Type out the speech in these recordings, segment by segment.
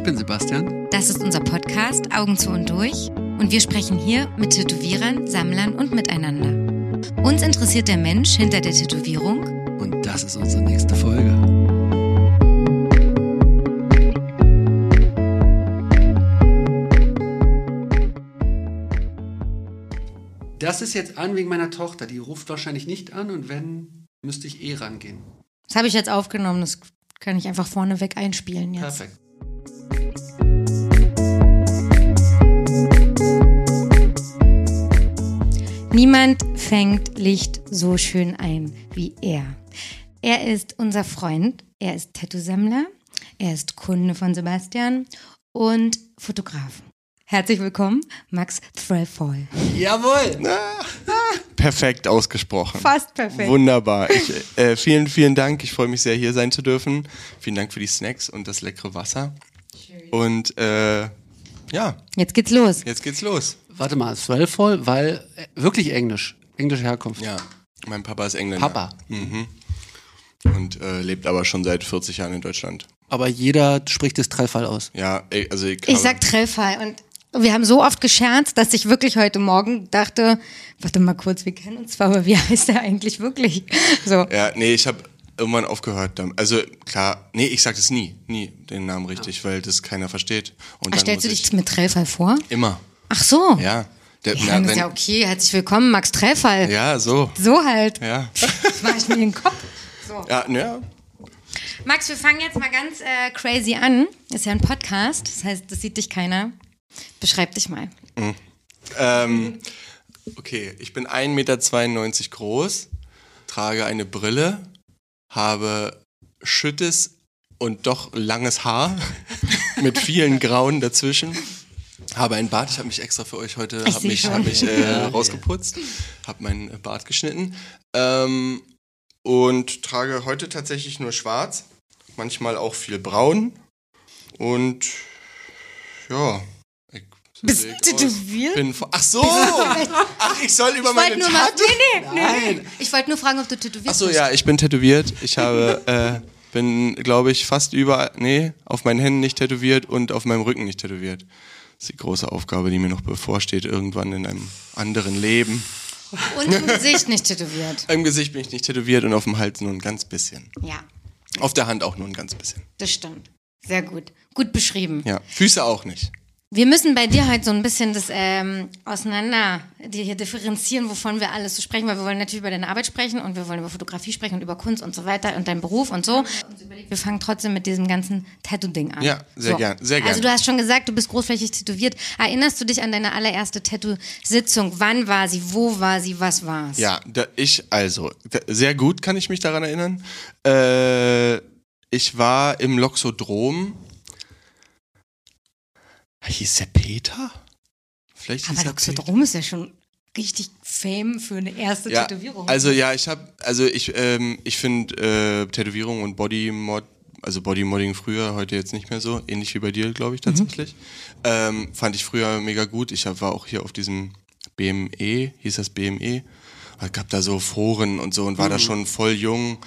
Ich bin Sebastian. Das ist unser Podcast Augen zu und durch und wir sprechen hier mit Tätowierern, Sammlern und miteinander. Uns interessiert der Mensch hinter der Tätowierung Und das ist unsere nächste Folge. Das ist jetzt an wegen meiner Tochter. Die ruft wahrscheinlich nicht an und wenn, müsste ich eh rangehen. Das habe ich jetzt aufgenommen, das kann ich einfach vorneweg einspielen jetzt. Perfekt. Niemand fängt Licht so schön ein wie er. Er ist unser Freund, er ist Tattoo-Sammler, er ist Kunde von Sebastian und Fotograf. Herzlich willkommen, Max Threlfall. Jawohl! Perfekt ausgesprochen. Fast perfekt. Wunderbar. Ich, äh, vielen, vielen Dank. Ich freue mich sehr, hier sein zu dürfen. Vielen Dank für die Snacks und das leckere Wasser. Und äh, ja, Jetzt geht's los. jetzt geht's los. Warte mal, Swellfall, weil äh, wirklich Englisch. Englische Herkunft. Ja, mein Papa ist Engländer. Papa. Und äh, lebt aber schon seit 40 Jahren in Deutschland. Aber jeder spricht das Trellfall aus. Ja, also ich, Ich sag Trellfall und wir haben so oft gescherzt, dass ich wirklich heute Morgen dachte, warte mal kurz, wir kennen uns zwar, aber wie heißt der eigentlich wirklich? So. Ja, nee, ich habe irgendwann aufgehört. damit. Also klar, nee, ich sag das nie, nie den Namen richtig, weil das keiner versteht. Und Ach, stellst du dich ich mit Trellfall vor? immer, Ach so. ja. Der, Ja, na, dann ist wenn- ja okay. Herzlich willkommen, Max Trellfall. ja, so. So halt. Ja. Das mache ich mir in den Kopf. So. Ja, ja, Max, wir fangen jetzt mal ganz äh, crazy an. Ist ja ein Podcast, das heißt, das sieht dich keiner. Beschreib dich mal. Ähm, okay, ich bin 1,92 Meter groß, trage eine Brille, habe schüttes und doch langes Haar mit vielen Grauen dazwischen. Habe einen Bart, ich habe mich extra für euch heute hab mich, hab mich äh, rausgeputzt, habe meinen Bart geschnitten. Ähm, und trage heute tatsächlich nur schwarz, manchmal auch viel braun. Und ja. Bist du tätowiert? Bin Ach so! Ach, ich soll über Ich meine nur mal. Nee, nee, nee, nee. Ich wollte nur fragen, ob du tätowiert Ach so, bist. ja, ich bin tätowiert. Ich habe, äh, bin, glaube ich, fast überall, nee, auf meinen Händen nicht tätowiert und auf meinem Rücken nicht tätowiert. Das ist die große Aufgabe, die mir noch bevorsteht, irgendwann in einem anderen Leben. Und im Gesicht nicht tätowiert. Im Gesicht bin ich nicht tätowiert und auf dem Hals nur ein ganz bisschen. Ja, Auf der Hand auch nur ein ganz bisschen. das stimmt. Sehr gut. Gut beschrieben. Ja, Füße auch nicht. Wir müssen bei dir heute so ein bisschen das ähm, auseinander die hier differenzieren, wovon wir alles so sprechen, weil wir wollen natürlich über deine Arbeit sprechen und wir wollen über Fotografie sprechen und über Kunst und so weiter und deinen Beruf und so. Wir fangen trotzdem mit diesem ganzen Tattoo-Ding an. Ja, sehr gern, sehr Also gern. du hast schon gesagt, du bist großflächig tätowiert. Erinnerst du dich an deine allererste Tattoo-Sitzung? Wann war sie? Wo war sie? Was war's? Ja, da, ich, also, da, sehr gut kann ich mich daran erinnern. Äh, ich war im Loxodrom. Hieß der Peter? Vielleicht Aber er Peter. Loxodrom ist ja schon richtig Fame für eine erste Ja, Tätowierung. also ja, ich habe, also ich, ähm, ich finde äh, Tätowierung und Bodymod, also Bodymodding früher, heute jetzt nicht mehr so, ähnlich wie bei dir, glaube ich tatsächlich. Ähm, fand ich früher mega gut. Ich hab, war auch hier auf diesem BME, hieß das BME. Es gab da so Foren und so und war da schon voll jung,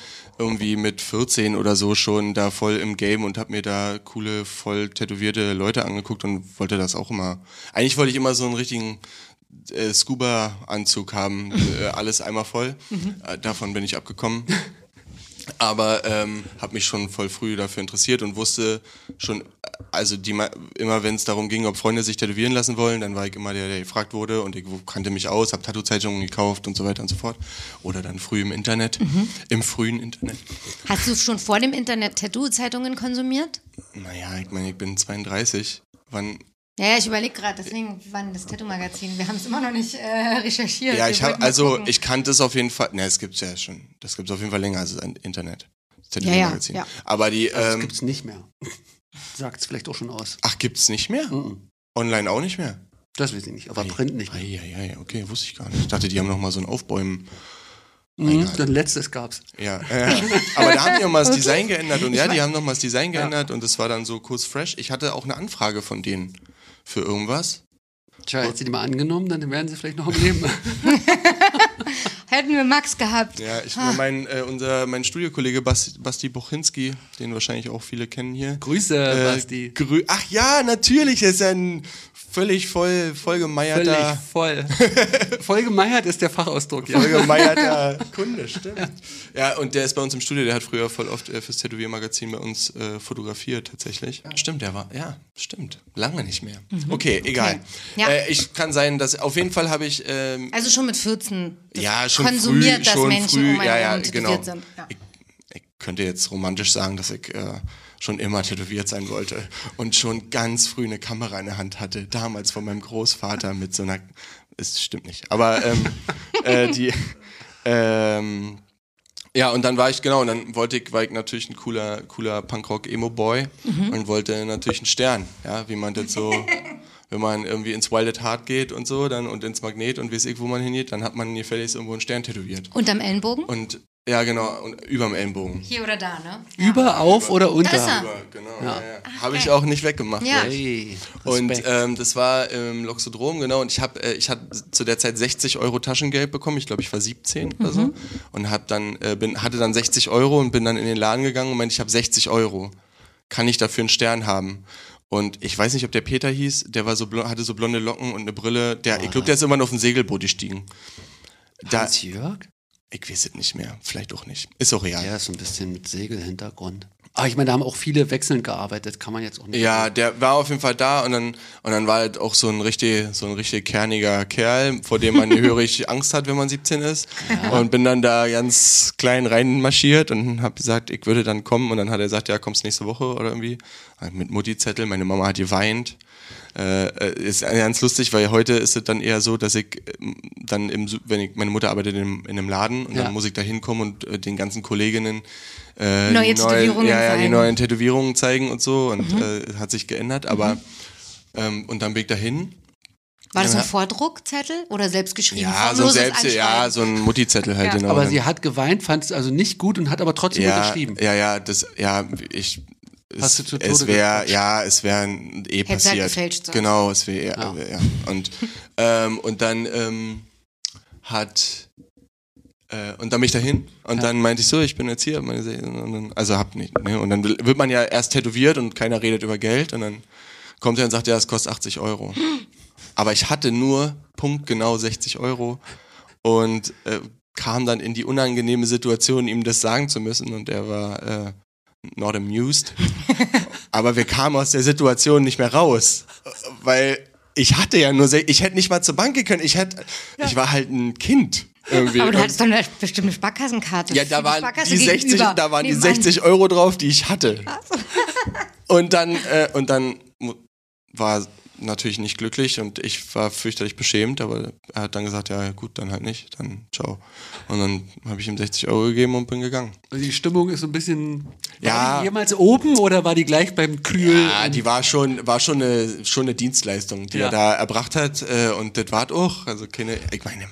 irgendwie mit 14 oder so schon da voll im Game und hab mir da coole, voll tätowierte Leute angeguckt und wollte das auch immer. Eigentlich wollte ich immer so einen richtigen äh, Scuba-Anzug haben, äh, alles einmal voll. Äh, davon bin ich abgekommen. Aber ähm, habe mich schon voll früh dafür interessiert und wusste schon, also die, immer wenn es darum ging, ob Freunde sich tätowieren lassen wollen, dann war ich immer der, der gefragt wurde und ich kannte mich aus, habe Tattoo-Zeitungen gekauft und so weiter und so fort. Oder dann früh im Internet, im frühen Internet. Hast du schon vor dem Internet Tattoo-Zeitungen konsumiert? Naja, ich meine, ich bin 32. Wann, Ja, ja, ich überlege gerade, deswegen wann das Tattoo-Magazin. Wir haben es immer noch nicht äh, recherchiert. Ja, Wir ich mal also gucken. ich kannte es auf jeden Fall. Ne, es gibt's ja schon. Das gibt's auf jeden Fall länger als das Internet. Das Ja, ja, Tätowiermagazin. ja. Aber die Das ähm, gibt's nicht mehr. Sagt es vielleicht auch schon aus. ach gibt's nicht mehr? Mhm. Online auch nicht mehr? Das weiß ich nicht, aber Print nicht mehr. Eieiei, okay, wusste ich gar nicht. Ich dachte, die haben noch mal so ein Aufbäumen. Mhm, das letztes gab's. Ja, äh, aber da haben die noch mal das Design geändert und ja, die haben noch mal das Design geändert und das war dann so kurz fresh. Ich hatte auch eine Anfrage von denen für irgendwas. Tja, hätte sie die mal angenommen, dann wären sie vielleicht noch am Leben. Hätten wir Max gehabt. Ja, ich Ah. mein, äh, unser, mein Studiokollege Basti, Basti Bochinski, den wahrscheinlich auch viele kennen hier. Grüße, Äh, Basti. grü Ach ja, natürlich, er ist ein völlig voll, vollgemeierter, Völlig voll. Vollgemeiert ist der Fachausdruck, ja. vollgemeierter Kunde, stimmt. Ja, und der ist bei uns im Studio, der hat früher voll oft äh, fürs Tätowiermagazin bei uns äh, fotografiert, tatsächlich. Stimmt, der war, ja, stimmt, lange nicht mehr. Okay, egal. Mhm. Ja. Äh, ich kann sein, dass, auf jeden Fall habe ich, ähm, Also schon mit 14 das ja, schon konsumiert, früh, dass schon Menschen früh, um ja, ja, genau. sind. Ja. Ich, ich könnte jetzt romantisch sagen, dass ich äh, schon immer tätowiert sein wollte und schon ganz früh eine Kamera in der Hand hatte, damals von meinem Großvater mit so einer, es stimmt nicht, aber ähm, äh, die, ähm, ja, und dann war ich, genau, und dann wollte ich, war ich natürlich ein cooler, cooler Punkrock-Emo-Boy und wollte natürlich einen Stern, ja, wie man das so, wenn man irgendwie ins Wild at Heart geht und so, dann und ins Magnet und weiß ich, wo man hingeht, dann hat man gefälligst irgendwo einen Stern tätowiert. Unterm Ellenbogen? Und ja, genau, und überm Ellenbogen. Hier oder da, ne? Über, auf oder unter? Da ist er. Über, genau, ja. Ja, Habe ich auch nicht weggemacht. Ja. Hey, Und ähm, das war im Loxodrom, genau. Und ich habe, äh, ich hatte zu der Zeit 60 Euro Taschengeld bekommen. Ich glaube, ich war 17 oder so. Und hab dann, äh, bin, hatte dann 60 Euro und bin dann in den Laden gegangen und meinte, ich habe 60 Euro. Kann ich dafür einen Stern haben? Und ich weiß nicht, ob der Peter hieß. Der war so hatte so blonde Locken und eine Brille. Der, ich glaube, der ist irgendwann auf ein Segelboot gestiegen. Da, Hans-Jörg? Ich weiß es nicht mehr. Vielleicht auch nicht. Ist auch real. Ja, ist so ein bisschen mit Segelhintergrund. Aber ich meine, da haben auch viele wechselnd gearbeitet, kann man jetzt auch nicht. Ja, der war auf jeden Fall da und dann und dann war halt auch so ein richtig so ein richtig kerniger Kerl, vor dem man hörig Angst hat, wenn man 17 ist. Und bin dann da ganz klein reinmarschiert und habe gesagt, ich würde dann kommen und dann hat er gesagt, ja, kommst nächste Woche oder irgendwie mit Mutti-Zettel. Meine Mama hat geweint. Äh, äh, ist ganz lustig, weil heute ist es dann eher so, dass ich ähm, dann im, Su- wenn ich, meine Mutter arbeitet in, in einem Laden und Ja. dann muss ich da hinkommen und äh, den ganzen Kolleginnen äh, Neue die Tätowierungen ja, ja, die zeigen. neuen Tätowierungen zeigen und so und äh, hat sich geändert, aber ähm, und dann bin ich dahin. War das ein. Vordruckzettel oder selbstgeschrieben? Ja, so selbst, ja, so ein Mutti-Zettel halt Ja. genau. Aber sie hat geweint, fand es also nicht gut und hat aber trotzdem ja, unterschrieben. ja, ja, das, ja, ich. Hast Es, du zu Tode es wäre, gequatscht? ja, es wäre eh halt passiert. gefälscht sonst. genau, es wäre, ja, Ja. ja. Und, ähm, und dann ähm, hat äh, und dann bin ich dahin und dann meinte ich so, ich bin jetzt hier, meine Se- dann, also hab nicht, ne? Und dann wird man ja erst tätowiert und keiner redet über Geld und dann kommt er und sagt, ja, es kostet 80 Euro. Aber ich hatte nur punktgenau 60 Euro und äh, kam dann in die unangenehme Situation, ihm das sagen zu müssen und er war äh, not amused. Aber wir kamen aus der Situation nicht mehr raus, weil ich hatte ja nur, ich hätte nicht mal zur Bank gehen können. Ich hätte, ich war halt ein Kind irgendwie. Aber du hattest doch eine bestimmte Sparkassenkarte. ja, da waren die 60, gegenüber. da waren die Nebenan. 60 Euro drauf, die ich hatte. Und dann, äh, und dann war natürlich nicht glücklich und ich war fürchterlich beschämt, aber er hat dann gesagt, ja gut, dann halt nicht, dann ciao. Und dann habe ich ihm 60 Euro gegeben und bin gegangen. Also die Stimmung ist so ein bisschen. Ja. War die jemals oben oder war die gleich beim Kühl? Ja, die war schon, war schon eine, schon eine Dienstleistung, die Ja. er da erbracht hat. Äh, und das war auch, also keine, ich meine,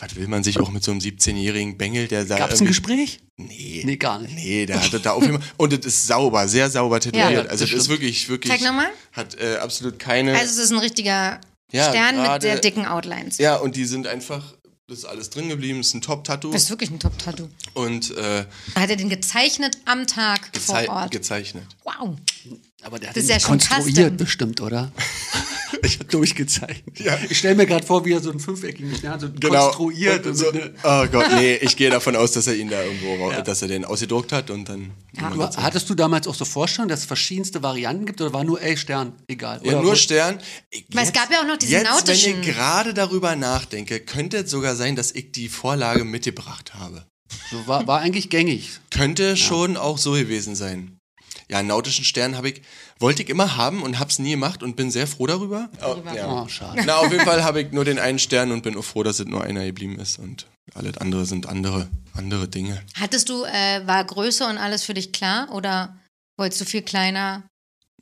was will man sich auch mit so einem 17-jährigen Bengel, der da. Gab es ein Gespräch? Nee. Nee, gar nicht. Nee, der hatte da auf jeden Fall. Und es ist sauber, sehr sauber tätowiert. Ja, also das das ist wirklich, wirklich. Zeig nochmal. Hat äh, absolut keine. Also es ist ein richtiger Ja, Stern mit gerade- sehr dicken Outlines. ja, und die sind einfach, das ist alles drin geblieben, ist ein Top-Tattoo. Das ist wirklich ein Top-Tattoo. Und äh, Hat er den gezeichnet am Tag gezei vor Ort? gezeichnet. Wow. Aber der hat Das ist ihn ja konstruiert custom. bestimmt, oder? ich habe durchgezeichnet. Ja. Ich stelle mir gerade vor, wie er so einen fünfeckigen Stern so Genau. konstruiert. Und Und so, eine- oh Gott, nee, ich gehe davon aus, dass er ihn da irgendwo, ra- dass er den ausgedruckt hat und dann. Ja. Aber hattest du damals auch so Vorstellungen, dass es verschiedenste Varianten gibt oder war nur, ey, Stern, egal? Ja, Oder nur wo- Stern. Ich- Weil es gab ja auch noch diese Jetzt, nautischen- wenn ich gerade darüber nachdenke, könnte es sogar sein, dass ich die Vorlage mitgebracht habe. so war, war eigentlich gängig. Könnte schon auch so gewesen sein. Ja, einen nautischen Stern habe ich, wollte ich immer haben und hab's nie gemacht und bin sehr froh darüber. Oh, ja. Oh, schade. Na, auf jeden Fall habe ich nur den einen Stern und bin auch froh, dass es nur einer geblieben ist und alles andere sind andere, andere Dinge. Hattest du, äh, war Größe und alles für dich klar oder wolltest du viel kleiner?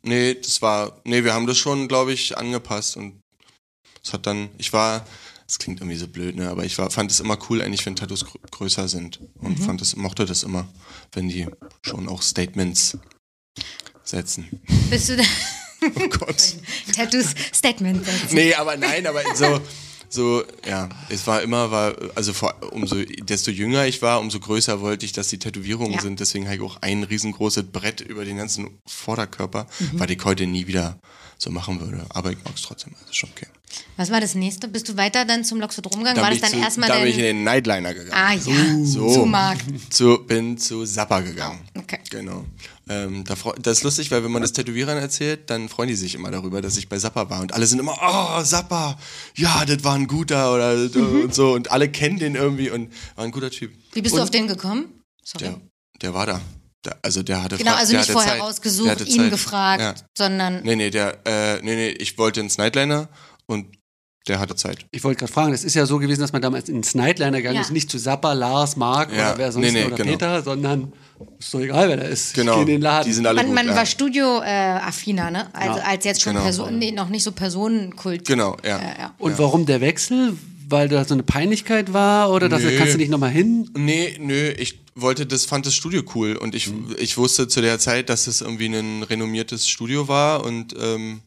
Nee, das war, nee, wir haben das schon, glaube ich, angepasst und es hat dann, ich war, das klingt irgendwie so blöd, ne, aber ich war, fand es immer cool eigentlich, wenn Tattoos grö- größer sind und fand es, mochte das immer, wenn die schon auch Statements setzen. Bist du da? Oh Gott. Tattoos Statement setzen. Nee, aber nein, aber so, so, ja, es war immer, war, also vor, umso, desto jünger ich war, umso größer wollte ich, dass die Tätowierungen Ja. sind. Deswegen habe ich auch ein riesengroßes Brett über den ganzen Vorderkörper, weil ich heute nie wieder so machen würde. Aber ich mag es trotzdem, ist schon okay. Was war das nächste? Bist du weiter dann zum Loxodrom gegangen? Dann war das dann zu, erstmal dann bin ich in den Nightliner gegangen. Ah ja, So. zu Marc. Zu, bin zu Zappa gegangen. Okay. Genau. Ähm, da das ist lustig, weil wenn man das Tätowierern erzählt, dann freuen die sich immer darüber, dass ich bei Zappa war. Und alle sind immer, oh, Zappa, ja, das war ein guter oder Mhm. und so. Und alle kennen den irgendwie und war ein guter Typ. Wie bist du auf den gekommen? Sorry. Der, der war da. Der, also der hatte genau, also nicht vorher Zeit. Rausgesucht, ihn gefragt, Ja. sondern... Nee, nee, der, äh, nee, nee, ich wollte ins Nightliner und der hatte Zeit. Ich wollte gerade fragen, das ist ja so gewesen, dass man damals ins Nightliner gegangen Ja. ist, nicht zu Zappa, Lars, Marc Ja, oder wer sonst nee, nee, oder genau. Peter, sondern ist doch egal, wer da ist. Genau. Ich in den Laden. Die sind alle Man, gut. man ja. war Studio-affiner, ne? Also Ja. als jetzt schon Genau. Person, nee, noch nicht so Personenkult. Genau, ja. Ja. Und warum der Wechsel? Weil da so eine Peinlichkeit war oder dass kannst du nicht nochmal hin? Nee, nö, ich wollte das, fand das Studio cool und ich, ich wusste zu der Zeit, dass es irgendwie ein renommiertes Studio war und, ähm,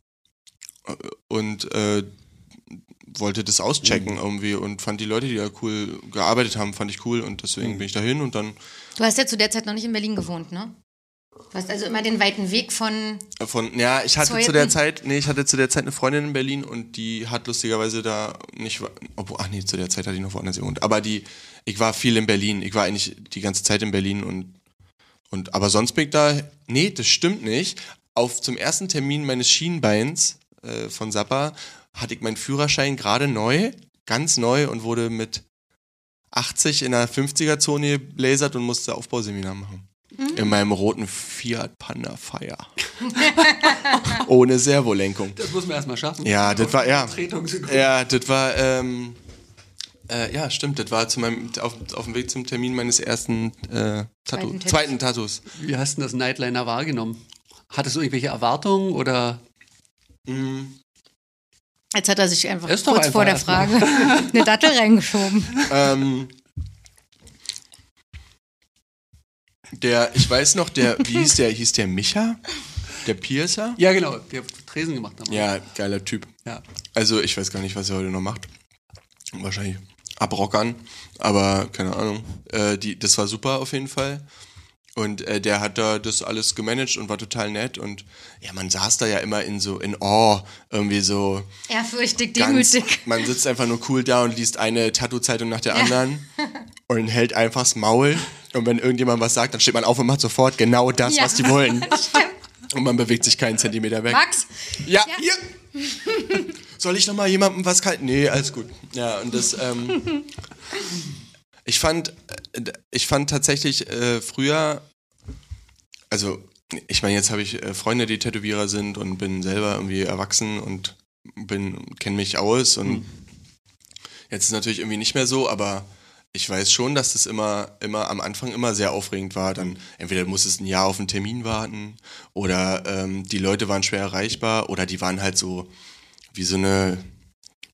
und äh, wollte das auschecken irgendwie und fand die Leute, die da cool gearbeitet haben, fand ich cool und deswegen bin ich dahin und dann Du hast ja zu der Zeit noch nicht in Berlin gewohnt, ne? Du hast also immer den weiten Weg von. von, ja, ich hatte Zeuthen? zu der Zeit, nee, ich hatte zu der Zeit eine Freundin in Berlin und die hat lustigerweise da nicht, obwohl, ach nee, zu der Zeit hatte ich noch woanders gewohnt, aber die, ich war viel in Berlin, ich war eigentlich die ganze Zeit in Berlin und, und, aber sonst bin ich da, nee, das stimmt nicht. Auf zum ersten Termin meines Schienbeins äh, von Zappa hatte ich meinen Führerschein gerade neu, ganz neu und wurde mit 80 in der 50er-Zone geblasert und musste Aufbauseminar machen. In meinem roten Fiat Panda Fire. Ohne Servolenkung. Das muss man erstmal schaffen. Ja, das war, ja. Ja, das war, ähm, äh, ja, stimmt, das war zu meinem, auf, auf dem Weg zum Termin meines ersten äh, Tattoo, Zweiten zweiten Tattoos. Wie hast du das Nightliner wahrgenommen? Hattest du irgendwelche Erwartungen oder? Jetzt hat er sich einfach kurz vor der einfach Frage eine Dattel reingeschoben. Ähm, der, ich weiß noch, der, wie hieß der, hieß der Micha? Der Piercer? Ja, genau, der Tresen gemacht haben. Ja, geiler Typ. ja. Also ich weiß gar nicht, was er heute noch macht. Wahrscheinlich abrockern, aber keine Ahnung. Äh, die, das war super auf jeden Fall. Und äh, der hat da das alles gemanagt und war total nett. Und ja, man saß da ja immer in so, in Awe, irgendwie so Ehrfürchtig, ganz, demütig. man sitzt einfach nur cool da und liest eine Tattoo-Zeitung nach der anderen und hält einfach das Maul. Und wenn irgendjemand was sagt, dann steht man auf und macht sofort genau das, Ja. was die wollen. Stimmt. Und man bewegt sich keinen Zentimeter weg. Max, Ja, Ja. hier. Soll ich noch mal jemandem was kalten? Nee, alles gut. Ja, und das, ähm, ich fand, äh, ich fand tatsächlich äh, früher, also ich meine, jetzt habe ich äh, Freunde, die Tätowierer sind und bin selber irgendwie erwachsen und bin, kenne mich aus und jetzt ist natürlich irgendwie nicht mehr so, aber ich weiß schon, dass das immer, immer am Anfang immer sehr aufregend war. Dann entweder musstest ein Jahr auf einen Termin warten oder ähm, die Leute waren schwer erreichbar oder die waren halt so wie so eine,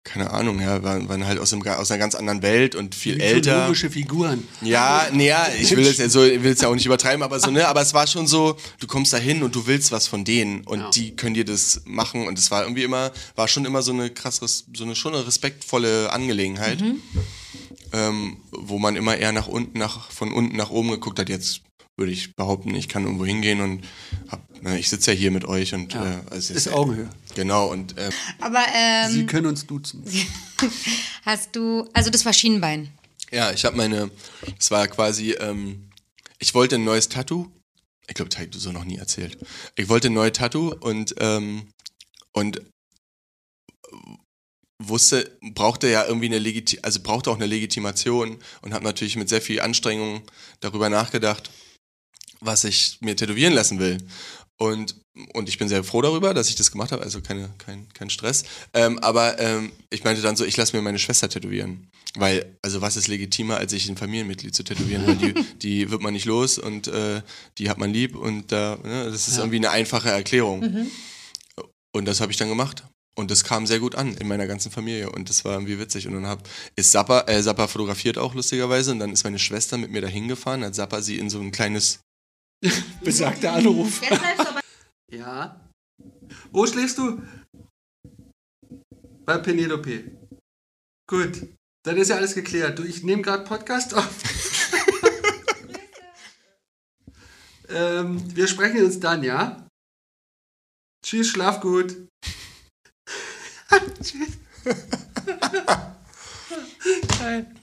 keine Ahnung, ja, waren, waren halt aus, einem, aus einer ganz anderen Welt und viel älter. Mythologische Figuren. Ja, nee, ja, ich will es ja so, ich will es ja auch nicht übertreiben, aber so, ne, aber es war schon so, du kommst da hin und du willst was von denen und Ja. die können dir das machen und es war irgendwie immer, war schon immer so eine krass, so eine schon eine respektvolle Angelegenheit, ähm, wo man immer eher nach unten, nach, von unten nach oben geguckt hat. Jetzt würde ich behaupten, ich kann irgendwo hingehen und hab, ne, ich sitze ja hier mit euch und Ja. äh, es Ist Augenhöhe. Genau und äh, aber ähm, Sie können uns duzen. hast du, also das war Schienbein. Ja, ich habe meine, es war quasi, ähm, ich wollte ein neues Tattoo. Ich glaube, das habe ich so noch nie erzählt. Ich wollte ein neues Tattoo und, ähm, und wusste, brauchte ja irgendwie eine Legiti also brauchte auch eine Legitimation und habe natürlich mit sehr viel Anstrengung darüber nachgedacht, was ich mir tätowieren lassen will. Und, und ich bin sehr froh darüber, dass ich das gemacht habe, also keine, kein, kein Stress. Ähm, aber ähm, ich meinte dann so, ich lasse mir meine Schwester tätowieren. Weil, also was ist legitimer, als sich ein Familienmitglied zu tätowieren? Weil die, die wird man nicht los und äh, die hat man lieb und da, ne, das ist Ja. irgendwie eine einfache Erklärung. Und das habe ich dann gemacht. Und das kam sehr gut an in meiner ganzen Familie und das war irgendwie witzig. Und dann hab, ist Zappa, äh, Zappa fotografiert auch lustigerweise und dann ist meine Schwester mit mir dahin gefahren, hat Zappa sie in so ein kleines Besagter Anruf. Jetzt bleibst du aber Ja. Wo schläfst du? Bei Penelope. Gut, dann ist ja alles geklärt. Du, ich nehme gerade Podcast auf. ähm, wir sprechen uns dann, ja? Tschüss, schlaf gut. Tschüss. Geil.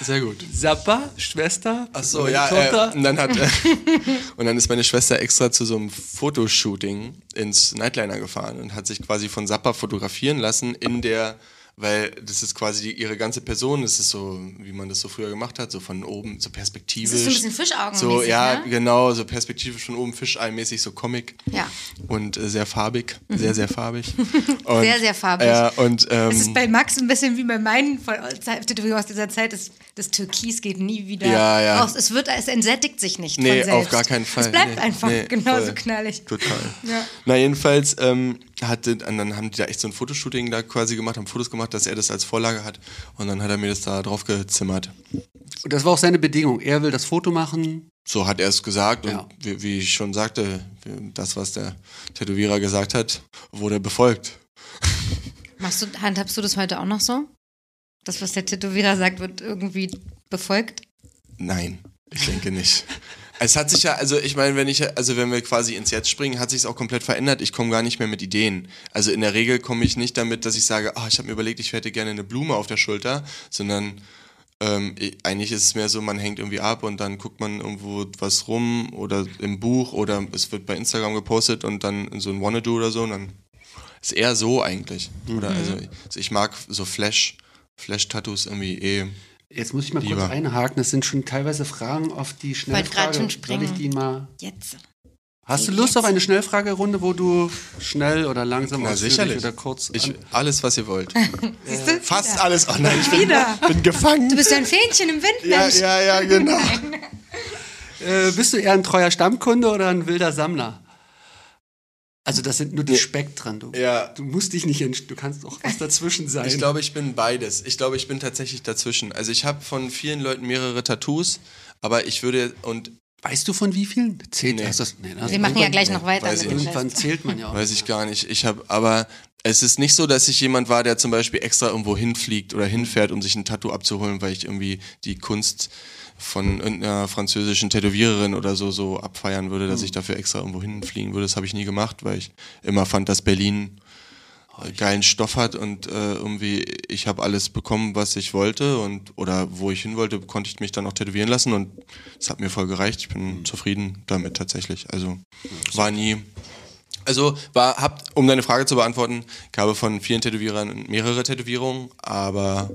Sehr gut. Zappa, Schwester. Ach so, ja. Tochter. Äh, und, dann hat, äh, und dann ist meine Schwester extra zu so einem Fotoshooting ins Nightliner gefahren und hat sich quasi von Zappa fotografieren lassen in der, weil das ist quasi die, ihre ganze Person, das ist so, wie man das so früher gemacht hat, so von oben, so perspektivisch. Das ist so ein bisschen Fischaugenmäßig, So, ja, ne? genau, so perspektivisch von oben, Fischei-mäßig, so Comic. Ja. Und äh, sehr farbig, sehr, sehr farbig. Und, Sehr, sehr farbig. Ja, und ähm, Es ist bei Max ein bisschen wie bei meinen von aus dieser Zeit. Das, das Türkis geht nie wieder Ja, ja. raus. Es, wird, es entsättigt sich nicht Nee, auf gar keinen Fall. Es bleibt Nee, einfach nee, genauso voll. knallig. Total. Ja. Na, jedenfalls ähm, hatte, und dann haben die da echt so ein Fotoshooting da quasi gemacht, haben Fotos gemacht, dass er das als Vorlage hat. Und dann hat er mir das da drauf gezimmert. Und das war auch seine Bedingung. Er will das Foto machen. So hat er es gesagt. Ja. Und wie, wie ich schon sagte, das, was der Tätowierer gesagt hat, wurde befolgt. Machst du, handhabst du das heute auch noch so? Das, was der Tätowierer sagt, wird irgendwie befolgt? Nein, ich denke nicht. Es hat sich ja, also ich meine, wenn ich, also wenn wir quasi ins Jetzt springen, hat sich es auch komplett verändert. Ich komme gar nicht mehr mit Ideen. Also in der Regel komme ich nicht damit, dass ich sage, ah, ich habe mir überlegt, ich hätte gerne eine Blume auf der Schulter, sondern ähm, ich- eigentlich ist es mehr so, man hängt irgendwie ab und dann guckt man irgendwo was rum oder im Buch oder es wird bei Instagram gepostet und dann so ein Wanna-Do oder so und dann ist eher so eigentlich. Oder also, also ich mag so Flash, Flash-Tattoos irgendwie eh. Jetzt muss ich mal kurz Lieber. einhaken. Das sind schon teilweise Fragen auf die Schnellfrage. schon Soll ich springen. die mal. Jetzt. Hast du Jetzt. Lust auf eine Schnellfragerunde, wo du schnell oder langsam Na sicherlich. oder kurz Ich, alles, was ihr wollt. Siehst du? Fast alles. Oh nein, ich bin, Wieder. bin gefangen. Du bist ja ein Fähnchen im Wind, ja, Mensch. ja, ja, genau. Äh, bist du eher ein treuer Stammkunde oder ein wilder Sammler? Also das sind nur die. Spektren. Du, Ja. du musst dich nicht, du kannst auch was dazwischen sein. Ich glaube, ich bin beides. Ich glaube, ich bin tatsächlich dazwischen. Also ich habe von vielen Leuten mehrere Tattoos, aber ich würde und weißt du von wie vielen? Zählt Nee. hast du's- nee, das- Wir machen ja gleich noch weiter weiß mit Irgendwann zählt man ja auch. weiß ich gar nicht. Ich habe, aber es ist nicht so, dass ich jemand war, der zum Beispiel extra irgendwo hinfliegt oder hinfährt, um sich ein Tattoo abzuholen, weil ich irgendwie die Kunst von irgendeiner französischen Tätowiererin oder so so abfeiern würde, dass ich dafür extra irgendwo hinfliegen würde. Das habe ich nie gemacht, weil ich immer fand, dass Berlin geilen Stoff hat und äh, irgendwie ich habe alles bekommen, was ich wollte und oder wo ich hin wollte, konnte ich mich dann auch tätowieren lassen und es hat mir voll gereicht. Ich bin zufrieden damit tatsächlich. Also war nie also war, habt, um deine Frage zu beantworten, ich habe von vielen Tätowierern mehrere Tätowierungen, aber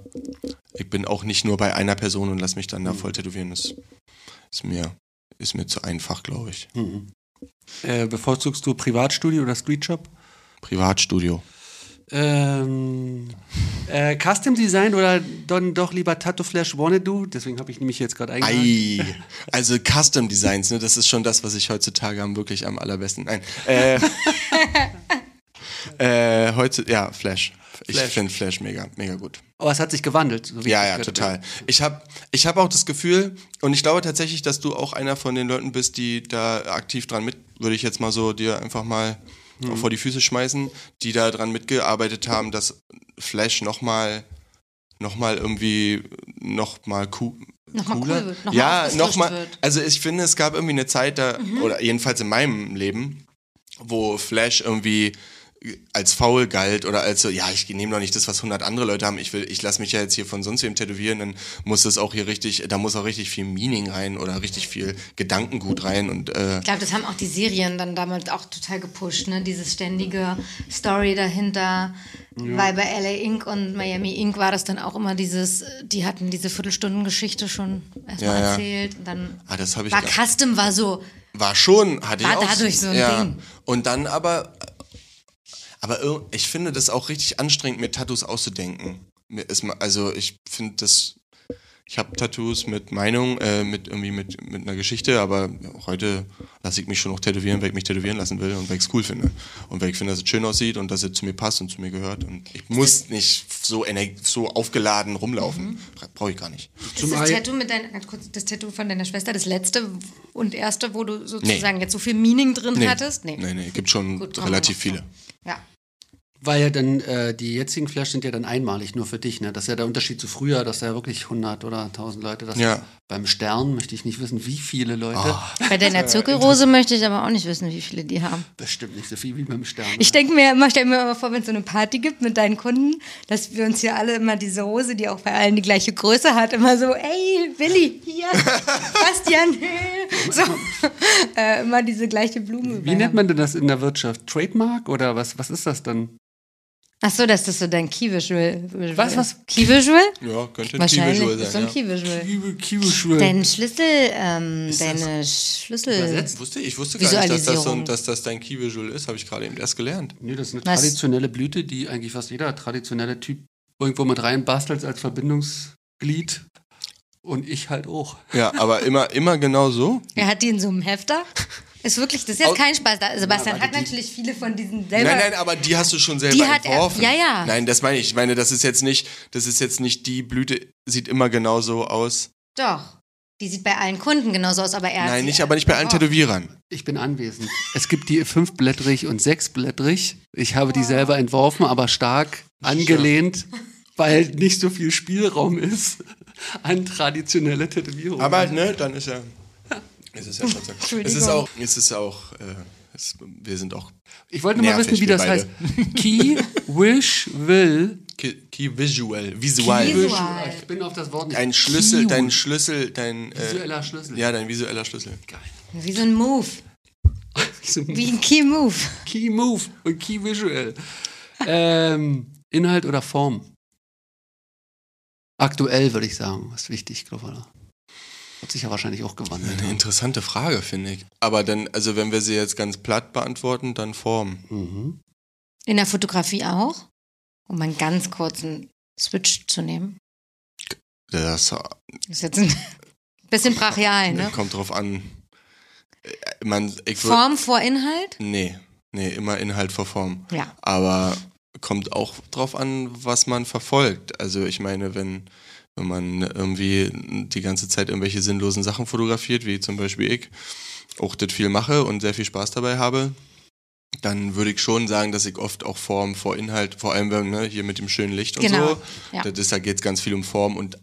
ich bin auch nicht nur bei einer Person und lass mich dann da voll tätowieren. Das ist mir, ist mir zu einfach, glaube ich. Äh, bevorzugst du Privatstudio oder Streetshop? Privatstudio. Ähm, äh, Custom Design oder dann doch lieber Tattoo Flash Wanna Do? Deswegen habe ich nämlich jetzt gerade eingehakt. Ei, also Custom Designs, ne, das ist schon das, was ich heutzutage am wirklich am allerbesten. Nein. Äh, äh, heute, ja, Flash. Ich Flash. finde Flash mega, mega gut. Aber es hat sich gewandelt. so Ja, ich ja, total. Ich habe ich hab auch das Gefühl, und ich glaube tatsächlich, dass du auch einer von den Leuten bist, die da aktiv dran mit, würde ich jetzt mal so dir einfach mal Mhm. vor die Füße schmeißen, die da dran mitgearbeitet haben, dass Flash nochmal noch mal irgendwie nochmal cool. Noch mal cooler. cool wird, noch ja, nochmal. Mhm. Also ich finde, es gab irgendwie eine Zeit da, oder jedenfalls in meinem Leben, wo Flash irgendwie als faul galt oder als so, ja, ich nehme doch nicht das, was 100 andere Leute haben, ich will, ich lasse mich ja jetzt hier von sonst wem tätowieren, dann muss das auch hier richtig, da muss auch richtig viel Meaning rein oder richtig viel Gedankengut rein und äh, Ich glaube, das haben auch die Serien dann damals auch total gepusht, ne? Dieses ständige Story dahinter. Weil bei LA Inc. und Miami Inc. war das dann auch immer dieses, die hatten diese Viertelstundengeschichte schon erstmal Ja, ja. erzählt. Und dann Ah, das ich war Custom war so, war schon, hatte War ich auch. dadurch so ein ja. Ding. Und dann aber, aber ich finde das auch richtig anstrengend, mir Tattoos auszudenken. Also ich finde das, ich habe Tattoos mit Meinung, äh, mit irgendwie mit, mit einer Geschichte, aber heute lasse ich mich schon noch tätowieren, weil ich mich tätowieren lassen will und weil ich es cool finde. Und weil ich finde, dass es schön aussieht und dass es zu mir passt und zu mir gehört. Und ich muss nicht so, so aufgeladen rumlaufen. Brauche ich gar nicht. ist Zum das Tattoo mit kurz, das Tattoo von deiner Schwester das letzte und erste, wo du sozusagen jetzt so viel Meaning drin hattest? Nee, nee, gibt schon Gut, relativ noch. Viele. Ja. Weil ja dann äh, die jetzigen Flash sind ja dann einmalig nur für dich, ne? Das ist ja der Unterschied zu früher, dass da ja wirklich 100 oder 1000 Leute, das Ja. beim Stern möchte ich nicht wissen, wie viele Leute. Bei deiner Zirkelrose möchte ich aber auch nicht wissen, wie viele die haben. Bestimmt nicht so viel wie beim Stern. Ich denke mir immer, stell mir immer vor, wenn es so eine Party gibt mit deinen Kunden, dass wir uns hier alle immer diese Rose, die auch bei allen die gleiche Größe hat, immer so, ey, Willi, hier, Bastian, so, äh, immer diese gleiche Blume. wie nennt man denn das in der Wirtschaft? Trademark oder was, was ist das dann? Ach so, das ist so dein Key-Visual. Was, was? Key-Visual? Ja, könnte ein Key-Visual ist so ein sein. Ja. Key-Visual. Kiwi Dein Schlüssel, ähm, deine Schlüssel. Übersetzt? Wusste, ich wusste gar nicht, dass das, so, dass das dein Key-Visual ist, habe ich gerade eben erst gelernt. Nee, das ist eine Was? traditionelle Blüte, die eigentlich fast jeder traditionelle Typ irgendwo mit reinbastelt als Verbindungsglied. Und ich halt auch. Ja, aber immer, immer genau so. Er hat die in so einem Hefter. Ist wirklich, das ist jetzt Aus- kein Spaß. Da, Sebastian Ja, hat natürlich viele von diesen selber. Nein, nein, aber die hast du schon selber Die hat er- entworfen. ja, ja. Nein, das meine ich. Ich meine, das ist jetzt nicht, das ist jetzt nicht die Blüte, sieht immer genauso aus. Doch. Die sieht bei allen Kunden genauso aus, aber er Nein, nicht, aber nicht bei allen Oh. Tätowierern. Ich bin anwesend. Es gibt die fünfblättrig und sechsblättrig. Ich habe die selber entworfen, aber stark angelehnt, weil nicht so viel Spielraum ist an traditionelle Tätowierungen. Aber ne, dann ist ja. Es ist ja trotzdem. es ist auch, es ist auch, äh, es, wir sind auch ich wollte nur mal wissen, wie das beide. heißt. Key, Wish, Will. Key, Key Visual, visual. Key-. Visual. Ich bin auf das Wort nicht. Dein Schlüssel, Key- dein Schlüssel, dein äh, visueller Schlüssel. ja, dein visueller Schlüssel. Geil. Wie so ein Move. So Wie ein Key Move. Key Move und Key Visual. ähm, Inhalt oder Form? Aktuell würde ich sagen, ist wichtig, ich. Hat sich ja wahrscheinlich auch gewandelt. Eine interessante Frage, finde ich. Aber dann, also wenn wir sie jetzt ganz platt beantworten, dann Form. Mhm. In der Fotografie auch. Um einen ganz kurzen Switch zu nehmen. Das Ist jetzt ein bisschen brachial, ne? kommt drauf an. Äh, Man, Form vor Inhalt? Nee, nee, immer Inhalt vor Form. Ja. Aber kommt auch drauf an, was man verfolgt. Also ich meine, wenn, wenn man irgendwie die ganze Zeit irgendwelche sinnlosen Sachen fotografiert, wie zum Beispiel ich, auch das viel mache und sehr viel Spaß dabei habe, dann würde ich schon sagen, dass ich oft auch Form vor Inhalt, vor allem wenn, ne, hier mit dem schönen Licht und Genau, so, ja. das ist, da geht es ganz viel um Form und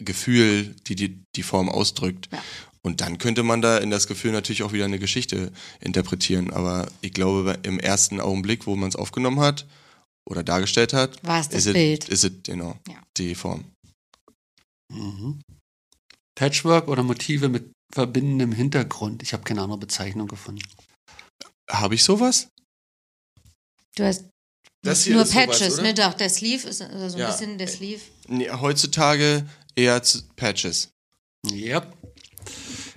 Gefühl, die die, die Form ausdrückt. Ja. Und dann könnte man da in das Gefühl natürlich auch wieder eine Geschichte interpretieren. Aber ich glaube, im ersten Augenblick, wo man es aufgenommen hat oder dargestellt hat, War es das ist es, Bild. ist es genau Ja. die Form. Mhm. Patchwork oder Motive mit verbindendem Hintergrund? Ich habe keine andere Bezeichnung gefunden. Habe ich sowas? Du hast Das hier nur ist sowas, Patches, oder? ne? Doch, der Sleeve ist also so ein Ja. bisschen der Sleeve. Nee, heutzutage eher zu Patches. Yep.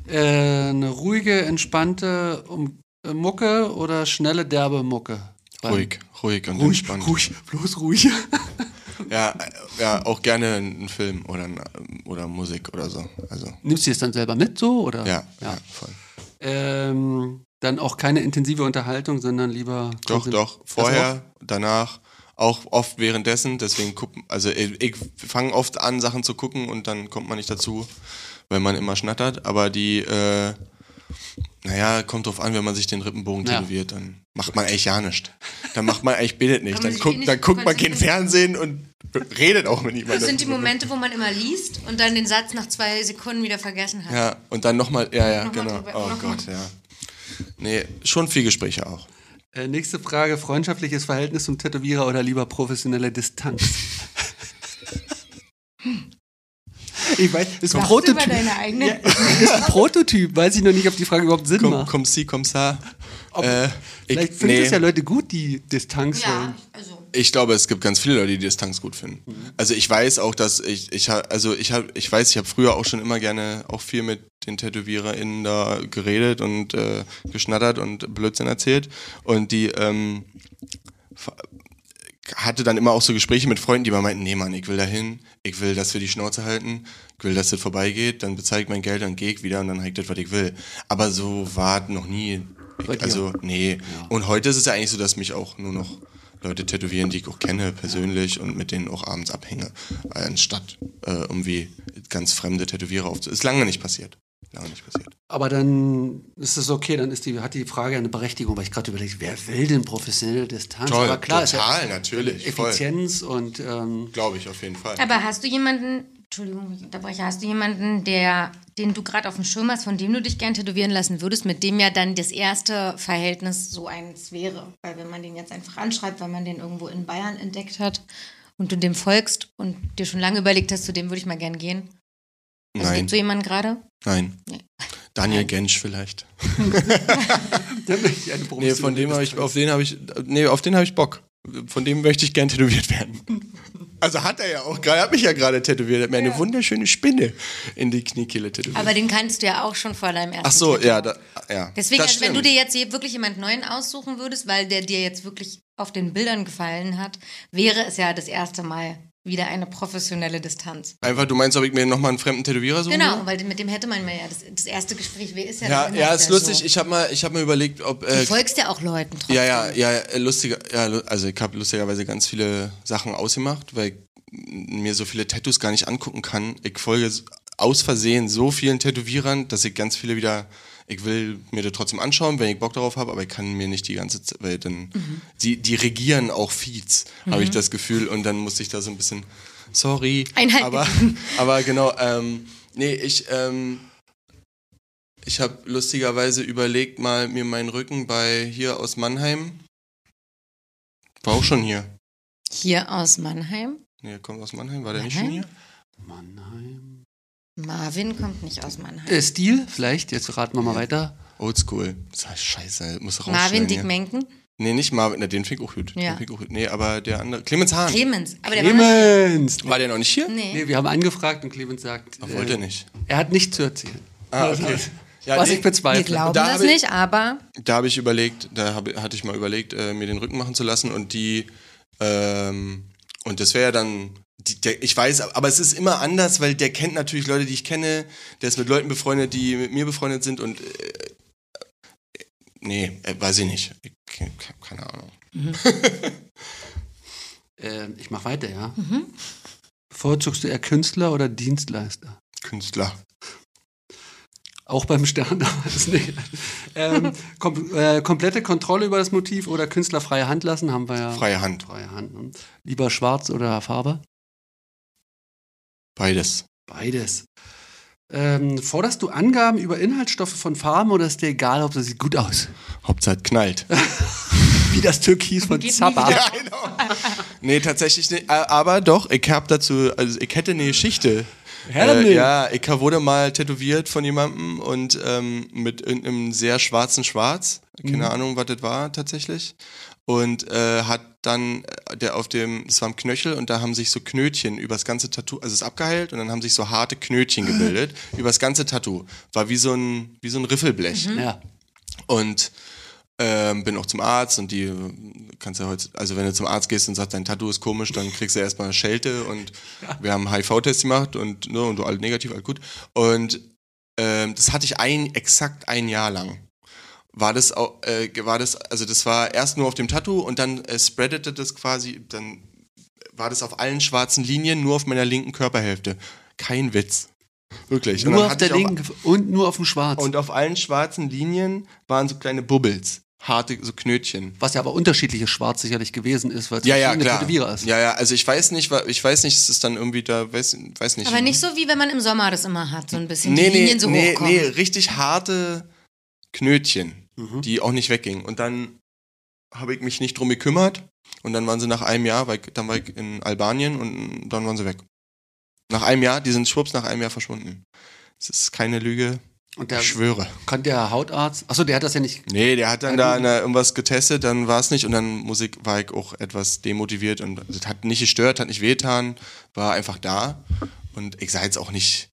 Äh, eine ruhige, entspannte um, äh, Mucke oder schnelle, derbe Mucke? Ruhig, ruhig und Ruhig, entspannt. ruhig, bloß ruhig. Ja, ja, auch gerne einen Film oder, oder Musik oder so. Also, Nimmst du es dann selber mit so? Oder? ja, ja. ja. voll. Ähm, dann auch keine intensive Unterhaltung, sondern lieber. Doch, doch. Vorher, danach, auch oft währenddessen. Deswegen gucken, also ich, ich fange oft an, Sachen zu gucken und dann kommt man nicht dazu, weil man immer schnattert. Aber die, äh, naja, kommt drauf an, wenn man sich den Rippenbogen Ja. tätowiert, dann macht man eigentlich ja nichts. Dann macht man eigentlich betet nicht. Dann sich eh guckt, nicht dann guckt man kein. Fernsehen und redet auch mit niemandem. Das sind die Momente, wo man immer liest und dann den Satz nach zwei Sekunden wieder vergessen hat. Ja, und dann nochmal, ja, ja, Nochmal genau. drüber- Oh. Gott, ja. Nee, schon viel Gespräche auch. Äh, nächste Frage: Freundschaftliches Verhältnis zum Tätowierer oder lieber professionelle Distanz? ich weiß, ist ein Prototyp. Ja, ist ein Prototyp, weiß ich noch nicht, ob die Frage überhaupt Sinn Komm, macht. komm, sie, komm, sa. Ob- Äh, ich, Vielleicht finden nee. es ja Leute gut, die Distanz Ja, wollen. also. Ich glaube, es gibt ganz viele Leute, die Distanz gut finden. Also ich weiß auch, dass ich, ich also ich habe, ich weiß, ich habe früher auch schon immer gerne auch viel mit den TätowiererInnen da geredet und äh, geschnattert und Blödsinn erzählt. Und die ähm, hatte dann immer auch so Gespräche mit Freunden, die immer meinten, nee Mann, ich will dahin, ich will, dass wir die Schnauze halten, ich will, dass das vorbeigeht, dann bezahle ich mein Geld, dann gehe ich wieder und dann habe ich das, was ich will. Aber so war es noch nie. Dir? Also, nee. Und heute ist es ja eigentlich so, dass mich auch nur noch Leute tätowieren, die ich auch kenne persönlich und mit denen auch abends abhänge, anstatt äh, irgendwie ganz fremde Tätowierer aufzu... Ist lange nicht passiert. Lange nicht passiert. Aber dann ist es okay, dann ist die, hat die Frage eine Berechtigung, weil ich gerade überlege, wer will denn professionelle Distanz? Toll, Aber klar, total, ist ja natürlich, voll. Effizienz und ähm, Glaube ich auf jeden Fall. Aber hast du jemanden, Entschuldigung, ich unterbreche, hast du jemanden, der, den du gerade auf dem Schirm hast, von dem du dich gern tätowieren lassen würdest, mit dem ja dann das erste Verhältnis so eins wäre? Weil wenn man den jetzt einfach anschreibt, weil man den irgendwo in Bayern entdeckt hat und du dem folgst und dir schon lange überlegt hast, zu dem würde ich mal gern gehen. Also Nein, gibt so jemanden gerade? nein. Nee. Daniel Gensch vielleicht. da möchte ich eine Nee, von dem habe ich, auf den habe ich, nee, auf den habe ich Bock. Von dem möchte ich gern tätowiert werden. Also hat er ja auch gerade, hat mich ja gerade tätowiert, er hat mir eine wunderschöne Spinne in die Kniekehle tätowiert. Aber den kannst du ja auch schon vor deinem ersten Ach so, Tattoo. ja, da, ja. Deswegen, das also wenn du dir jetzt wirklich jemand Neuen aussuchen würdest, weil der dir jetzt wirklich auf den Bildern gefallen hat, wäre es ja das erste Mal wieder eine professionelle Distanz. Einfach, du meinst, ob ich mir nochmal einen fremden Tätowierer suche? Genau, weil mit dem hätte man ja das, das erste Gespräch, wer ist ja Ja, ja, ist lustig. So. Ich habe mal, ich hab mal überlegt, ob. Du Äh, folgst ja auch Leuten trotzdem. ja, ja, ja, lustiger, ja, also ich habe lustigerweise ganz viele Sachen ausgemacht, weil ich mir so viele Tattoos gar nicht angucken kann. Ich folge aus Versehen so vielen Tätowierern, dass ich ganz viele wieder. Ich will mir das trotzdem anschauen, wenn ich Bock darauf habe, aber ich kann mir nicht die ganze Zeit, weil dann die, die regieren auch Feeds, habe ich das Gefühl, und dann musste ich da so ein bisschen, sorry, Einheit aber, aber genau, ähm, nee, ich, ähm, ich habe lustigerweise überlegt, mal mir meinen Rücken bei hier aus Mannheim. War auch schon hier. Hier aus Mannheim. Nee, er kommt aus Mannheim. War der nicht schon Mannheim? hier? Mannheim. Marvin kommt nicht aus Mannheim. Äh, Stil, vielleicht, jetzt raten wir mal weiter. Oldschool. Das heißt, scheiße, muss rausschneiden. Marvin. Dick Menken. Nee, nicht Marvin, na, den find ich auch gut. Ja. Den find ich auch gut. Nee, aber der andere. Clemens Hahn. Clemens. Aber der Clemens! War der noch nicht hier? Nee. Nee, wir haben angefragt und Clemens sagt, Ach, wollte er äh, nicht. er hat nichts zu erzählen. Ah, okay. Ja, Was nee, ich bezweifle. Wir glauben Da das ich- nicht, aber Da habe ich überlegt, da hab, hatte ich mal überlegt, äh, mir den Rücken machen zu lassen und die, ähm, und das wäre ja dann, die, der, ich weiß, aber es ist immer anders, weil der kennt natürlich Leute, die ich kenne, der ist mit Leuten befreundet, die mit mir befreundet sind und, äh, äh, nee, äh, weiß ich nicht. Ich, ke- ke- keine Ahnung. Äh, ich mach weiter, ja. Mhm. Bevorzugst du eher Künstler oder Dienstleister? Künstler. Auch beim Stern damals nicht. Ähm, kom äh, komplette Kontrolle über das Motiv oder künstlerfreie Hand lassen, haben wir ja. Freie Hand. Freie Hand. Ne? Lieber schwarz oder Farbe? Beides. Beides. Ähm, forderst du Angaben über Inhaltsstoffe von Farben oder ist dir egal, ob das sieht gut aus? Hauptsache knallt. Wie das Türkis von Zappa. Ja, genau. Nee, tatsächlich nicht. Aber doch, ich hab dazu, also ich hätte eine Geschichte. Äh, ja, ich wurde mal tätowiert von jemandem und ähm, mit irgendeinem sehr schwarzen Schwarz. Keine Mhm. Ahnung, was das war tatsächlich. Und äh, hat dann, äh, der auf dem, das war am Knöchel und da haben sich so Knötchen übers ganze Tattoo, also es ist abgeheilt und dann haben sich so harte Knötchen gebildet übers ganze Tattoo. War wie so ein, wie so ein Riffelblech. Ja. Und ähm, bin auch zum Arzt und die kannst ja heute, also wenn du zum Arzt gehst und sagst, dein Tattoo ist komisch, dann kriegst du erstmal eine Schelte und wir haben HIV-Test gemacht und, ne, und du alt negativ, alt gut. Und ähm, das hatte ich ein, exakt ein Jahr lang. War das auch, äh, war das, also das war erst nur auf dem Tattoo und dann äh, spreadete das quasi, dann war das auf allen schwarzen Linien, nur auf meiner linken Körperhälfte. Kein Witz. Wirklich. Und Nur auf der linken und nur auf dem Schwarz. und auf allen schwarzen Linien waren so kleine Bubbles, harte, so Knötchen. was ja aber unterschiedliches Schwarz sicherlich gewesen ist, weil es Ja, ja, verschiedene klar. Tätowierer ist. Ja, ja, also ich weiß nicht, ich weiß nicht, es ist dann irgendwie da, weiß, weiß nicht. Aber nicht so, wie wenn man im Sommer das immer hat, so ein bisschen nee, die Linien nee, so nee, hochkommen. nee, richtig harte Knötchen, Mhm. die auch nicht weggingen. Und dann habe ich mich nicht drum gekümmert und dann waren sie nach einem Jahr, weil ich, dann war ich in Albanien und dann waren sie weg. Nach einem Jahr, die sind schwupps nach einem Jahr verschwunden. Das ist keine Lüge, Und der ich schwöre. kann der Hautarzt. Achso, der hat das ja nicht. Nee, der hat dann da eine, irgendwas getestet, dann war es nicht und dann Musik war ich auch etwas demotiviert und das hat nicht gestört, hat nicht wehgetan, war einfach da und ich sah jetzt auch nicht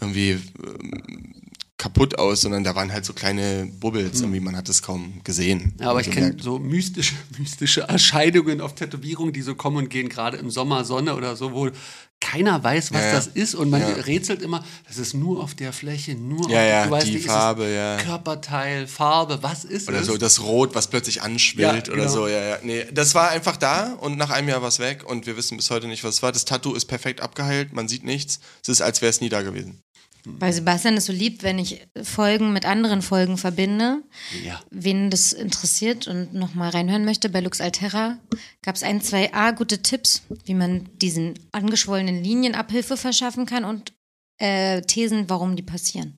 irgendwie ähm, kaputt aus, sondern da waren halt so kleine Bubbles, irgendwie man hat es kaum gesehen. Ja, aber ich kenne so mystische, mystische Erscheinungen auf Tätowierungen, die so kommen und gehen, gerade im Sommer, Sonne oder so, wo keiner weiß, was Ja, das ist und man Ja. rätselt immer, das ist nur auf der Fläche, nur Ja, auf weißt die Farbe, ja. Körperteil, Farbe, was ist Oder es? so das Rot, was plötzlich anschwillt oder genau. so, ja, ja. Nee, das war einfach da und nach einem Jahr war es weg und wir wissen bis heute nicht, was es war. Das Tattoo ist perfekt abgeheilt, man sieht nichts. Es ist, als wäre es nie da gewesen. Weil Sebastian es so liebt, wenn ich Folgen mit anderen Folgen verbinde. Ja. Wen das interessiert und nochmal reinhören möchte, bei Lux Altera gab es ein, zwei A gute Tipps, wie man diesen angeschwollenen Linien Abhilfe verschaffen kann und äh, Thesen, warum die passieren.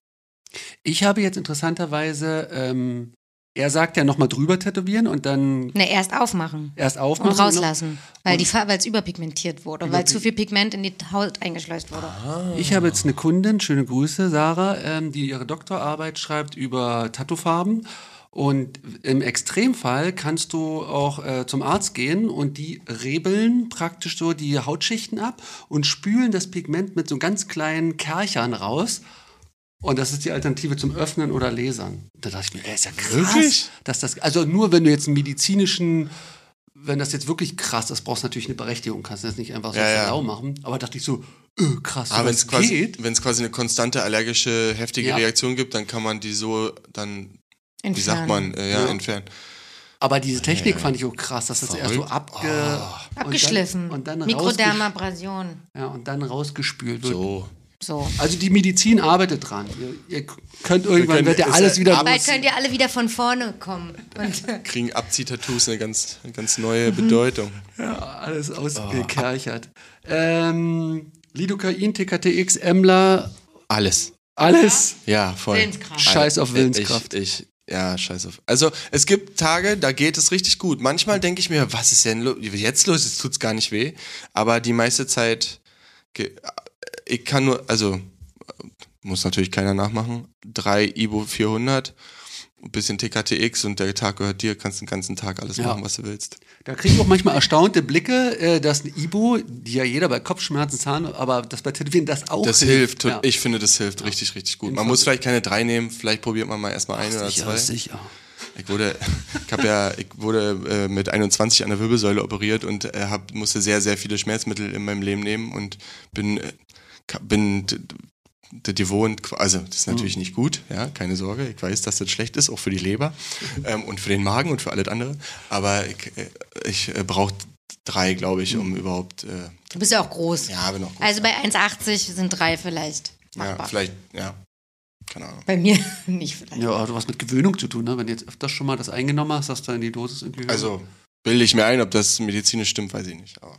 Ich habe jetzt interessanterweise, ähm, er sagt ja nochmal drüber tätowieren und dann Ne, erst aufmachen erst und aufmachen. rauslassen, weil die Fa- weil es überpigmentiert wurde, weil zu viel Pigment in die Haut eingeschleust wurde. Ich habe jetzt eine Kundin, schöne Grüße, Sarah, ähm, die ihre Doktorarbeit schreibt über Tattoofarben. Und im Extremfall kannst du auch äh, zum Arzt gehen und die rebeln praktisch so die Hautschichten ab und spülen das Pigment mit so ganz kleinen Kerchern raus. Und das ist die Alternative zum Öffnen oder Lasern. Da dachte ich mir, ey, ist ja krass. Wirklich? Dass das, also nur wenn du jetzt einen medizinischen, wenn das jetzt wirklich krass ist, brauchst du natürlich eine Berechtigung. Kannst du das nicht einfach so Ja, ja, machen. Aber dachte ich so, äh, krass, Aber wenn das es quasi, wenn's quasi eine konstante allergische, heftige Ja. Reaktion gibt, dann kann man die so dann, wie sagt Entfernen. man, äh, ja, Ja. entfernen. Aber diese Technik fand ich auch krass, dass das erst so abge Abgeschliffen. und dann, und dann Mikrodermabrasion. ja, und dann rausgespült wird. So. So. Also die Medizin arbeitet dran. Ihr, ihr könnt irgendwann können- wird ja alles ja wieder Bald könnt ihr alle wieder von vorne kommen. Und Kriegen Abziehtattoos eine ganz, eine ganz neue Bedeutung. ja, alles ausgekerchert. Ähm, Lidocain, TKTX, Emler, Alles. alles. Ja, voll. Willenskraft. Scheiß auf Willenskraft. Ich, ich, ja, scheiß auf. Also, es gibt Tage, da geht es richtig gut. Manchmal denke ich mir, was ist denn lo jetzt los? Jetzt tut's gar nicht weh. Aber die meiste Zeit, ich kann nur, also, muss natürlich keiner nachmachen. Drei Ibo 400, ein bisschen TKTX und der Tag gehört dir, kannst den ganzen Tag alles Ja. machen, was du willst. Da kriege ich auch manchmal erstaunte Blicke, äh, dass ein Ibo, die ja jeder bei Kopfschmerzen, Zahn, aber das bei Tätowieren das auch Das hilft. Ja. Ich finde, das hilft richtig, richtig gut. Man muss vielleicht keine drei nehmen, vielleicht probiert man mal erstmal ein oder sicher, zwei. sicher. Ich wurde, ich habe ja, ich wurde äh, mit 21 an der Wirbelsäule operiert und äh, hab, musste sehr, sehr viele Schmerzmittel in meinem Leben nehmen und bin, äh, bin gewohnt, also das ist natürlich nicht gut, ja, keine Sorge. Ich weiß, dass das schlecht ist, auch für die Leber ähm, und für den Magen und für alles andere. Aber ich, äh, ich äh, brauche drei, glaube ich, um überhaupt, äh, du bist ja auch groß. ja, bin auch gut. Also bei 1,80 sind drei vielleicht ja, machbar. vielleicht, ja, keine Ahnung. Bei mir nicht vielleicht. Ja, hat was mit Gewöhnung zu tun, ne? Wenn du jetzt öfters schon mal das eingenommen hast, dass da in die Dosis irgendwie. Also bilde ich mir ein, ob das medizinisch stimmt, weiß ich nicht. Aber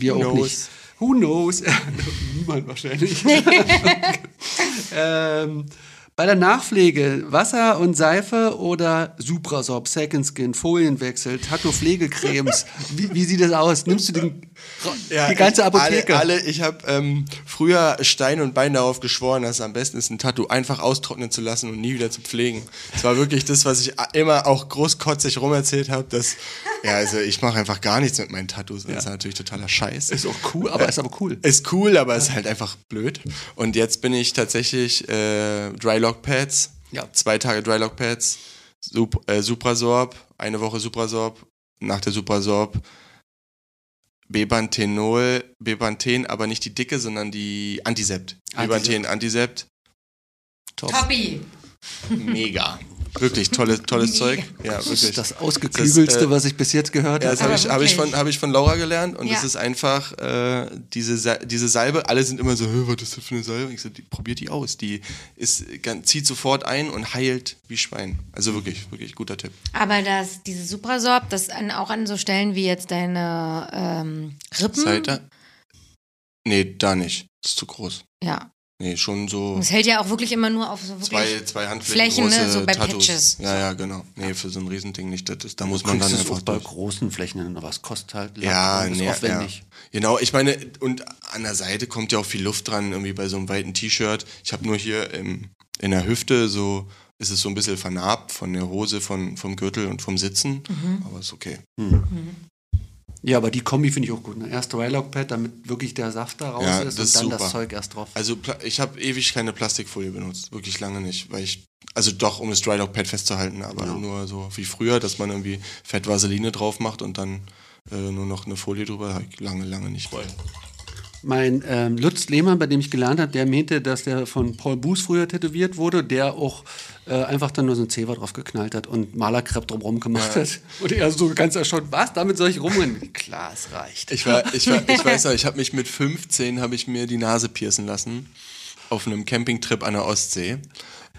wir Who auch knows? nicht. Who knows? Niemand wahrscheinlich. ähm, bei der Nachpflege Wasser und Seife oder Suprasorb, Second Skin, Folienwechsel, Tattoo-Pflegecremes. wie, wie sieht das aus? Nimmst du den, die ganze ich, Apotheke? Alle, alle ich habe ähm, früher Stein und Bein darauf geschworen, dass es am besten ist, ein Tattoo einfach austrocknen zu lassen und nie wieder zu pflegen. Das war wirklich das, was ich immer auch großkotzig rumerzählt habe, dass, ja, also ich mache einfach gar nichts mit meinen Tattoos. Das ist natürlich totaler Scheiß. Ist auch cool, aber ist aber cool. Ist cool, aber ist halt einfach blöd. Und jetzt bin ich tatsächlich äh, Drylock Pads. Ja. Zwei Tage Drylock Pads. Sup äh, Suprasorb. Eine Woche Suprasorb. Nach der Suprasorb Bepanthenol. Bepanthen, aber nicht die dicke, sondern die Antisept. Bepanthen Antisept. Top. Toppi. Mega. Wirklich tolles, tolles Mega. Zeug. Ja, Das wirklich. ist das ausgeklügelste, Das, äh, was ich bis jetzt gehört Ja, habe. das habe ich, hab ich, von, hab ich von Laura gelernt und Ja. es ist einfach äh, diese, Sa- diese Salbe, alle sind immer so, "Hä, was ist das für eine Salbe? Ich so, die, probiert die aus. Die ist, ganz- zieht sofort ein und heilt wie Schwein. Also wirklich, wirklich guter Tipp. Aber das, diese Suprasorb, das an, auch an so Stellen wie jetzt deine ähm, Rippen. Seite? Nee, da nicht. Das ist zu groß. Ja. Nee, schon so Das hält ja auch wirklich immer nur auf so wirklich. zwei, zwei Handflächen Flächen, ne, große so bei Tattoos. Patches. Ja, ja, genau. Nee, für so ein Riesending nicht. Das ist, da muss man dann es einfach auch bei durch. großen Flächen hin, aber es kostet halt Lack Ja, nee, aufwendig. Ja. Genau, ich meine, und an der Seite kommt ja auch viel Luft dran, irgendwie bei so einem weiten T-Shirt. Ich habe nur hier im, in der Hüfte so, ist es so ein bisschen vernarbt von der Hose, von, vom Gürtel und vom Sitzen. Aber ist okay. Ja, aber die Kombi finde ich auch gut. Ne? Erst Drylock-Pad, damit wirklich der Saft da raus Ja, ist das und dann super. das Zeug erst drauf. Also ich habe ewig keine Plastikfolie benutzt, wirklich lange nicht, weil ich, also doch, um das Drylock-Pad festzuhalten, aber Ja. nur so wie früher, dass man irgendwie Fett Vaseline drauf macht und dann äh, nur noch eine Folie drüber, lange, lange nicht. Mein ähm, Lutz Lehmann, bei dem ich gelernt habe, der meinte, dass der von Paul Buß früher tätowiert wurde, der auch äh, einfach dann nur so ein Zewa drauf geknallt hat und Malerkrepp drumherum gemacht hat. Und er so ganz erstaunt, was, damit soll ich rumrennen? Klar, es reicht. Ich, war, ich, war, ich weiß noch, ich habe mich mit 15 habe ich mir die Nase piercen lassen auf einem Campingtrip an der Ostsee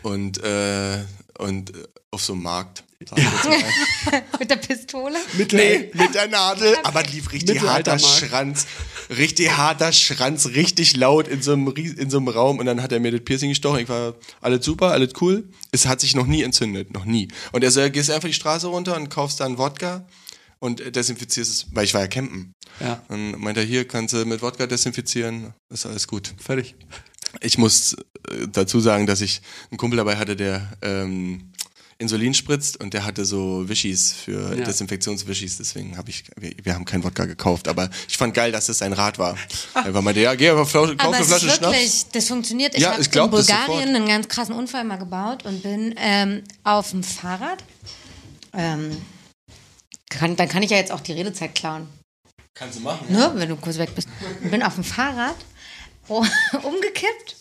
und, äh, und äh, auf so einem Markt. Mit der Pistole? Nee, mit der Nadel, aber lief richtig harter Mittelaltermarkt. Schranz. Richtig harter Schranz, richtig laut in so, einem, in so einem Raum und dann hat er mir das Piercing gestochen. Ich war alles super, alles cool. Es hat sich noch nie entzündet, noch nie. Und er so, ja, gehst einfach die Straße runter und kaufst dann Wodka und desinfizierst es, weil ich war ja campen. Ja, Dann meint er, hier kannst du mit Wodka desinfizieren, ist alles gut. fertig. Ich muss äh, dazu sagen, dass ich einen Kumpel dabei hatte, der ähm, Insulin spritzt und der hatte so Wischis für Ja. Desinfektionswischis, deswegen habe ich, wir, wir haben keinen Wodka gekauft, aber ich fand geil, dass es ein Rat war. Er war meinte, ja, geh aber Flasche, kauf Aber eine es ist Flasche Schnaps. wirklich, das funktioniert. Ich Ja, habe in glaub Bulgarien einen ganz krassen Unfall mal gebaut und bin ähm, auf dem Fahrrad. Ähm, kann, dann kann ich ja jetzt auch die Redezeit klauen, Kannst du machen. ne, wenn du kurz weg bist. Bin auf dem Fahrrad oh, umgekippt,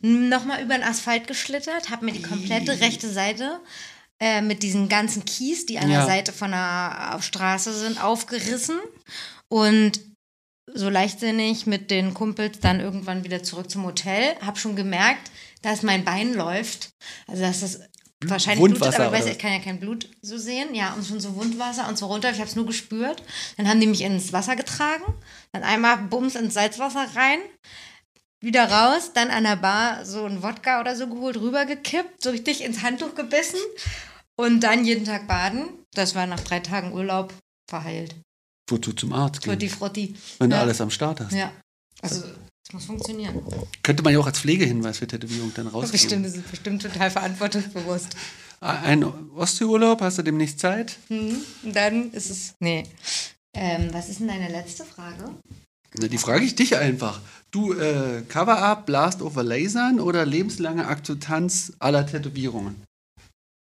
nochmal über den Asphalt geschlittert, habe mir die komplette rechte Seite äh, mit diesen ganzen Kies, die an Ja. der Seite von der Straße sind, aufgerissen und so leichtsinnig mit den Kumpels dann irgendwann wieder zurück zum Hotel. Hab schon gemerkt, dass mein Bein läuft. Also dass das wahrscheinlich blutet, Wundwasser aber ich weiß, ich kann ja kein Blut so sehen. Ja, und schon so Wundwasser und so runter. Ich habe es nur gespürt. Dann haben die mich ins Wasser getragen. Dann einmal Bums ins Salzwasser rein. Wieder raus, dann an der Bar so ein Wodka oder so geholt, rübergekippt, so richtig ins Handtuch gebissen und dann jeden Tag baden. Das war nach drei Tagen Urlaub verheilt. Wozu zum Arzt gehen, Frotti, Frotti. wenn du ja. alles am Start hast. Ja. Also, es muss funktionieren. Könnte man ja auch als Pflegehinweis für Tätowierung dann rausgeben. Bestimmt, das ist bestimmt total verantwortungsbewusst. Ein Ostseeurlaub, hast du demnächst Zeit? Mhm. Dann ist es. Nee. Ähm, was ist denn deine letzte Frage? Na, Die frage ich dich einfach. Du, äh, Cover-Up, Blast over Lasern oder lebenslange Akzeptanz aller Tätowierungen?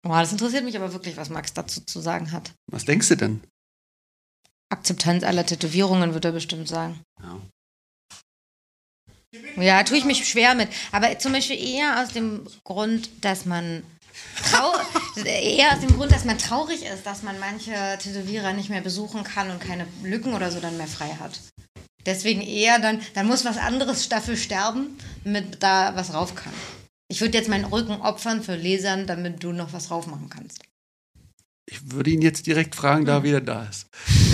Boah, das interessiert mich aber wirklich, was Max dazu zu sagen hat. Was denkst du denn? Akzeptanz aller Tätowierungen, wird er bestimmt sagen. Ja. Ja, tue ich mich schwer mit. Aber zum Beispiel eher aus dem Grund, dass man eher aus dem Grund, dass man traurig ist, dass man manche Tätowierer nicht mehr besuchen kann und keine Lücken oder so dann mehr frei hat. Deswegen eher dann, dann muss was anderes dafür sterben, damit da was rauf kann. Ich würde jetzt meinen Rücken opfern für Lesern, damit du noch was drauf machen kannst. Ich würde ihn jetzt direkt fragen, da er wieder da ist.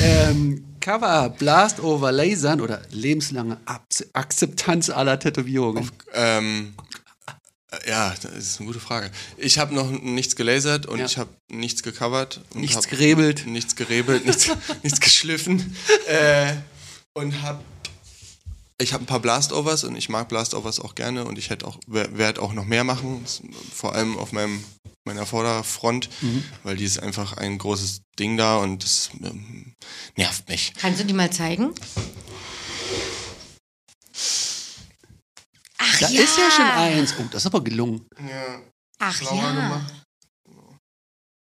Ähm, Cover-Up, Blast over Lasern oder lebenslange Ab Akzeptanz aller Tätowierungen? Ähm, äh, ja, das ist eine gute Frage. Ich habe noch nichts gelasert und Ja. ich habe nichts gecovert. Und Nichts gerebelt. Nichts gerebelt, nichts, nichts geschliffen. Äh, und habe ich habe ein paar Blastovers und ich mag Blastovers auch gerne und ich hätte auch werde auch noch mehr machen, vor allem auf meinem meiner Vorderfront, Mhm. weil die ist einfach ein großes Ding da und das ähm, nervt mich. Kannst du die mal zeigen? Ach Da ist ja schon eins. Oh, das ist aber gelungen. Ja, Ach ja. gemacht.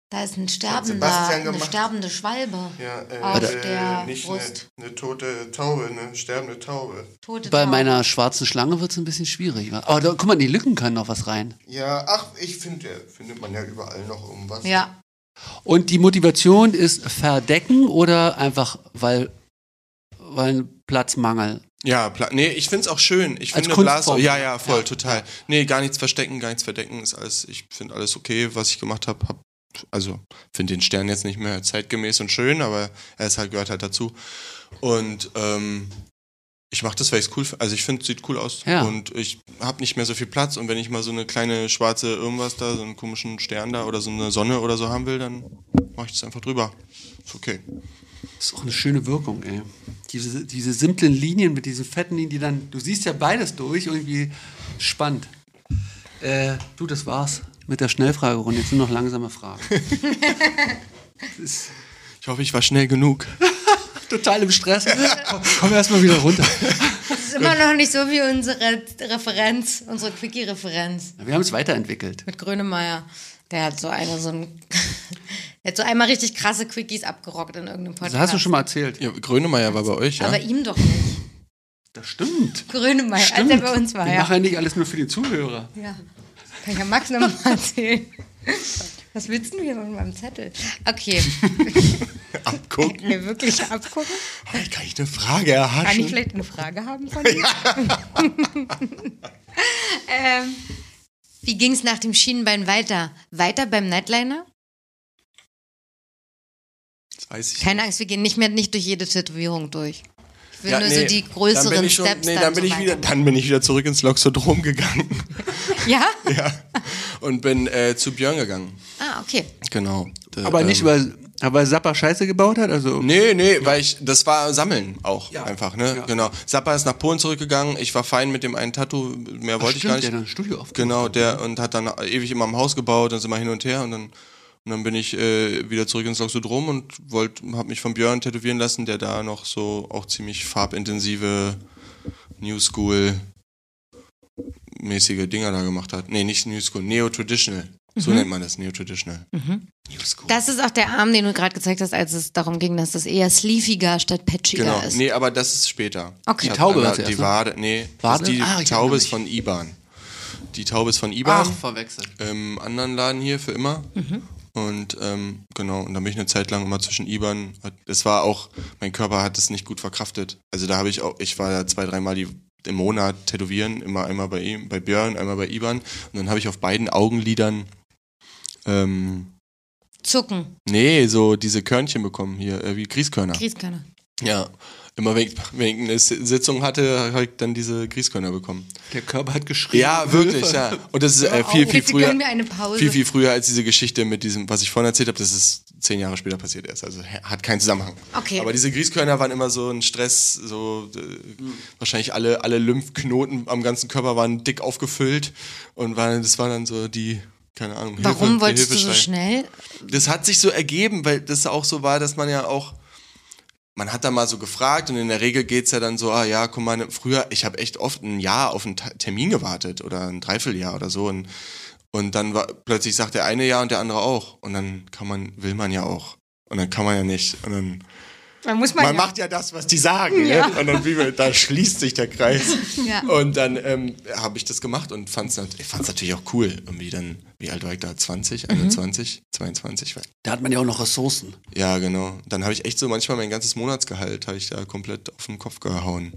Da ist ein sterbender, eine sterbende Schwalbe. Ja, äh, Auf äh, der nicht Brust. Eine, eine tote Taube, eine sterbende Taube. Tote Bei Taube. meiner schwarzen Schlange wird es ein bisschen schwierig. Aber da, guck mal, in die Lücken können noch was rein. Ja, ach, ich finde, findet man ja überall noch irgendwas. Ja. Und die Motivation ist verdecken oder einfach, weil, weil ein Platzmangel. Ja, Pla nee, ich finde es auch schön. Ich Als finde Kunstform. Blas, ja, ja, voll, Ja. total. Nee, gar nichts verstecken, gar nichts verdecken, ist alles, ich finde alles okay, was ich gemacht habe. Hab, also, finde den Stern jetzt nicht mehr zeitgemäß und schön, aber er ist halt, gehört halt dazu. Und, ähm, ich mache das, weil ich es cool finde. Also ich finde, es sieht cool aus. Ja. Und ich habe nicht mehr so viel Platz. Und wenn ich mal so eine kleine schwarze irgendwas da, so einen komischen Stern da oder so eine Sonne oder so haben will, dann mache ich das einfach drüber. Ist okay. Das ist auch eine schöne Wirkung, ey. Diese, diese simplen Linien mit diesen fetten Linien, die dann, du siehst ja beides durch, irgendwie spannend. Äh, du, das war's mit der Schnellfragerunde. Jetzt nur noch langsame Fragen. Ich hoffe, ich war schnell genug. total im Stress. Komm, komm erstmal wieder runter. Das ist immer noch nicht so wie unsere Referenz, unsere Quickie-Referenz Wir haben es weiterentwickelt. mit Grönemeyer. Der hat so eine, so ein, der hat so einmal richtig krasse Quickies abgerockt in irgendeinem Podcast. Das hast du schon mal erzählt. Ja, Grönemeyer war bei euch, ja? Aber ihm doch nicht. Das stimmt. Grönemeyer, als Stimmt. er bei uns war, Ich ja. mache ja nicht alles nur für die Zuhörer. ja. Kann ich ja Max noch mal erzählen. Was willst du hier mit meinem Zettel? Okay, Abgucken. mir wirklich abgucken. Kann ich eine Frage Kann erhaschen? ich vielleicht eine Frage haben von dir? ähm, wie ging es nach dem Schienenbein weiter? Weiter beim Nightliner? Das weiß ich Keine Angst, wir gehen nicht mehr nicht durch jede Tätowierung durch. Ich will Ja, nur nee, so die dann bin größeren ich schon, Steps nee, dann, dann bin so ich wieder, dann bin ich wieder zurück ins Loxodrom gegangen. Ja? ja. Und bin äh, zu Björn gegangen. Ah, okay. Genau. Aber nicht, ähm, weil, weil Zappa Scheiße gebaut hat? Also, Nee, nee, weil ich, das war Sammeln auch Ja. einfach, ne? Ja. Genau. Zappa ist nach Polen zurückgegangen, ich war fein mit dem einen Tattoo, mehr Ach, wollte ich stimmt, gar der nicht. hat ein Studio aufgemacht. Genau, der und hat dann ewig immer im Haus gebaut, dann sind wir hin und her und dann und dann bin ich äh, wieder zurück ins Loxodrom und wollte, habe mich von Björn tätowieren lassen, der da noch so auch ziemlich farbintensive New School mäßige Dinger da gemacht hat. Nee, nicht New School, Neo Traditional. So nennt man das, Neo Traditional. New School. Das ist auch der Arm, den du gerade gezeigt hast, als es darum ging, dass das eher sleeviger statt patchiger Genau, ist. nee, aber das ist später. Okay. Die Taube war Die? Wade, nee, Wade? Das ist die Ah, Taube ist von IBAN. Die Taube ist von IBAN. verwechselt. Im anderen Laden hier für immer. Und ähm, genau, und dann bin ich eine Zeit lang immer zwischen IBAN. Es war auch, mein Körper hat es nicht gut verkraftet. Also da habe ich auch, ich war ja zwei, dreimal die im Monat tätowieren, immer einmal bei ihm, bei Björn, einmal bei IBAN. Und dann habe ich auf beiden Augenlidern ähm, Zucken, nee, so diese Körnchen bekommen hier, äh, wie Grießkörner. Grießkörner. Ja, immer wenn ich, wenn ich eine Sitzung hatte, habe ich dann diese Grießkörner bekommen. Der Körper hat geschrien. Ja, wirklich, ja. Und das ist äh, viel, viel Bitte früher. wir eine Pause. Viel, viel früher als diese Geschichte mit diesem, was ich vorhin erzählt habe, das ist zehn Jahre später passiert erst. Also hat keinen Zusammenhang. Okay. Aber diese Grießkörner waren immer so ein Stress, so äh, wahrscheinlich alle, alle Lymphknoten am ganzen Körper waren dick aufgefüllt und waren, das war dann so die, keine Ahnung, Warum Hilfe, wolltest du so schnell? Das hat sich so ergeben, weil das auch so war, dass man ja auch, man hat da mal so gefragt und in der Regel geht's ja dann so, ah ja, guck mal, früher, ich habe echt oft ein Jahr auf einen Termin gewartet oder ein Dreivierteljahr oder so und, und dann war, plötzlich sagt der eine ja und der andere auch und dann kann man, will man ja auch und dann kann man ja nicht und dann, Man muss mal. man macht ja das, was die sagen Ja. ne? und dann wie wir, da schließt sich der Kreis Ja. und dann ähm, habe ich das gemacht und ich fand's natürlich auch cool, irgendwie dann, wie alt war ich da, 20, 21, 22, weiß Da hat man ja auch noch Ressourcen. ja, genau. Dann habe ich echt so manchmal mein ganzes Monatsgehalt habe ich da komplett auf den Kopf gehauen.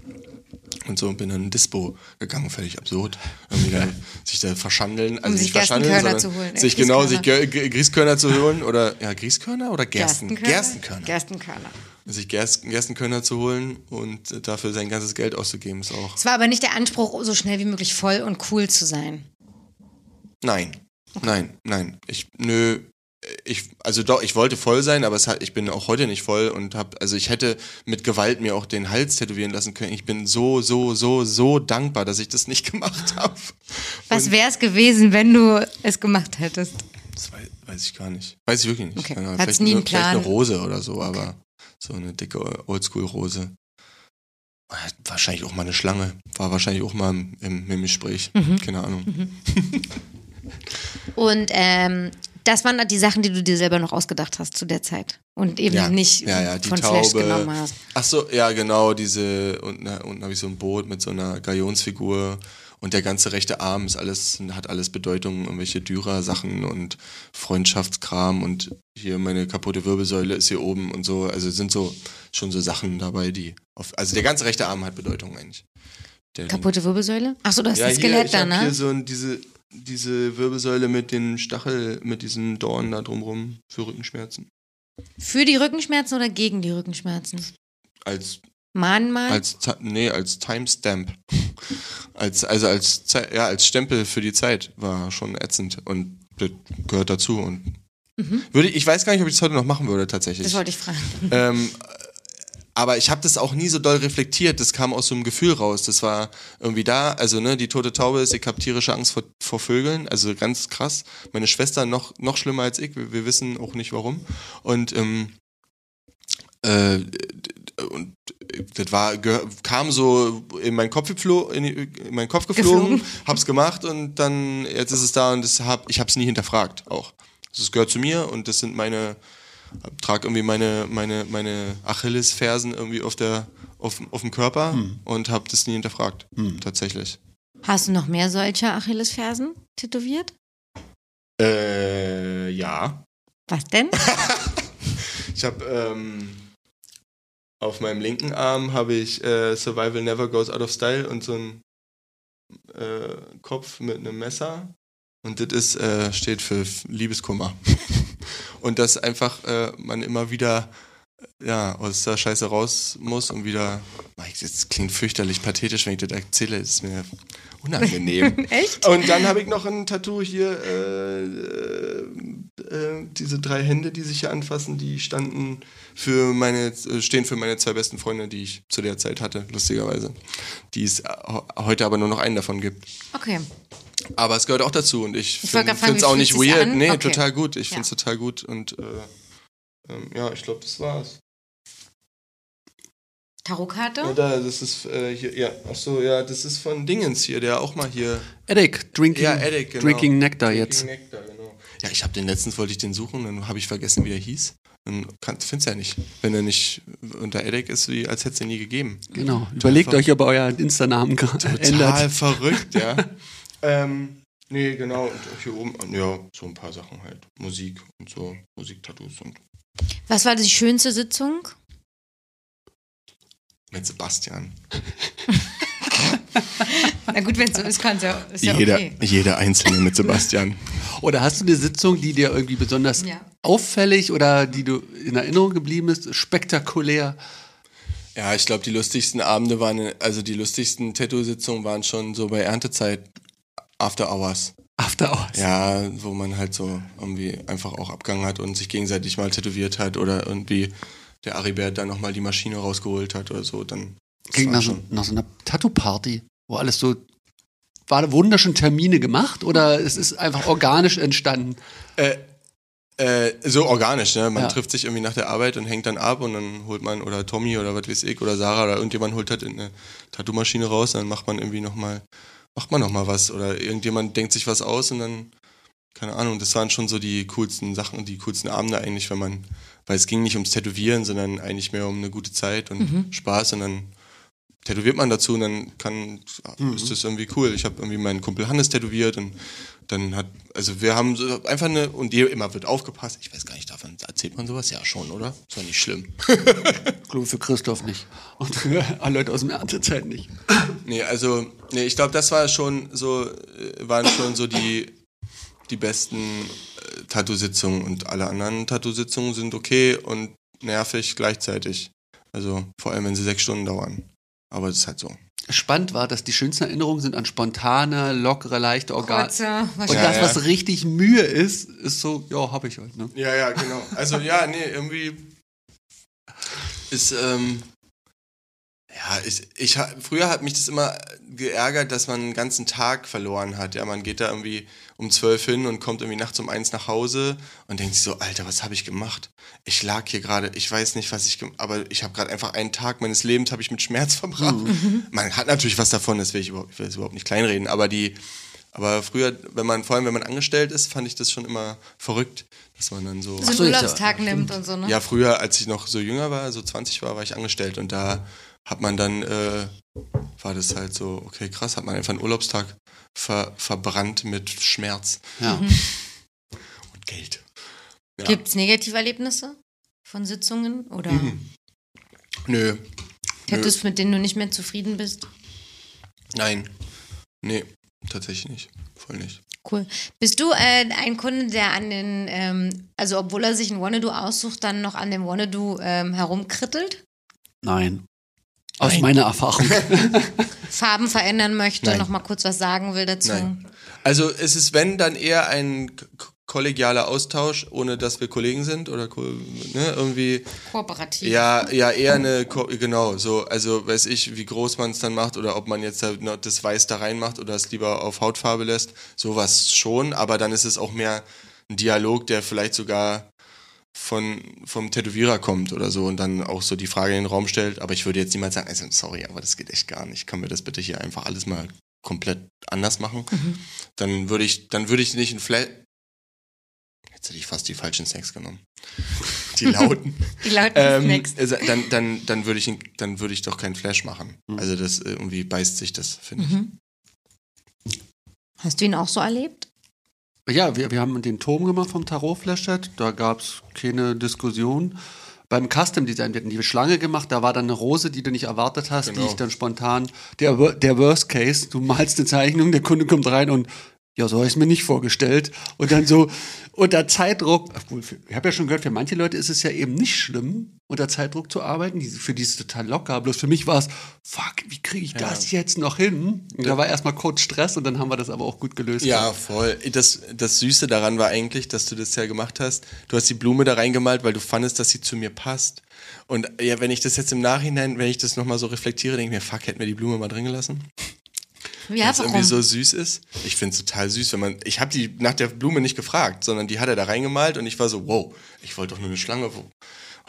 Und so bin dann in Dispo gegangen, völlig absurd. Irgendwie da, sich da verschandeln, also Um sich verschandeln, Gerstenkörner sondern zu holen, äh, sich genau, sich Grießkörner. Zu holen oder, ja, Grießkörner oder Gersten? Gerstenkörner. Gerstenkörner. Sich Gerst, Gerstenkörner zu holen und dafür sein ganzes Geld auszugeben ist auch, Es war aber nicht der Anspruch, so schnell wie möglich voll und cool zu sein. nein, nein, nein. Ich, nö, ich, also doch, ich wollte voll sein, aber hat, ich bin auch heute nicht voll und habe, also ich hätte mit Gewalt mir auch den Hals tätowieren lassen können. Ich bin so, so, so, so dankbar, dass ich das nicht gemacht habe. Was wäre es gewesen, wenn du es gemacht hättest? Das weiß, weiß ich gar nicht. Weiß ich wirklich nicht. Okay. Keine Vielleicht, nie einen nur- vielleicht Plan? eine Rose oder so, aber so eine dicke Oldschool-Rose. Wahrscheinlich auch mal eine Schlange. War wahrscheinlich auch mal im, im, im Gespräch. Mhm. Keine Ahnung. Und ähm, das waren die Sachen, die du dir selber noch ausgedacht hast zu der Zeit. Und eben Ja, nicht ja, ja, die von Flash Taube. genommen hast. Ach so, ja, genau, diese, unten, unten habe ich so ein Boot mit so einer Galionsfigur und der ganze rechte Arm ist alles, hat alles Bedeutung, irgendwelche Dürer-Sachen und Freundschaftskram und hier meine kaputte Wirbelsäule ist hier oben und so, also sind so, schon so Sachen dabei, die, auf, also der ganze rechte Arm hat Bedeutung eigentlich. Der Kaputte Wirbelsäule? Achso, du hast ja, das hier, Skelett ich da, ne? hier so ein, diese, diese Wirbelsäule mit den Stachel, mit diesen Dornen da drumrum für Rückenschmerzen. Für die Rückenschmerzen oder gegen die Rückenschmerzen? Als Mahnmal? Als, nee, als Timestamp. Als, also als, ja, als Stempel für die Zeit war schon ätzend und das gehört dazu. Und würde, ich weiß gar nicht, ob ich das heute noch machen würde, tatsächlich. das wollte ich fragen. Ähm, aber ich habe das auch nie so doll reflektiert. Das kam aus so einem Gefühl raus. Das war irgendwie da. Also ne, die tote Taube ist, ich habe tierische Angst vor, vor Vögeln. Also ganz krass. Meine Schwester noch noch schlimmer als ich. Wir, wir wissen auch nicht warum. Und ähm, äh, und das war kam so in meinen Kopf geflogen, in, in meinen Kopf geflogen, Geflogen. hab's gemacht und dann jetzt ist es da und das hab, ich hab's nie hinterfragt auch. Es gehört zu mir und das sind meine trage irgendwie meine meine meine Achillesfersen irgendwie auf der auf, auf dem Körper Hm. und habe das nie hinterfragt, Hm. tatsächlich. Hast du noch mehr solcher Achillesfersen tätowiert? Äh, ja. Was denn? Ich habe ähm, auf meinem linken Arm habe ich äh, Survival Never Goes Out of Style und so ein äh, Kopf mit einem Messer. Und das ist, äh, steht für Liebeskummer. und dass einfach äh, man immer wieder ja, aus der Scheiße raus muss und wieder. Das klingt fürchterlich pathetisch, wenn ich das erzähle, das ist mir unangenehm. Echt? Und dann habe ich noch ein Tattoo hier, äh, äh, diese drei Hände, die sich hier anfassen, die standen für meine, äh, stehen für meine zwei besten Freunde, die ich zu der Zeit hatte, lustigerweise. Die es heute aber nur noch einen davon gibt. Okay. Aber es gehört auch dazu und ich, Ich finde es auch nicht weird. an? Nee, Okay. total gut. Ich Ja. finde es total gut und äh, ähm, ja, ich glaube, das war's. Tarotkarte? Ja, da, das ist äh, hier, ja, ach so, ja, das ist von Dingens hier, der auch mal hier Edic, Drinking, Ja, Edic, genau. Drinking Nectar Drinking jetzt. Nectar, genau. Ja, ich habe den letztens wollte ich den suchen, dann habe ich vergessen, wie der hieß. Dann findest du ja nicht, wenn er nicht unter Edic ist, wie als hätte es ihn nie gegeben. Genau. Überlegt euch, ob euren Insta-Namen Total ändert. verrückt, ja. ähm, nee, genau. Und hier oben, ja, so ein paar Sachen halt. Musik und so, Musiktattoos und Was war die schönste Sitzung? mit Sebastian. Na gut, wenn es so ist, kann es ja, ist ja jeder, okay. jeder Einzelne mit Sebastian. Oder hast du eine Sitzung, die dir irgendwie besonders Ja. auffällig oder die du in Erinnerung geblieben ist, spektakulär? Ja, ich glaube, die lustigsten Abende waren, also die lustigsten Tattoo-Sitzungen waren schon so bei Erntezeit, After Hours. After Hours. Ja, wo man halt so irgendwie einfach auch abgegangen hat und sich gegenseitig mal tätowiert hat oder irgendwie der Aribert dann nochmal die Maschine rausgeholt hat oder so, dann. Klingt nach, so, nach so einer Tattoo-Party, wo alles so. War, wurden da schon Termine gemacht oder es ist einfach organisch entstanden? Äh, äh, so organisch, ne? Man Ja. trifft sich irgendwie nach der Arbeit und hängt dann ab und dann holt man, oder Tommy oder was weiß ich, oder Sarah oder irgendjemand holt halt eine Tattoo-Maschine raus, dann macht man irgendwie nochmal, macht man nochmal was. Oder irgendjemand denkt sich was aus und dann, keine Ahnung, das waren schon so die coolsten Sachen, die coolsten Abende eigentlich, wenn man, weil es ging nicht ums Tätowieren, sondern eigentlich mehr um eine gute Zeit und Spaß und dann tätowiert man dazu und dann kann, ist das irgendwie cool. Ich habe irgendwie meinen Kumpel Hannes tätowiert und dann hat, also wir haben so einfach eine, und die immer wird aufgepasst. Ich weiß gar nicht, davon erzählt man sowas? Ja, schon, oder? Ist doch nicht schlimm. Ich glaube für Christoph nicht. Und für alle Leute aus dem Erntezeit nicht. Nee, also, nee, ich glaube, das war schon so, äh, waren schon so die, die besten äh, Tattoo-Sitzungen und alle anderen Tattoo-Sitzungen sind okay und nervig gleichzeitig. Also, vor allem, wenn sie sechs Stunden dauern. Aber das ist halt so. Spannend war, dass die schönsten Erinnerungen sind an spontane, lockere, leichte Organe. Und das, was richtig Mühe ist, ist so, ja, hab ich halt. Ne? Ja, ja, genau. Also ja, nee, irgendwie ist, ähm, ja, ich, ich, früher hat mich das immer geärgert, dass man einen ganzen Tag verloren hat. Ja, man geht da irgendwie um zwölf hin und kommt irgendwie nachts um eins nach Hause und denkt sich so, Alter, was habe ich gemacht? Ich lag hier gerade, ich weiß nicht, was ich, aber ich habe gerade einfach einen Tag meines Lebens habe ich mit Schmerz verbracht. Man hat natürlich was davon, das will ich überhaupt, ich will das überhaupt nicht kleinreden, aber die, aber früher, wenn man, vor allem wenn man angestellt ist, fand ich das schon immer verrückt, dass man dann so. so einen so, ist ja- Urlaubstag nimmt und so, ne? Ja, früher, als ich noch so jünger war, so 20 war, war ich angestellt und da hat man dann, äh, war das halt so, okay, krass, hat man einfach einen Urlaubstag ver verbrannt mit Schmerz Ja. und Geld. Ja. Gibt es Negativerlebnisse von Sitzungen oder Mhm. Nö, Tattoos, mit denen du nicht mehr zufrieden bist? nein, nee, tatsächlich nicht, voll nicht. Cool. Bist du äh, ein Kunde, der an den, ähm, also obwohl er sich ein Wanna-Do aussucht, dann noch an dem Wanna-Do ähm, herumkrittelt? Nein. Aus Nein. meiner Erfahrung. Farben verändern möchte, Nein. noch mal kurz was sagen will dazu? Nein. Also es ist, wenn, dann eher ein kollegialer Austausch, ohne dass wir Kollegen sind oder ko- ne, irgendwie Kooperativ. Ja, ja, eher eine, Ko genau, so, also weiß ich, wie groß man es dann macht oder ob man jetzt das Weiß da reinmacht oder es lieber auf Hautfarbe lässt, sowas schon, aber dann ist es auch mehr ein Dialog, der vielleicht sogar von, vom Tätowierer kommt oder so und dann auch so die Frage in den Raum stellt, aber ich würde jetzt niemals sagen, also sorry, aber das geht echt gar nicht, können wir das bitte hier einfach alles mal komplett anders machen? Dann würde ich, dann würde ich nicht ein Flat, Jetzt hätte ich fast die falschen Snacks genommen. Die lauten. Die lauten ähm, Snacks. also dann, dann, dann würde ich, dann würde ich doch keinen Flash machen. Also das äh, irgendwie beißt sich das, finde ich. Hast du ihn auch so erlebt? Ja, wir, wir haben den Turm gemacht vom Tarot Flashset. Da gab es keine Diskussion. Beim Custom Design, wir hatten die Schlange gemacht, da war dann eine Rose, die du nicht erwartet hast, Genau. die ich dann spontan, der, der Worst Case, du malst eine Zeichnung, der Kunde kommt rein und ja, so habe ich es mir nicht vorgestellt. Und dann so unter Zeitdruck, obwohl, ich habe ja schon gehört, für manche Leute ist es ja eben nicht schlimm, unter Zeitdruck zu arbeiten. Für die ist es total locker. Bloß für mich war es, fuck, wie kriege ich das jetzt noch hin? Und da war erstmal kurz Stress und dann haben wir das aber auch gut gelöst. Ja, voll. Das, das Süße daran war eigentlich, dass du das ja gemacht hast. Du hast die Blume da reingemalt, weil du fandest, dass sie zu mir passt. Und ja, wenn ich das jetzt im Nachhinein, wenn ich das nochmal so reflektiere, denke ich mir, fuck, hätten wir die Blume mal drin gelassen? Ja, es warum? irgendwie so süß ist. Ich finde es total süß, wenn man. Ich habe die nach der Blume nicht gefragt, sondern die hat er da reingemalt und ich war so, wow, ich wollte doch nur eine Schlange. Wo,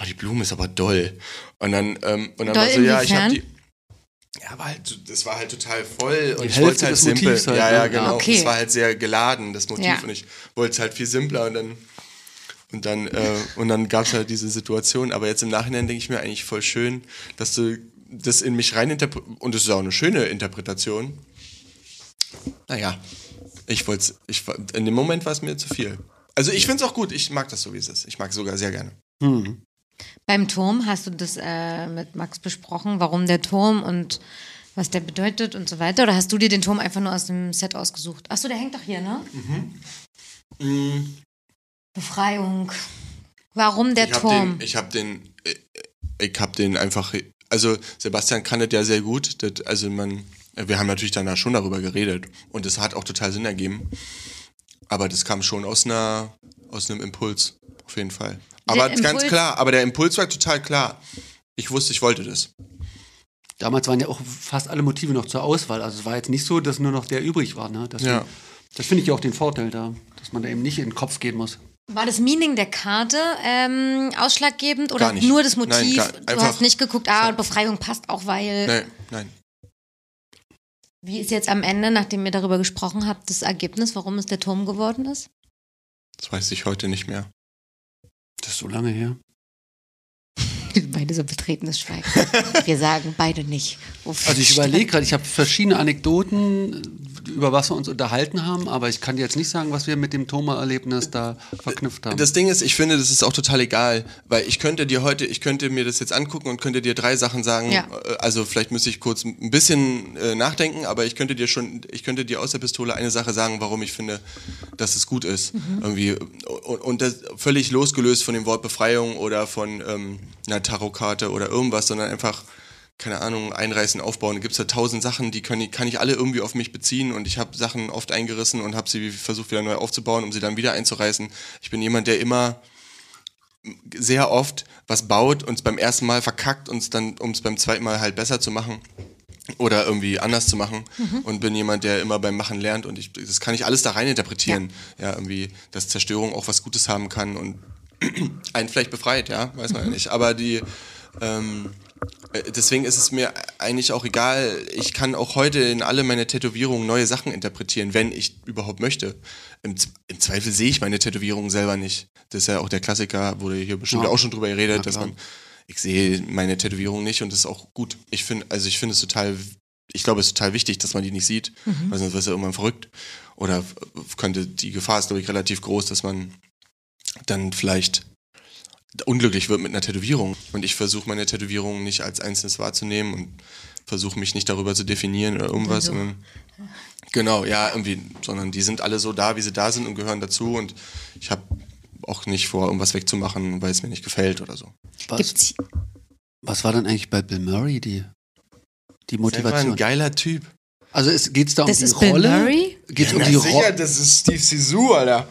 oh, die Blume ist aber doll. Und dann, ähm, und dann Doll war so, ja, ich habe die. Ja, war halt, das war halt total voll und Die ich wollte halt des simpel. Motivs halt, ja, ne? ja, Ja. genau. Okay. Es war halt sehr geladen, das Motiv, Ja. und ich wollte es halt viel simpler und dann. Und dann, äh, und dann gab es halt diese Situation. Aber jetzt im Nachhinein denke ich mir eigentlich voll schön, dass du das in mich rein und es ist auch eine schöne Interpretation. Naja, ich wollte ich in dem Moment war es mir zu viel. Also ich finde es auch gut, ich mag das so, wie es ist. Ich mag es sogar sehr gerne. Hm. Beim Turm hast du das äh, mit Max besprochen, warum der Turm und was der bedeutet und so weiter? Oder hast du dir den Turm einfach nur aus dem Set ausgesucht? Achso, der hängt doch hier, ne? Mhm. Befreiung. Warum der ich Turm? den, ich habe den, äh, ich habe den einfach, also Sebastian kann das ja sehr gut. Das, also man, wir haben natürlich danach schon darüber geredet und es hat auch total Sinn ergeben. Aber das kam schon aus einer, aus einem Impuls, auf jeden Fall. Aber Der ganz Impuls- klar, aber der Impuls war total klar. Ich wusste, ich wollte das. Damals waren ja auch fast alle Motive noch zur Auswahl. Also es war jetzt nicht so, dass nur noch der übrig war. Ne? Das, Ja. das finde ich ja auch den Vorteil da, dass man da eben nicht in den Kopf gehen muss. War das Meaning der Karte ähm, ausschlaggebend oder Gar nicht. nur das Nein, Motiv? gar- du einfach- hast nicht geguckt, ah, und Befreiung passt auch, weil. Nein, nein. Wie ist jetzt am Ende, nachdem ihr darüber gesprochen habt, das Ergebnis, warum es der Turm geworden ist? Das weiß ich heute nicht mehr. Das ist so lange her. Beide so betretenes Schweigen. Wir sagen beide nicht. wofür Also ich überlege gerade, ich habe verschiedene Anekdoten, über was wir uns unterhalten haben, aber ich kann dir jetzt nicht sagen, was wir mit dem Thoma-Erlebnis da verknüpft haben. Das Ding ist, ich finde, das ist auch total egal, weil ich könnte dir heute, ich könnte mir das jetzt angucken und könnte dir drei Sachen sagen. Ja. Äh, Also vielleicht müsste ich kurz ein bisschen äh, nachdenken, aber ich könnte dir schon, ich könnte dir aus der Pistole eine Sache sagen, warum ich finde, dass es gut ist. Irgendwie und, und das völlig losgelöst von dem Wort Befreiung oder von ähm, einer Tarotkarte oder irgendwas, sondern einfach keine Ahnung, einreißen, aufbauen. Da gibt es da tausend Sachen, die können, kann ich alle irgendwie auf mich beziehen und ich habe Sachen oft eingerissen und habe sie versucht wieder neu aufzubauen, um sie dann wieder einzureißen. Ich bin jemand, der immer sehr oft was baut und es beim ersten Mal verkackt und es dann, um es beim zweiten Mal halt besser zu machen oder irgendwie anders zu machen und bin jemand, der immer beim Machen lernt und ich, das kann ich alles da rein interpretieren. Ja. irgendwie, dass Zerstörung auch was Gutes haben kann und einen vielleicht befreit, ja, weiß man ja nicht. Aber die, ähm, äh, deswegen ist es mir eigentlich auch egal. Ich kann auch heute in alle meine Tätowierungen neue Sachen interpretieren, wenn ich überhaupt möchte. Im, im Zweifel sehe ich meine Tätowierungen selber nicht. Das ist ja auch der Klassiker, wurde hier bestimmt Ja. auch schon drüber geredet, Ja, dass man, ich sehe meine Tätowierung nicht und das ist auch gut. Ich finde, also ich finde es total, ich glaube, es ist total wichtig, dass man die nicht sieht, weil sonst wirst du irgendwann verrückt. Oder f- könnte, die Gefahr ist, glaube ich, relativ groß, dass man dann vielleicht unglücklich wird mit einer Tätowierung. Und ich versuche meine Tätowierung nicht als einzelnes wahrzunehmen und versuche mich nicht darüber zu definieren oder irgendwas. so. sondern- genau, ja, irgendwie, sondern die sind alle so da, wie sie da sind und gehören dazu. Und ich habe auch nicht vor, irgendwas wegzumachen, weil es mir nicht gefällt oder so. Was, Gibt's, was war dann eigentlich bei Bill Murray die, die Ist einfach ein Motivation? geiler Typ. Also geht es da um das die ist Bill Rolle? Murray? Geht es um Na die sicher, Rolle? das ist Steve Sisu, Alter.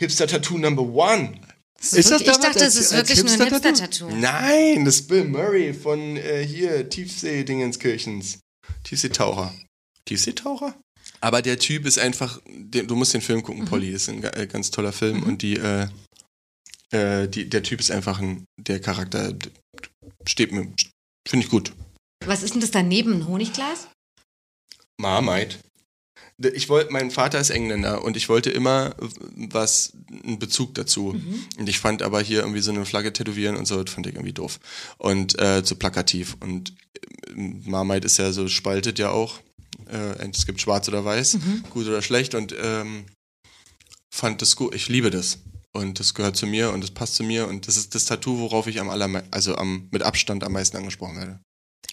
Hipster Tattoo Number One. Das Ist das wirklich, ich dachte, es ist wirklich nur ein Hipster-Tattoo? Hipster-Tattoo. Nein, das ist Bill Murray von äh, hier, Tiefsee-Dingenskirchens. Tiefseetaucher. Tiefseetaucher? Aber der Typ ist einfach, du musst den Film gucken, Polly, das ist ein äh, ganz toller Film und die, äh, äh, die, der Typ ist einfach ein, der Charakter steht mir, finde ich gut. Was ist denn das daneben? Ein Honigglas? Marmite. Ich wollte, mein Vater ist Engländer und ich wollte immer was, einen Bezug dazu. Mhm. Und ich fand aber hier irgendwie so eine Flagge tätowieren und so, das fand ich irgendwie doof. Und äh, zu plakativ. Und äh, Marmite ist ja so, spaltet ja auch. Äh, es gibt schwarz oder weiß, mhm. gut oder schlecht und ähm, fand das gut. Ich liebe das. Und das gehört zu mir und das passt zu mir und das ist das Tattoo, worauf ich am aller, also am, mit Abstand am meisten angesprochen werde.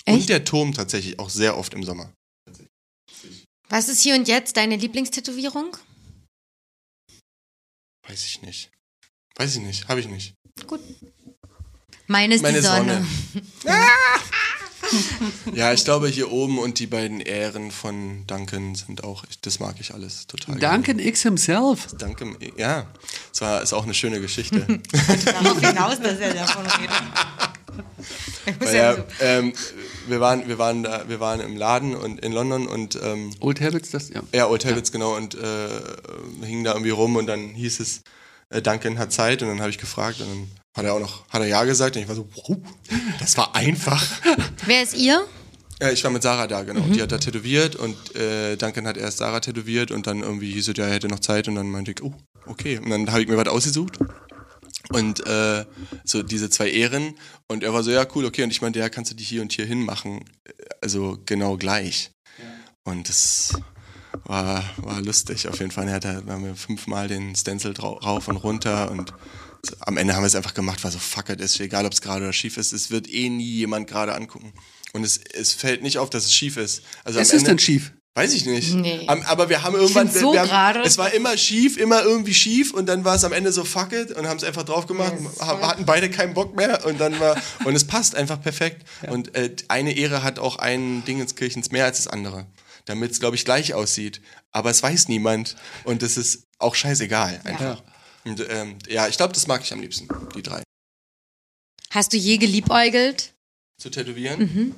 Echt? Und der Turm tatsächlich auch sehr oft im Sommer. Was ist hier und jetzt deine Lieblingstätowierung? Weiß ich nicht. Weiß ich nicht, habe ich nicht. Gut. Meine ist Meine die Sonne. Sonne. ja, ich glaube hier oben und die beiden Ehren von Duncan sind auch, das mag ich alles total. Duncan X himself. Duncan, ja. Das war, ist auch eine schöne Geschichte. Darauf hinaus, dass er davon redet. Ja, ähm, wir waren, wir waren da, wir waren im Laden und in London und ähm, Old Habits, das ja. Ja, Old Habits ja. genau und äh, hingen da irgendwie rum und dann hieß es, äh, Duncan hat Zeit und dann habe ich gefragt und dann hat er auch noch, hat er ja gesagt und ich war so, wow, das war einfach. Wer ist ihr? Ja, ich war mit Sarah da, genau. Mhm. Die hat da tätowiert und äh, Duncan hat erst Sarah tätowiert und dann irgendwie hieß es, ja, er hätte noch Zeit und dann meinte ich, oh, okay. Und dann habe ich mir was ausgesucht und äh, so diese zwei Ehren und er war so, ja cool, okay und ich meinte, ja, kannst du die hier und hier hin machen, also genau gleich. Ja. Und das war, war lustig auf jeden Fall. Er hat da haben wir fünfmal den Stencil rauf und runter und am Ende haben wir es einfach gemacht, war so, fuck it, ist egal, ob es gerade oder schief ist, es wird eh nie jemand gerade angucken. Und es, es fällt nicht auf, dass es schief ist. Also ist es denn schief? Weiß ich nicht. Nee. Aber wir haben irgendwann. So wir haben, es war immer schief, immer irgendwie schief und dann war es am Ende so fuck it und haben es einfach drauf gemacht, yes. hatten beide keinen Bock mehr und dann war. und es passt einfach perfekt. Ja. Und äh, eine Ehre hat auch ein Ding ins Kirchens mehr als das andere. Damit es, glaube ich, gleich aussieht. Aber es weiß niemand und das ist auch scheißegal einfach. Ja. Und ähm, ja, ich glaube, das mag ich am liebsten, die drei. Hast du je geliebäugelt? Zu tätowieren? Mhm.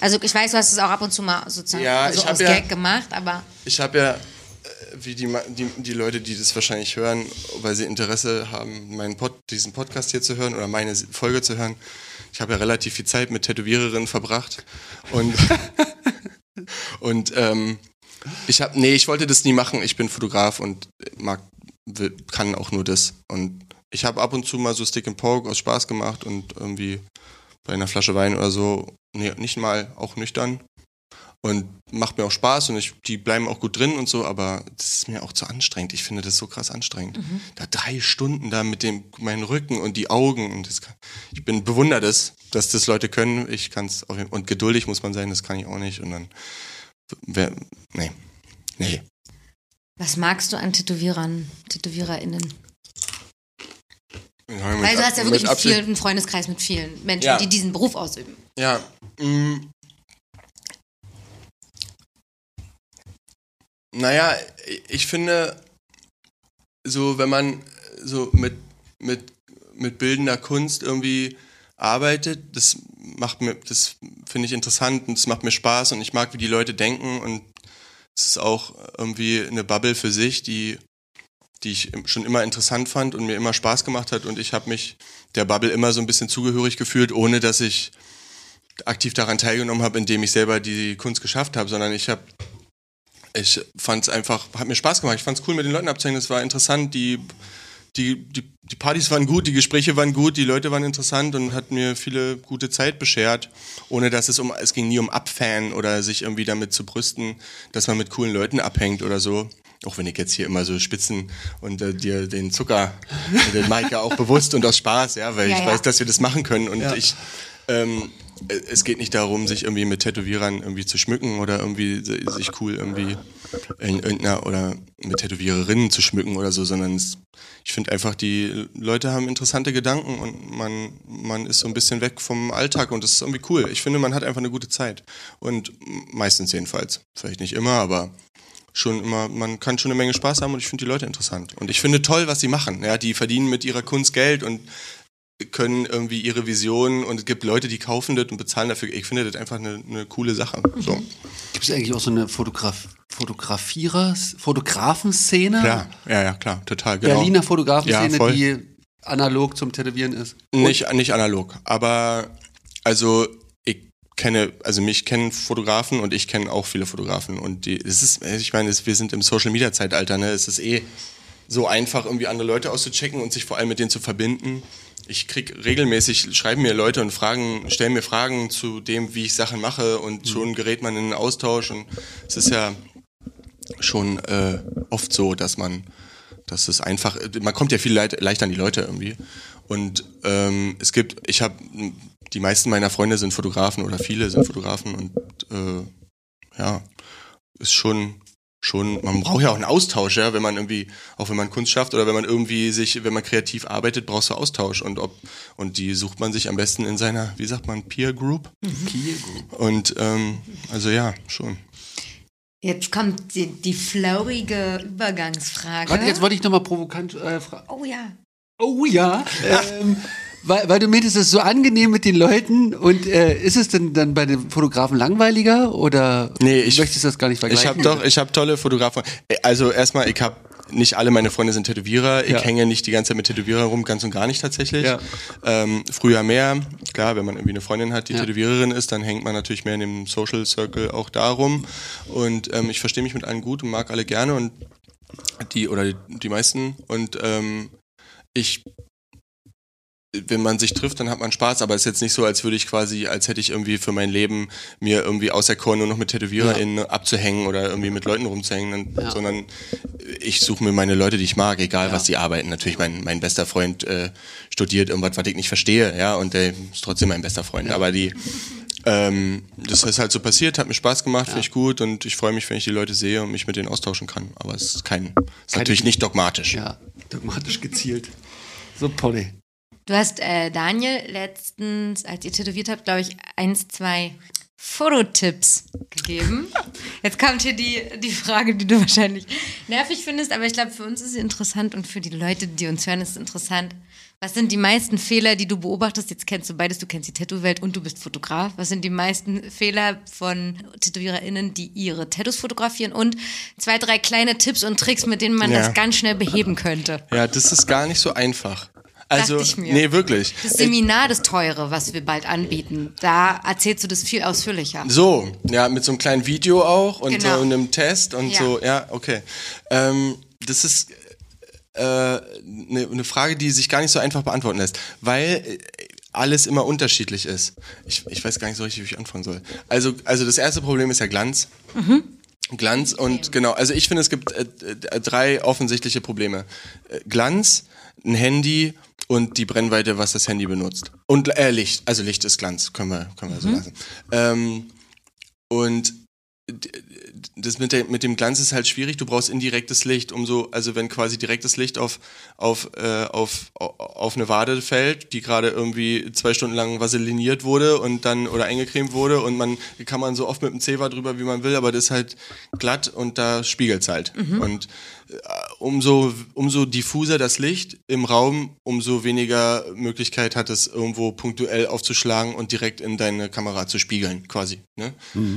Also ich weiß, du hast es auch ab und zu mal sozusagen ja, also aus ja, Gag gemacht, aber... Ich habe ja, äh, wie die, die, die Leute, die das wahrscheinlich hören, weil sie Interesse haben, meinen Pod, diesen Podcast hier zu hören oder meine Folge zu hören, ich habe ja relativ viel Zeit mit Tätowiererinnen verbracht und, und ähm, ich habe, nee, ich wollte das nie machen. Ich bin Fotograf und mag, will, kann auch nur das. Und ich habe ab und zu mal so Stick and Poke aus Spaß gemacht und irgendwie bei einer Flasche Wein oder so, nee, nicht mal auch nüchtern. Und macht mir auch Spaß und ich, die bleiben auch gut drin und so, aber das ist mir auch zu anstrengend. Ich finde das so krass anstrengend. Mhm. Da drei Stunden da mit dem, meinen Rücken und die Augen und das kann, ich bin bewundert es, dass das Leute können. Ich kann es und geduldig muss man sein, das kann ich auch nicht. Und dann, wer, nee, nee. Was magst du an Tätowierern, TätowiererInnen? Ja, Weil du hast ja wirklich einen, vielen, Freundeskreis mit vielen Menschen, ja. die diesen Beruf ausüben. Ja. Mm. Naja, ich finde, so wenn man so mit, mit, mit bildender Kunst irgendwie arbeitet, das macht mir, das finde ich interessant und es macht mir Spaß und ich mag, wie die Leute denken und es ist auch irgendwie eine Bubble für sich, die die ich schon immer interessant fand und mir immer Spaß gemacht hat. Und ich habe mich der Bubble immer so ein bisschen zugehörig gefühlt, ohne dass ich aktiv daran teilgenommen habe, indem ich selber die Kunst geschafft habe, sondern ich habe ich fand es einfach, hat mir Spaß gemacht. Ich fand es cool, mit den Leuten abzuhängen. Es war interessant. Die, die, die, die Partys waren gut, die Gespräche waren gut, die Leute waren interessant und hat mir viele gute Zeit beschert, ohne dass es um, es ging nie um Abfan oder sich irgendwie damit zu brüsten, dass man mit coolen Leuten abhängt oder so auch wenn ich jetzt hier immer so spitzen und äh, dir den Zucker, den Maike auch bewusst und aus Spaß, ja, weil ja, ich ja. weiß, dass wir das machen können und ja. ich, ähm, es geht nicht darum, sich irgendwie mit Tätowierern irgendwie zu schmücken oder irgendwie sich cool irgendwie in irgendeiner oder mit Tätowiererinnen zu schmücken oder so, sondern es, ich finde einfach, die Leute haben interessante Gedanken und man, man ist so ein bisschen weg vom Alltag und das ist irgendwie cool. Ich finde, man hat einfach eine gute Zeit und meistens jedenfalls. Vielleicht nicht immer, aber schon immer, man kann schon eine Menge Spaß haben und ich finde die Leute interessant. Und ich finde toll, was sie machen. Ja, die verdienen mit ihrer Kunst Geld und können irgendwie ihre Visionen und es gibt Leute, die kaufen das und bezahlen dafür. Ich finde das einfach eine, eine coole Sache. So. Gibt es eigentlich auch so eine Fotograf Fotografierer, Fotografenszene? Klar, ja, ja, klar, total. Genau. Berliner Fotografenszene, ja, die analog zum Tätowieren ist? Nicht, nicht analog, aber also kenne, also mich kennen Fotografen und ich kenne auch viele Fotografen. Und die, es ist, ich meine, es, wir sind im Social Media Zeitalter, ne? Es ist eh so einfach, irgendwie andere Leute auszuchecken und sich vor allem mit denen zu verbinden. Ich krieg regelmäßig, schreiben mir Leute und fragen, stellen mir Fragen zu dem, wie ich Sachen mache und Mhm. schon gerät man in einen Austausch und es ist ja schon äh, oft so, dass man, dass es einfach, man kommt ja viel leit, leichter an die Leute irgendwie. Und ähm, es gibt, ich habe, die meisten meiner Freunde sind Fotografen oder viele sind Fotografen und äh, ja, ist schon schon, man braucht ja auch einen Austausch, ja, wenn man irgendwie, auch wenn man Kunst schafft oder wenn man irgendwie sich, wenn man kreativ arbeitet, brauchst du Austausch und ob und die sucht man sich am besten in seiner, wie sagt man, Peer Group. Peer Group. Und ähm, also ja, schon. Jetzt kommt die, die flowige Übergangsfrage. Warte, jetzt wollte ich nochmal provokant äh, fragen. oh ja. Oh ja. Ähm, weil, weil du meintest, es ist so angenehm mit den Leuten und äh, ist es denn dann bei den Fotografen langweiliger oder Nee, ich- möchtest du das gar nicht vergleichen? Ich habe doch, ich habe tolle Fotografen. Also erstmal, ich habe nicht alle meine Freunde sind Tätowierer. Ich Ja. hänge nicht die ganze Zeit mit Tätowierer rum, ganz und gar nicht tatsächlich. Ja. Ähm, früher mehr. Klar, wenn man irgendwie eine Freundin hat, die Ja. Tätowiererin ist, dann hängt man natürlich mehr in dem Social Circle auch darum. Und ähm, ich verstehe mich mit allen gut und mag alle gerne und die oder die, die meisten. Und ähm, ich wenn man sich trifft, dann hat man Spaß, aber es ist jetzt nicht so, als würde ich quasi, als hätte ich irgendwie für mein Leben mir irgendwie auserkoren, nur noch mit TätowiererInnen abzuhängen oder irgendwie mit Leuten rumzuhängen, Ja. sondern ich suche mir meine Leute, die ich mag, egal Ja. was die arbeiten. Natürlich, mein, mein bester Freund äh, studiert irgendwas, was ich nicht verstehe, ja, und der ist trotzdem mein bester Freund. Aber die, ähm, das ist halt so passiert, hat mir Spaß gemacht, finde ich gut und ich freue mich, wenn ich die Leute sehe und mich mit denen austauschen kann. Aber es ist kein, ist Keine- natürlich nicht dogmatisch. Ja, dogmatisch gezielt. So, Polly. Du hast äh, Daniel letztens, als ihr tätowiert habt, glaube ich, eins, zwei Fototipps gegeben. Jetzt kommt hier die, die Frage, die du wahrscheinlich nervig findest, aber ich glaube, für uns ist sie interessant und für die Leute, die uns hören, ist es interessant. Was sind die meisten Fehler, die du beobachtest? Jetzt kennst du beides, du kennst die Tattoo-Welt und du bist Fotograf. Was sind die meisten Fehler von TätowiererInnen, die ihre Tattoos fotografieren? Und zwei, drei kleine Tipps und Tricks, mit denen man Ja. das ganz schnell beheben könnte. Ja, das ist gar nicht so einfach. Also, nee, wirklich. Das Seminar, das teure, was wir bald anbieten, da erzählst du das viel ausführlicher. So, ja, mit so einem kleinen Video auch und Genau. so einem Test und Ja. so, ja, okay. Ähm, das ist eine äh, ne Frage, die sich gar nicht so einfach beantworten lässt, weil äh, alles immer unterschiedlich ist. Ich, ich weiß gar nicht so richtig, wie ich anfangen soll. Also, also das erste Problem ist ja Glanz. Glanz und genau, also ich finde, es gibt äh, äh, drei offensichtliche Probleme. Äh, Glanz, ein Handy und die Brennweite, was das Handy benutzt. Und äh, Licht, also Licht ist Glanz, können wir, können wir so lassen. Ähm, und das mit, der, mit dem Glanz ist halt schwierig. Du brauchst indirektes Licht, umso, also wenn quasi direktes Licht auf, auf, äh, auf, auf eine Wade fällt, die gerade irgendwie zwei Stunden lang vaseliniert wurde und dann oder eingecremt wurde und man kann man so oft mit dem Zewa drüber, wie man will, aber das ist halt glatt und da spiegelt's halt. Und äh, umso, umso diffuser das Licht im Raum, umso weniger Möglichkeit hat es irgendwo punktuell aufzuschlagen und direkt in deine Kamera zu spiegeln, quasi. Ne?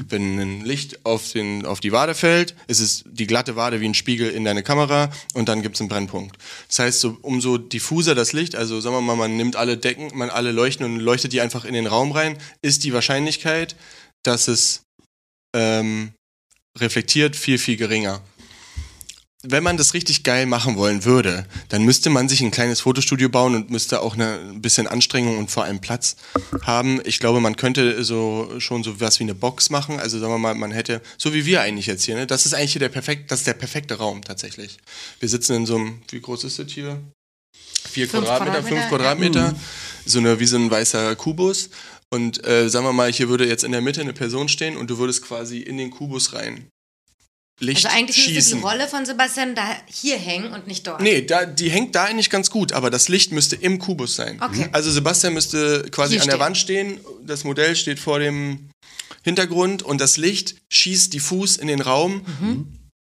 Wenn ein Licht auf, den, auf die Wade fällt, ist es die glatte Wade wie ein Spiegel in deine Kamera und dann gibt's einen Brennpunkt. Das heißt, so, umso diffuser das Licht, also sagen wir mal, man nimmt alle Decken, man alle Leuchten und leuchtet die einfach in den Raum rein, ist die Wahrscheinlichkeit, dass es ähm, reflektiert, viel, viel geringer wenn man das richtig geil machen wollen würde, dann müsste man sich ein kleines Fotostudio bauen und müsste auch eine, ein bisschen Anstrengung und vor allem Platz haben. Ich glaube, man könnte so schon so was wie eine Box machen. Also sagen wir mal, man hätte, so wie wir eigentlich jetzt hier, ne? Das ist eigentlich hier der perfekt, das ist der perfekte Raum tatsächlich. Wir sitzen in so einem, wie groß ist das hier? Vier Fünf Quadratmeter, fünf Quadratmeter, Quadratmeter. So eine, wie so ein weißer Kubus. Und äh, sagen wir mal, hier würde jetzt in der Mitte eine Person stehen und du würdest quasi in den Kubus rein Licht Also eigentlich müsste schießen. die Rolle von Sebastian da hier hängen und nicht dort. Nee, da, die hängt da eigentlich ganz gut, aber das Licht müsste im Kubus sein. Okay. Also Sebastian müsste quasi Hier an der stehen. Wand stehen, das Modell steht vor dem Hintergrund und das Licht schießt diffus in den Raum, Mhm.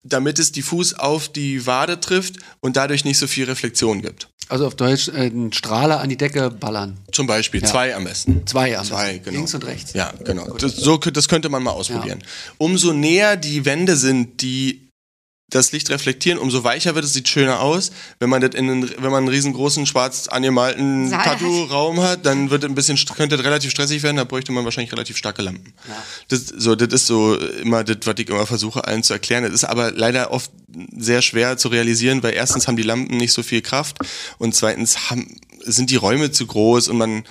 damit es diffus auf die Wade trifft und dadurch nicht so viel Reflexion gibt. Also auf Deutsch äh, einen Strahler an die Decke ballern. Zum Beispiel Ja. zwei am besten. Zwei am Zwei, besten. genau. Links und rechts. Ja, genau. Das, so, das könnte man mal ausprobieren. Umso näher die Wände sind, die das Licht reflektieren, umso weicher wird es, sieht schöner aus. Wenn man das in einen, wenn man einen riesengroßen schwarz angemalten. Tattoo-Raum hat, dann wird ein bisschen könnte das relativ stressig werden. Da bräuchte man wahrscheinlich relativ starke Lampen. Das, so, das ist so immer das, was ich immer versuche, allen zu erklären. Das ist aber leider oft sehr schwer zu realisieren, weil erstens haben die Lampen nicht so viel Kraft und zweitens haben, sind die Räume zu groß und man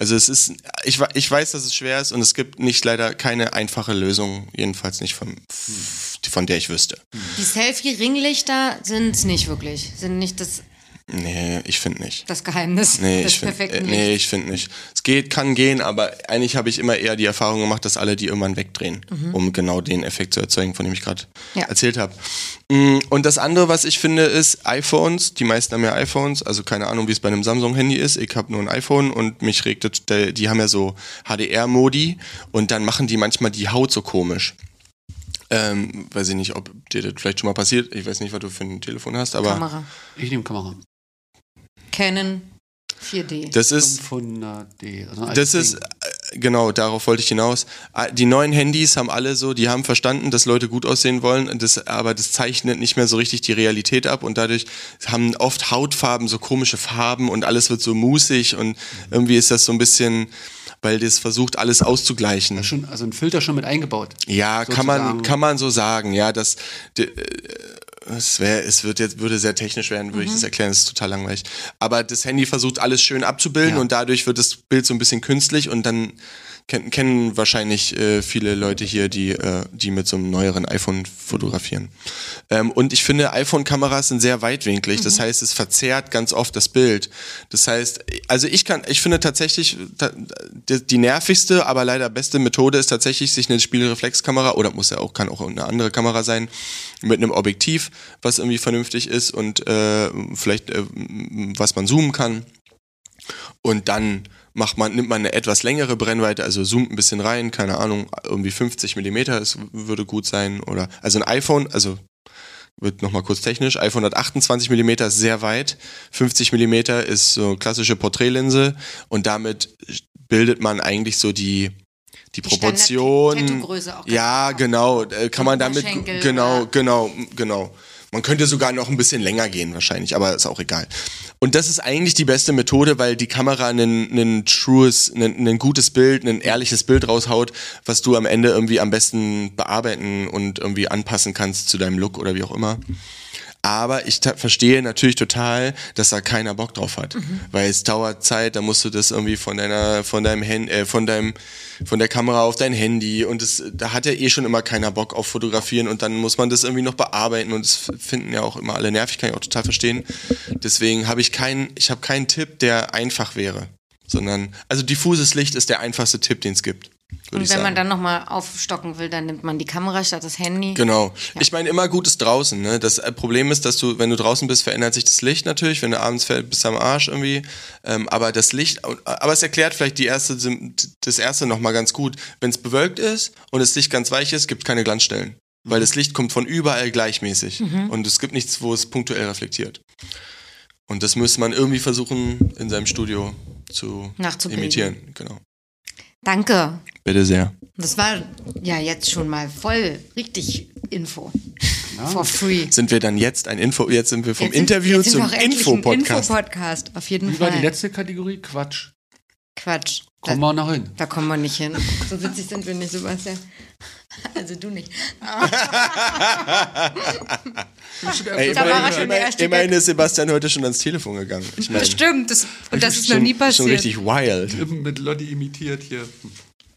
also es ist, ich, ich weiß, dass es schwer ist und es gibt nicht leider keine einfache Lösung, jedenfalls nicht von, von der ich wüsste. Die Selfie-Ringlichter sind es nicht wirklich. Sind nicht das, Nee, ich finde nicht. das Geheimnis Nee, des ich finde perfekten äh, nee, ich finde nicht. Es geht, kann gehen, aber eigentlich habe ich immer eher die Erfahrung gemacht, dass alle die irgendwann wegdrehen, um genau den Effekt zu erzeugen, von dem ich gerade Ja. erzählt habe. Mm, Und das andere, was ich finde, ist iPhones. Die meisten haben ja iPhones, also keine Ahnung, wie es bei einem Samsung-Handy ist. Ich habe nur ein iPhone und mich regt das, die haben ja so HDR-Modi und dann machen die manchmal die Haut so komisch. Ähm, weiß ich nicht, ob dir das vielleicht schon mal passiert. Ich weiß nicht, was du für ein Telefon hast, aber Kamera. Ich nehme Kamera. Canon 4D. das ist 500D. Also Das altes ist, Ding. äh, genau, darauf wollte ich hinaus. Ah, Die neuen Handys haben alle so, die haben verstanden, dass Leute gut aussehen wollen, das, aber das zeichnet nicht mehr so richtig die Realität ab und dadurch haben oft Hautfarben so komische Farben und alles wird so musig und irgendwie ist das so ein bisschen, weil das versucht, alles auszugleichen. Schon, also ein Filter schon mit eingebaut. Ja, kann man, kann man so sagen, ja, das, d- äh, es wäre, es wird jetzt, würde sehr technisch werden, würde ich das erklären, das ist total langweilig. Aber das Handy versucht alles schön abzubilden Ja. und dadurch wird das Bild so ein bisschen künstlich und dann kennen, kennen wahrscheinlich äh, viele Leute hier, die, äh, die mit so einem neueren iPhone fotografieren. Ähm, und ich finde, iPhone-Kameras sind sehr weitwinklig, das heißt, es verzerrt ganz oft das Bild. Das heißt, also ich kann, ich finde tatsächlich, ta- die, nervigste, aber leider beste Methode ist tatsächlich, sich eine Spiegelreflexkamera oder muss ja auch, kann auch eine andere Kamera sein, mit einem Objektiv, was irgendwie vernünftig ist und äh, vielleicht äh, was man zoomen kann. Und dann macht man, nimmt man eine etwas längere Brennweite, also zoomt ein bisschen rein, keine Ahnung, irgendwie 50 Millimeter, es würde gut sein. Oder also ein iPhone, also wird nochmal kurz technisch, iPhone hat 28 Millimeter, ist sehr weit, 50 Millimeter ist so klassische Porträtlinse und damit bildet man eigentlich so die die Die Proportion. Ja, genau. genau. Äh, kann man damit genau, oder- genau, genau. Man könnte sogar noch ein bisschen länger gehen wahrscheinlich, aber ist auch egal. Und das ist eigentlich die beste Methode, weil die Kamera einen trues, ein gutes Bild, ein ehrliches Bild raushaut, was du am Ende irgendwie am besten bearbeiten und irgendwie anpassen kannst zu deinem Look oder wie auch immer. Aber ich verstehe natürlich total, dass da keiner Bock drauf hat, weil es dauert Zeit. Da musst du das irgendwie von deiner, von deinem Hand, äh, von deinem, von der Kamera auf dein Handy und das, da hat ja eh schon immer keiner Bock auf Fotografieren und dann muss man das irgendwie noch bearbeiten und das finden ja auch immer alle nervig, kann ich auch total verstehen. Deswegen habe ich keinen, ich habe keinen Tipp, der einfach wäre, sondern also diffuses Licht ist der einfachste Tipp, den es gibt. Und wenn sagen. man dann nochmal aufstocken will, dann nimmt man die Kamera statt das Handy. Genau. Ich meine, immer gut ist draußen. Ne? Das äh, Problem ist, dass du, wenn du draußen bist, verändert sich das Licht natürlich. Wenn du abends fährst, bist du am Arsch irgendwie. Ähm, aber das Licht, aber es erklärt vielleicht die erste, das erste nochmal ganz gut. Wenn es bewölkt ist und das Licht ganz weich ist, gibt es keine Glanzstellen. Weil das Licht kommt von überall gleichmäßig. Und es gibt nichts, wo es punktuell reflektiert. Und das müsste man irgendwie versuchen, in seinem Studio zu imitieren. Genau. Danke. Bitte sehr. Das war ja jetzt schon mal voll richtig Info. For free. Sind wir dann jetzt ein Info, jetzt sind wir vom Jetzt sind- Interview zum auch Info-Podcast. Info-Podcast, auf jeden Wie war Fall. die letzte Kategorie? Quatsch. Quatsch. Kommen da, wir noch hin. da kommen wir nicht hin. So witzig sind wir nicht, Sebastian. Also du nicht. Ey, war immerhin, er immerhin, immerhin ist Sebastian heute schon ans Telefon gegangen. Ich meine, Stimmt, das, und das ist noch schon, nie passiert. Schon richtig wild. Mit Lotti imitiert hier.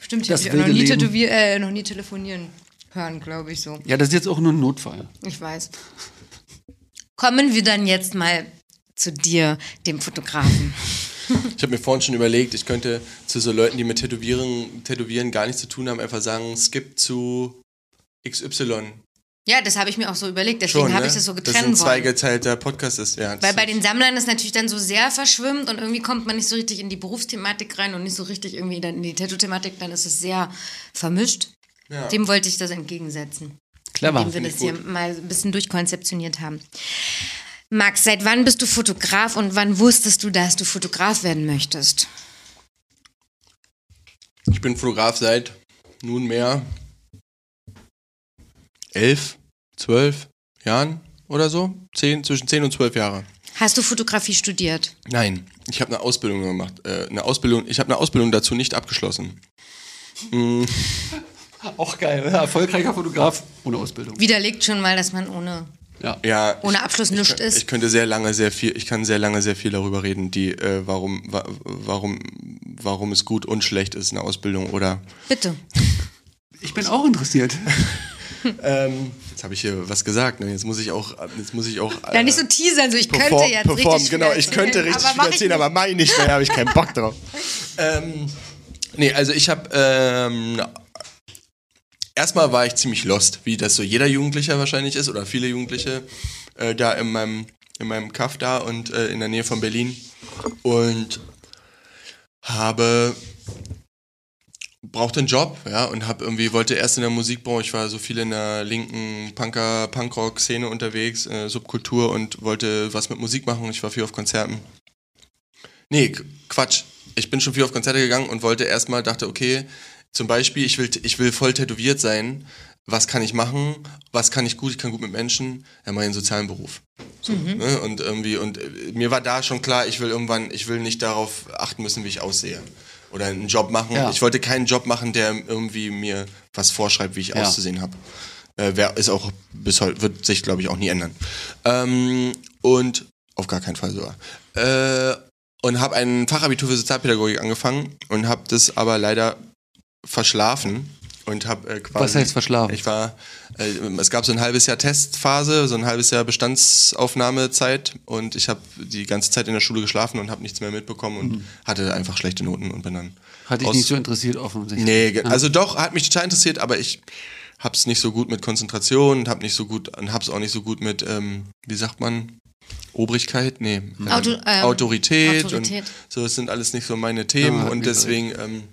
Stimmt, ich Das habe dich auch noch nie, tätowier, äh, noch nie telefonieren hören, glaube ich so. Ja, das ist jetzt auch nur ein Notfall. Ich weiß. Kommen wir dann jetzt mal zu dir, dem Fotografen. Ich habe mir vorhin schon überlegt, ich könnte zu so Leuten, die mit Tätowieren, Tätowieren gar nichts zu tun haben, einfach sagen, skip zu XY. Ja, das habe ich mir auch so überlegt, deswegen Schon, habe ne? ich das so Das getrennt ein wollen. zweigeteilter Podcast ist. Ja, Weil bei den Sammlern ist natürlich dann so sehr verschwimmt und irgendwie kommt man nicht so richtig in die Berufsthematik rein und nicht so richtig irgendwie dann in die Tattoo-Thematik, dann ist es sehr vermischt. Ja. Dem wollte ich das entgegensetzen. Clever. Indem wir das hier mal ein bisschen durchkonzeptioniert haben. Max, seit wann bist du Fotograf und wann wusstest du, dass du Fotograf werden möchtest? Ich bin Fotograf seit nunmehr elf, zwölf Jahren oder so. Zehn, zwischen 10 und 12 Jahre. Hast du Fotografie studiert? Nein, ich habe eine Ausbildung gemacht. Äh, eine Ausbildung, ich habe eine Ausbildung dazu nicht abgeschlossen. Auch geil, ja, erfolgreicher Fotograf ohne Ausbildung. Widerlegt schon mal, dass man ohne. Ja. Ja, Ohne ich- Abschluss ich, nichts ist. Ich könnte sehr lange sehr viel, ich kann sehr lange sehr viel darüber reden, die äh, warum wa, warum warum es gut und schlecht ist eine Ausbildung oder Bitte. Ich bin auch interessiert. ähm, jetzt habe ich hier was gesagt, ne? Jetzt muss ich auch jetzt muss ich auch Ja, nicht so teasern, so ich könnte jetzt richtig genau, ich könnte erzählen, richtig viel erzählen, aber mach ich nicht mehr, habe ich keinen Bock drauf. ähm, nee, also ich habe ähm, erstmal war ich ziemlich lost, wie das so jeder Jugendlicher wahrscheinlich ist oder viele Jugendliche äh, da in meinem in meinem Kaff da und äh, in der Nähe von Berlin und habe brauchte einen Job, ja, und habe irgendwie wollte erst in der Musikbranche, ich war so viel in der linken Punker Punkrock Szene unterwegs, äh, Subkultur und wollte was mit Musik machen, ich war viel auf Konzerten. Nee, Qu- Quatsch. Ich bin schon viel auf Konzerte gegangen und wollte erstmal dachte, okay, zum Beispiel, ich will ich will voll tätowiert sein. Was kann ich machen? Was kann ich gut? Ich kann gut mit Menschen. Ja, mal einen sozialen Beruf. So, ne? Und irgendwie, und äh, mir war da schon klar, ich will irgendwann, ich will nicht darauf achten müssen, wie ich aussehe. Oder einen Job machen. Ja. Ich wollte keinen Job machen, der irgendwie mir was vorschreibt, wie ich Ja. auszusehen habe. Äh, wer ist auch bis heute, wird sich, glaube ich, auch nie ändern. Ähm, und auf gar keinen Fall sogar. Äh, und habe ein Fachabitur für Sozialpädagogik angefangen und habe das aber leider verschlafen und habe äh, quasi. Was heißt verschlafen? Ich war, es gab so ein halbes Jahr Testphase, so ein halbes Jahr Bestandsaufnahmezeit und ich habe die ganze Zeit in der Schule geschlafen und habe nichts mehr mitbekommen und hatte einfach schlechte Noten und bin dann Mhm. Hatte ich aus- nicht so interessiert offensichtlich. Nee, also doch, hat mich total interessiert, aber ich hab's nicht so gut mit Konzentration und hab nicht so gut und hab's auch nicht so gut mit, ähm, wie sagt man, Obrigkeit? Nee. Ähm, Auto- ähm, Autorität, Autorität. und so, das sind alles nicht so meine Themen Ja, hat und deswegen ähm,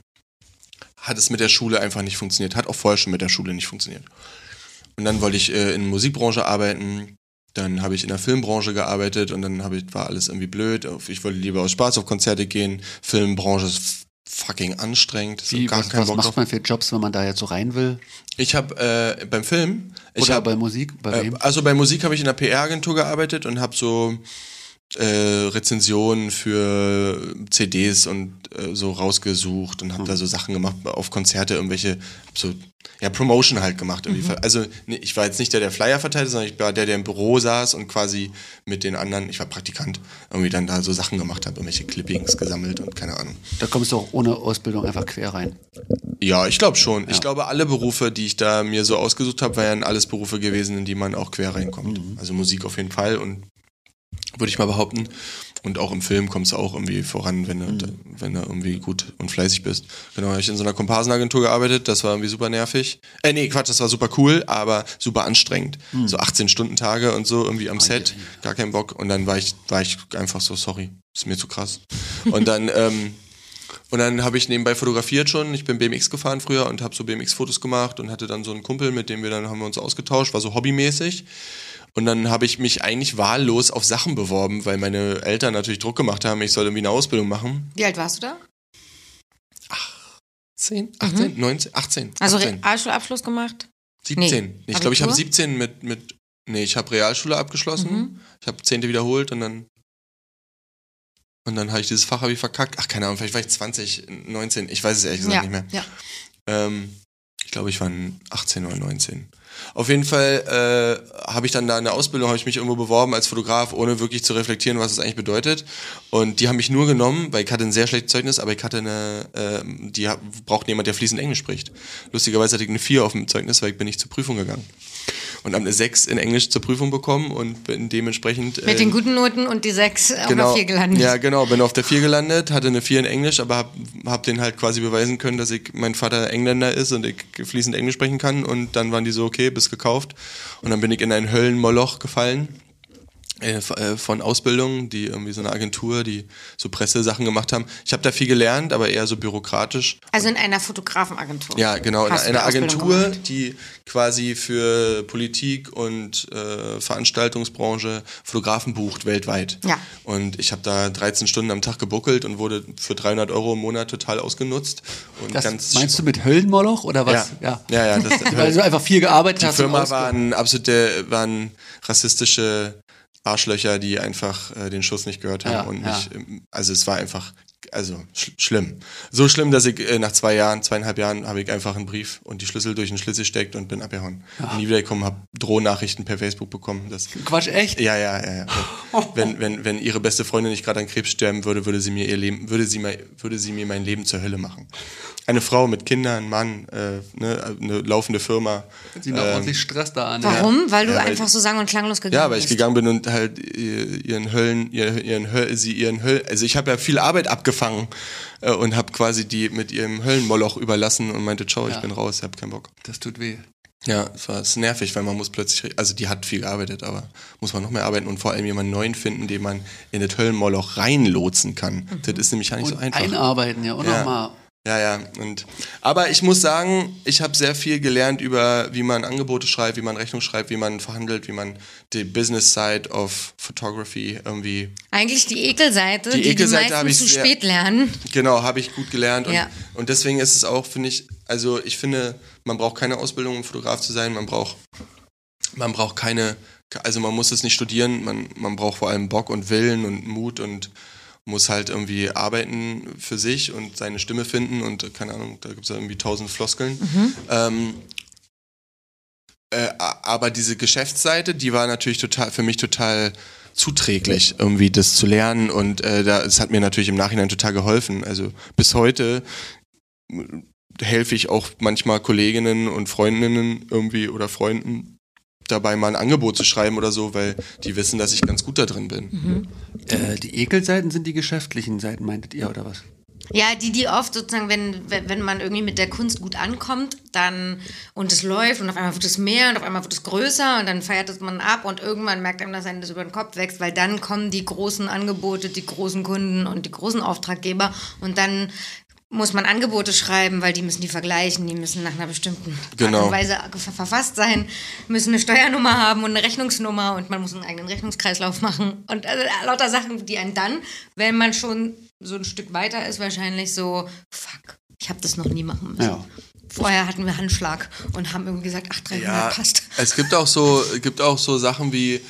hat es mit der Schule einfach nicht funktioniert. Hat auch vorher schon mit der Schule nicht funktioniert. Und dann wollte ich äh, in der Musikbranche arbeiten. Dann habe ich in der Filmbranche gearbeitet und dann habe ich, war alles irgendwie blöd. Ich wollte lieber aus Spaß auf Konzerte gehen. Filmbranche ist fucking anstrengend. Wie, gar was, was Bock macht drauf. man für Jobs, wenn man da jetzt so rein will? Ich habe äh, beim Film, ich Oder hab, bei Musik? Bei äh, also bei Musik habe ich in einer PR-Agentur gearbeitet und habe so äh, Rezensionen für CDs und äh, so rausgesucht und habe da so Sachen gemacht auf Konzerte, irgendwelche, hab so ja Promotion halt gemacht irgendwie. Also nee, ich war jetzt nicht der, der Flyer verteilte, sondern ich war der, der im Büro saß und quasi mit den anderen, ich war Praktikant, irgendwie dann da so Sachen gemacht habe, irgendwelche Clippings gesammelt und keine Ahnung. Da kommst du auch ohne Ausbildung einfach quer rein. Ja, ich glaube schon. Ich Ja. glaube, alle Berufe, die ich da mir so ausgesucht habe, wären alles Berufe gewesen, in die man auch quer reinkommt. Also Musik auf jeden Fall und würde ich mal behaupten. Und auch im Film kommst du auch irgendwie voran, wenn du, wenn du irgendwie gut und fleißig bist. Genau, habe ich in so einer Komparsenagentur gearbeitet, das war irgendwie super nervig. Äh, nee, Quatsch, das war super cool, aber super anstrengend. So 18-Stunden-Tage und so irgendwie am Set, gar keinen Bock. Und dann war ich, war ich einfach so, sorry, ist mir zu krass. Und dann, ähm, und dann habe ich nebenbei fotografiert schon. Ich bin BMX gefahren früher und habe so BMX-Fotos gemacht und hatte dann so einen Kumpel, mit dem wir dann haben wir uns ausgetauscht, war so hobbymäßig. Und dann habe ich mich eigentlich wahllos auf Sachen beworben, weil meine Eltern natürlich Druck gemacht haben, ich soll irgendwie eine Ausbildung machen. Wie alt warst du da? 10, 18, 19, 18, Mhm. Also 18, Realschulabschluss gemacht? 17. ich glaube, ich habe Abitur? 17 mit, mit, nee, ich habe Realschule abgeschlossen. Mhm. Ich habe 10. wiederholt und dann und dann habe ich dieses Fach habe ich verkackt. Ach, keine Ahnung, vielleicht war ich 20, 19, ich weiß es ehrlich gesagt Ja, nicht mehr. ja. Ähm, ich glaube, ich war 18 oder 19. Auf jeden Fall äh, habe ich dann da in der Ausbildung, habe ich mich irgendwo beworben als Fotograf, ohne wirklich zu reflektieren, was es eigentlich bedeutet. Und die haben mich nur genommen, weil ich hatte ein sehr schlechtes Zeugnis, aber ich hatte eine, äh, die brauchten jemand, der fließend Englisch spricht. Lustigerweise hatte ich eine 4 auf dem Zeugnis, weil ich bin nicht zur Prüfung gegangen. Und habe eine 6 in Englisch zur Prüfung bekommen und bin dementsprechend... Mit äh, den guten Noten und die sechs auf der vier gelandet. ja, genau, bin auf der 4 gelandet, hatte eine 4 in Englisch, aber hab, hab den halt quasi beweisen können, dass ich mein Vater Engländer ist und ich fließend Englisch sprechen kann und dann waren die so, okay, bist gekauft und dann bin ich in ein Höllenmoloch gefallen. Äh, äh, von Ausbildungen, die irgendwie so eine Agentur, die so Pressesachen gemacht haben. Ich habe da viel gelernt, aber eher so bürokratisch. Also in einer Fotografenagentur. Ja, genau, in einer die Ausbildung Agentur, gemacht? die quasi für Politik und äh, Veranstaltungsbranche Fotografen bucht weltweit. Ja. Und ich habe da 13 Stunden am Tag gebuckelt und wurde für 300 Euro im Monat total ausgenutzt. Und Das ganz meinst du mit Höllenmoloch oder was? Ja, ja, ja. das, Weil du einfach viel gearbeitet die hast. und Firma ausge- waren absolute, waren rassistische Arschlöcher, die einfach äh, den Schuss nicht gehört haben Ja, und ja. nicht, ähm, also es war einfach, also sch schlimm. So schlimm, dass ich äh, nach zwei Jahren, zweieinhalb Jahren habe ich einfach einen Brief und die Schlüssel durch den Schlüssel steckt und bin abgehauen. Und nie wiedergekommen, habe Drohnachrichten per Facebook bekommen. Das, Quatsch, echt? ja, ja, ja, ja. Wenn, wenn, wenn ihre beste Freundin nicht gerade an Krebs sterben würde, würde sie mir ihr Leben, würde sie mir, würde sie mir mein Leben zur Hölle machen. Eine Frau mit Kindern, Mann, äh, ne, eine laufende Firma. Sie noch ordentlich Stress da an. Warum? Weil du Ja, weil- einfach so sang- und klanglos gegangen Ja, weil ich bist. gegangen bin und halt ihr- ihren Höllen, ihr- ihren Höll, sie ihren Höll, also ich habe ja viel Arbeit abgefangen äh, und habe quasi die mit ihrem Höllenmoloch überlassen und meinte, ciao, ich Ja. bin raus, ich hab keinen Bock. Das tut weh. Ja, es war nervig, weil man muss plötzlich, also die hat viel gearbeitet, aber muss man noch mehr arbeiten und vor allem jemanden neuen finden, den man in das Höllenmoloch reinlotsen kann. Das ist nämlich gar nicht Und so einfach. einarbeiten, ja, und Ja. nochmal. Ja, ja. Und, aber ich muss sagen, ich habe sehr viel gelernt über, wie man Angebote schreibt, wie man Rechnung schreibt, wie man verhandelt, wie man die Business Side of Photography irgendwie, Eigentlich die Ekelseite, Die die Ekelseite die hab meisten ich zu sehr- spät lernen. genau, habe ich gut gelernt. Und, Ja. und deswegen ist es auch, finde ich, also ich finde, man braucht keine Ausbildung, um Fotograf zu sein. Man braucht, man braucht keine, also man muss es nicht studieren. Man, man braucht vor allem Bock und Willen und Mut und muss halt irgendwie arbeiten für sich und seine Stimme finden und äh, keine Ahnung, da gibt es ja irgendwie tausend Floskeln. Ähm, äh, aber diese Geschäftsseite, die war natürlich total für mich total zuträglich, irgendwie das zu lernen und äh, da, es hat mir natürlich im Nachhinein total geholfen. Also bis heute äh, helfe ich auch manchmal Kolleginnen und Freundinnen irgendwie oder Freunden dabei mal ein Angebot zu schreiben oder so, weil die wissen, dass ich ganz gut da drin bin. Äh, die Ekelseiten sind die geschäftlichen Seiten, meintet ihr, oder was? Ja, die, die oft sozusagen, wenn, wenn wenn man irgendwie mit der Kunst gut ankommt, dann und es läuft und auf einmal wird es mehr und auf einmal wird es größer und dann feiert es man ab und irgendwann merkt einem, dass einem das über den Kopf wächst, weil dann kommen die großen Angebote, die großen Kunden und die großen Auftraggeber und dann muss man Angebote schreiben, weil die müssen die vergleichen, die müssen nach einer bestimmten Art Genau. und Weise ver- verfasst sein, müssen eine Steuernummer haben und eine Rechnungsnummer und man muss einen eigenen Rechnungskreislauf machen und also lauter Sachen, die einen dann, wenn man schon so ein Stück weiter ist, wahrscheinlich so, fuck, ich habe das noch nie machen müssen. Ja. Vorher hatten wir Handschlag und haben irgendwie gesagt, ach, 300 Ja, passt. es gibt auch so, gibt auch so Sachen wie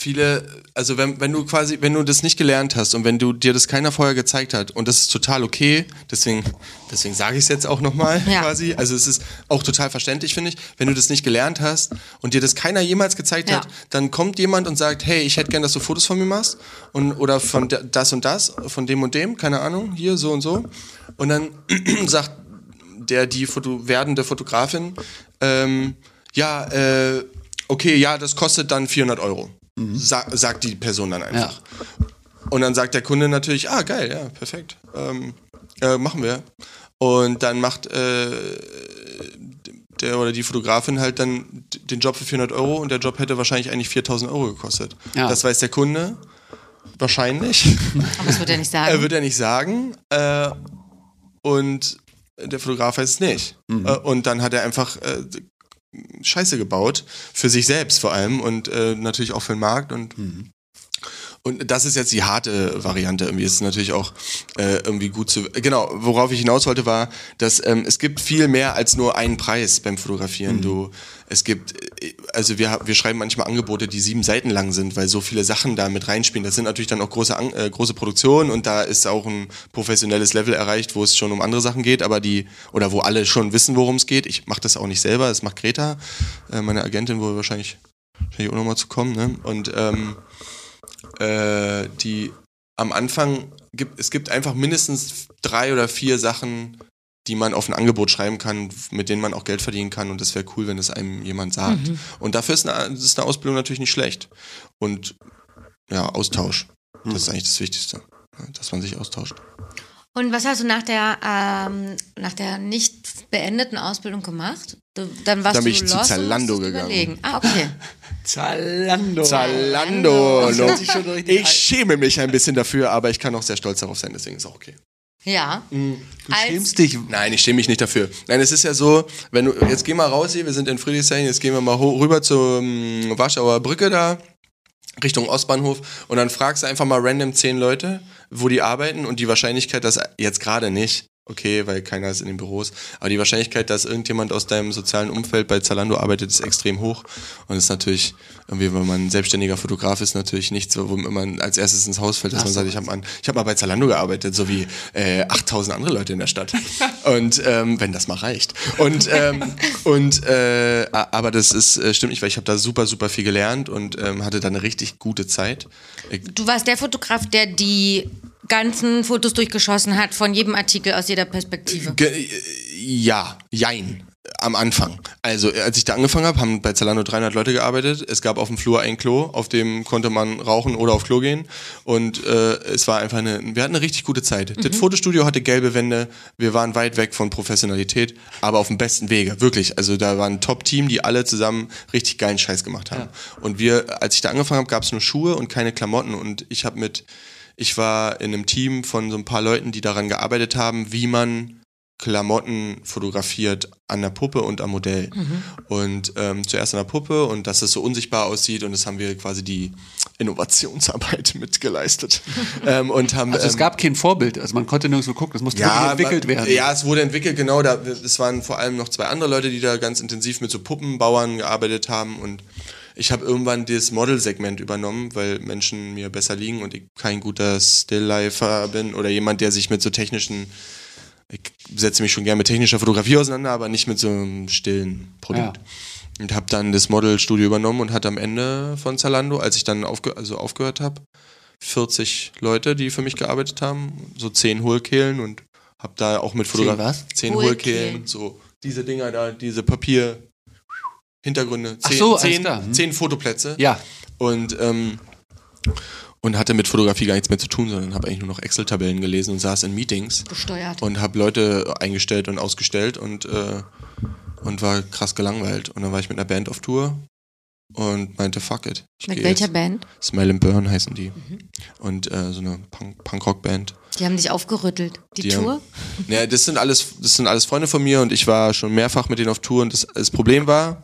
viele, also wenn, wenn du quasi, wenn du das nicht gelernt hast und wenn du dir das keiner vorher gezeigt hat und das ist total okay, deswegen, deswegen sage ich es jetzt auch nochmal Ja. quasi, also es ist auch total verständlich, finde ich, wenn du das nicht gelernt hast und dir das keiner jemals gezeigt Ja. hat, dann kommt jemand und sagt, hey, ich hätte gern, dass du Fotos von mir machst und oder von da- das und das, von dem und dem, keine Ahnung, hier so und so und dann sagt der die Foto werdende Fotografin, ähm, ja, äh, okay, ja, das kostet dann 400 Euro. Sa sagt die Person dann einfach. Und dann sagt der Kunde natürlich, ah, geil, ja, perfekt. Ähm, äh, machen wir. Und dann macht äh, der oder die Fotografin halt dann den Job für 400 Euro und der Job hätte wahrscheinlich eigentlich 4000 Euro gekostet. Ja. Das weiß der Kunde wahrscheinlich. Aber das wird er nicht Er sagen. wird ja nicht sagen. Äh, und der Fotograf weiß es nicht. Äh, und dann hat er einfach äh, Scheiße gebaut. Für sich selbst vor allem und äh, natürlich auch für den Markt. Und, und das ist jetzt die harte Variante. Irgendwie ist es natürlich auch äh, irgendwie gut zu. Genau, worauf ich hinaus wollte, war, dass ähm, es gibt viel mehr als nur einen Preis beim Fotografieren. Du, es gibt, äh, also wir, wir schreiben manchmal Angebote, die sieben Seiten lang sind, weil so viele Sachen da mit reinspielen. Das sind natürlich dann auch große, äh, große Produktionen und da ist auch ein professionelles Level erreicht, wo es schon um andere Sachen geht, aber die, oder wo alle schon wissen, worum es geht. Ich mache das auch nicht selber, das macht Greta, äh, meine Agentin, wo wir wahrscheinlich, wahrscheinlich auch nochmal zu kommen. Ne? Und ähm, äh, die am Anfang gibt, es gibt einfach mindestens drei oder vier Sachen, die man auf ein Angebot schreiben kann, mit denen man auch Geld verdienen kann. Und das wäre cool, wenn das einem jemand sagt. Und dafür ist eine, ist eine Ausbildung natürlich nicht schlecht. Und ja, Austausch. Das ist eigentlich das Wichtigste. Dass man sich austauscht. Und was hast du nach der, ähm, nach der nicht beendeten Ausbildung gemacht? Du, dann warst Dann bin du ich zu lost und Zalando gegangen. Überlegen. Ah, okay. Zalando. Zalando. Richtig Ich schäme mich ein bisschen dafür, aber ich kann auch sehr stolz darauf sein, deswegen ist auch okay. Ja. Du Als- schämst dich. Nein, ich schäme mich nicht dafür. Nein, es ist ja so, wenn du, jetzt geh mal raus hier, wir sind in Friedrichshain, jetzt gehen wir mal rüber zur ähm, Warschauer Brücke da, Richtung Ostbahnhof und dann fragst du einfach mal random zehn Leute, wo die arbeiten und die Wahrscheinlichkeit, dass jetzt gerade nicht, okay, weil keiner ist in den Büros, aber die Wahrscheinlichkeit, dass irgendjemand aus deinem sozialen Umfeld bei Zalando arbeitet, ist extrem hoch und ist natürlich, irgendwie, wenn man ein selbstständiger Fotograf ist, natürlich nichts, wo man als erstes ins Haus fällt, dass man sagt, ich habe ich hab mal bei Zalando gearbeitet, so wie äh, 8000 andere Leute in der Stadt. Und ähm, wenn das mal reicht. Und, ähm, und äh, a- aber das ist, äh, stimmt nicht, weil ich habe da super, super viel gelernt und ähm, hatte da eine richtig gute Zeit. Du warst der Fotograf, der die ganzen Fotos durchgeschossen hat von jedem Artikel aus jeder Perspektive. Ge ja, jein. Am Anfang. Also, als ich da angefangen habe, haben bei Zalando 300 Leute gearbeitet. Es gab auf dem Flur ein Klo, auf dem konnte man rauchen oder auf Klo gehen. Und äh, es war einfach eine, wir hatten eine richtig gute Zeit. Das Fotostudio hatte gelbe Wände. Wir waren weit weg von Professionalität, aber auf dem besten Wege. Wirklich. Also, da war ein Top-Team, die alle zusammen richtig geilen Scheiß gemacht haben. Und wir, als ich da angefangen habe, gab es nur Schuhe und keine Klamotten. Und ich habe mit, ich war in einem Team von so ein paar Leuten, die daran gearbeitet haben, wie man Klamotten fotografiert an der Puppe und am Modell. Und ähm, zuerst an der Puppe und dass es so unsichtbar aussieht und das haben wir quasi die Innovationsarbeit mitgeleistet. ähm, und haben, Also es ähm, gab kein Vorbild, also man konnte nirgendwo gucken, das musste wirklich entwickelt werden. Ja, es wurde entwickelt, genau. Da, es waren vor allem noch zwei andere Leute, die da ganz intensiv mit so Puppenbauern gearbeitet haben und ich habe irgendwann das Model-Segment übernommen, weil Menschen mir besser liegen und ich kein guter Stilllifer bin oder jemand, der sich mit so technischen ich setze mich schon gerne mit technischer Fotografie auseinander, aber nicht mit so einem stillen Produkt. Ja. Und habe dann das Modelstudio übernommen und hatte am Ende von Zalando, als ich dann aufge also aufgehört habe, 40 Leute, die für mich gearbeitet haben, so 10 Hohlkehlen und habe da auch mit Fotografie. was? 10 Hohlkehlen. Hohlkehlen, so diese Dinger da, diese Papier. Hintergründe, Ach 10 so, zehn, klar. Hm. zehn Fotoplätze Ja, und ähm, und hatte mit Fotografie gar nichts mehr zu tun, sondern habe eigentlich nur noch Excel-Tabellen gelesen und saß in Meetings Gesteuert. und habe Leute eingestellt und ausgestellt und, äh, und war krass gelangweilt. Und dann war ich mit einer Band auf Tour und meinte, fuck it. Mit welcher jetzt. Band? Smell and Burn heißen die. Und äh, so eine Punk- Punk-Rock-Band. Die haben dich aufgerüttelt. Die, Die Tour? haben- Ja, das sind alles, das sind alles Freunde von mir und ich war schon mehrfach mit denen auf Tour und das, das Problem war,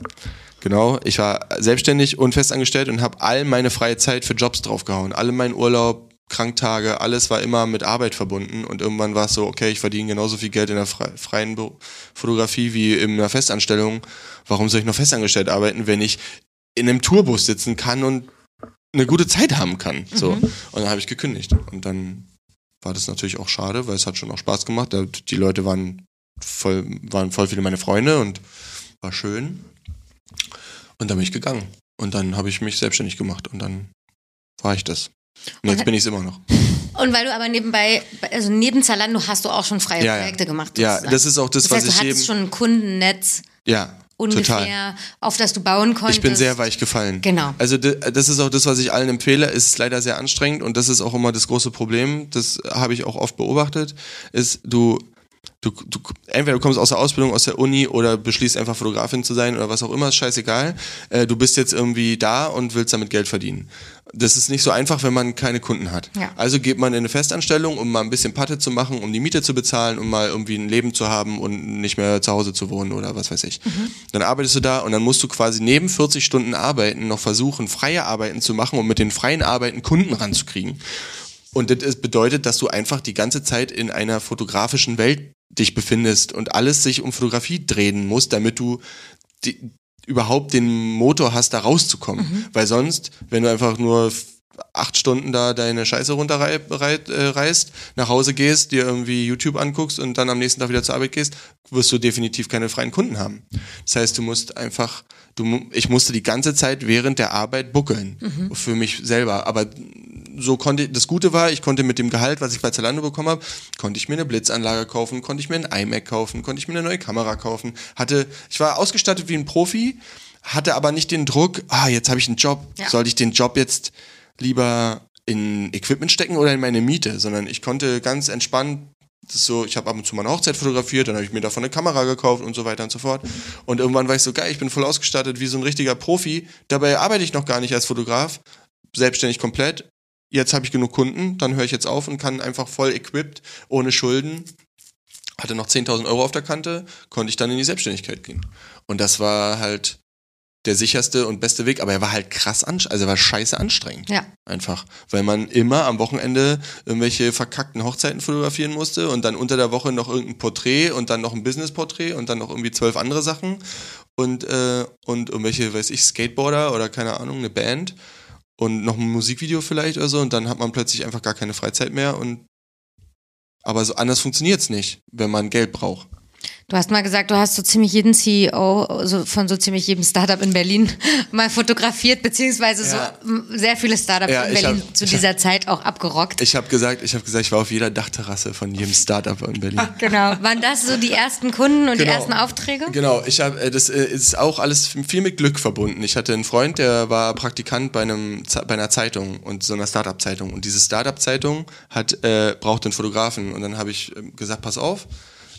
genau, ich war selbstständig und festangestellt und habe all meine freie Zeit für Jobs draufgehauen. Alle mein Urlaub, Kranktage, alles war immer mit Arbeit verbunden und irgendwann war es so, okay, ich verdiene genauso viel Geld in der fre- freien Fotografie wie in einer Festanstellung. Warum soll ich noch festangestellt arbeiten, wenn ich in einem Tourbus sitzen kann und eine gute Zeit haben kann? So. Und dann habe ich gekündigt und dann war das natürlich auch schade, weil es hat schon auch Spaß gemacht. Die Leute waren voll, waren voll viele meine Freunde und war schön. Und dann bin ich gegangen. Und dann habe ich mich selbstständig gemacht und dann war ich das. Und jetzt bin ich es immer noch. Und weil du aber nebenbei, also neben Zalando hast du auch schon freie Ja, ja. Projekte gemacht. Ja, das ist auch das, das heißt, was du ich hattest eben. schon ein Kundennetz Ja, ungefähr, total. auf das du bauen konntest. Ich bin sehr weich gefallen. Genau. Also das ist auch das, was ich allen empfehle. Es ist leider sehr anstrengend und das ist auch immer das große Problem. Das habe ich auch oft beobachtet. Ist du Du, du, entweder du kommst aus der Ausbildung, aus der Uni oder beschließt einfach Fotografin zu sein oder was auch immer, ist scheißegal. Äh, du bist jetzt irgendwie da und willst damit Geld verdienen. Das ist nicht so einfach, wenn man keine Kunden hat. Ja. Also geht man in eine Festanstellung, um mal ein bisschen Patte zu machen, um die Miete zu bezahlen, um mal irgendwie ein Leben zu haben und nicht mehr zu Hause zu wohnen oder was weiß ich. Dann arbeitest du da und dann musst du quasi neben 40 Stunden Arbeiten noch versuchen, freie Arbeiten zu machen, um mit den freien Arbeiten Kunden ranzukriegen. Und das bedeutet, dass du einfach die ganze Zeit in einer fotografischen Welt dich befindest und alles sich um Fotografie drehen muss, damit du die, überhaupt den Motor hast, da rauszukommen. Weil sonst, wenn du einfach nur acht Stunden da deine Scheiße runterreißt, äh, reißt, nach Hause gehst, dir irgendwie YouTube anguckst und dann am nächsten Tag wieder zur Arbeit gehst, wirst du definitiv keine freien Kunden haben. Das heißt, du musst einfach, du, ich musste die ganze Zeit während der Arbeit buckeln. Für mich selber. Aber so konnte, das Gute war, ich konnte mit dem Gehalt, was ich bei Zalando bekommen habe, konnte ich mir eine Blitzanlage kaufen, konnte ich mir ein iMac kaufen, konnte ich mir eine neue Kamera kaufen, hatte, ich war ausgestattet wie ein Profi, hatte aber nicht den Druck, ah, jetzt habe ich einen Job, Ja. soll ich den Job jetzt lieber in Equipment stecken oder in meine Miete, sondern ich konnte ganz entspannt so, ich habe ab und zu mal eine Hochzeit fotografiert, dann habe ich mir davon eine Kamera gekauft und so weiter und so fort. Und irgendwann war ich so geil, ich bin voll ausgestattet wie so ein richtiger Profi. Dabei arbeite ich noch gar nicht als Fotograf, selbstständig komplett. Jetzt habe ich genug Kunden, dann höre ich jetzt auf und kann einfach voll equipped, ohne Schulden, hatte noch 10.000 Euro auf der Kante, konnte ich dann in die Selbstständigkeit gehen. Und das war halt der sicherste und beste Weg, aber er war halt krass anstrengend, also er war scheiße anstrengend. Ja. Einfach. Weil man immer am Wochenende irgendwelche verkackten Hochzeiten fotografieren musste und dann unter der Woche noch irgendein Porträt und dann noch ein Business-Porträt und dann noch irgendwie zwölf andere Sachen und, äh, und irgendwelche, weiß ich, Skateboarder oder keine Ahnung, eine Band und noch ein Musikvideo vielleicht oder so und dann hat man plötzlich einfach gar keine Freizeit mehr und aber so anders funktioniert's nicht, wenn man Geld braucht. Du hast mal gesagt, du hast so ziemlich jeden CEO so von so ziemlich jedem Startup in Berlin mal fotografiert, beziehungsweise Ja. so sehr viele Startups Ja, in Berlin hab- zu dieser Zeit auch abgerockt. Ich habe gesagt, ich habe gesagt, ich war auf jeder Dachterrasse von jedem Startup in Berlin. Genau. Waren das so die ersten Kunden und die Genau. ersten Aufträge? Genau, ich habe äh, das äh, ist auch alles viel mit Glück verbunden. Ich hatte einen Freund, der war Praktikant bei einem bei einer Zeitung und so einer Startup Zeitung und diese Startup Zeitung hat äh, braucht einen Fotografen und dann habe ich ähm, gesagt, pass auf,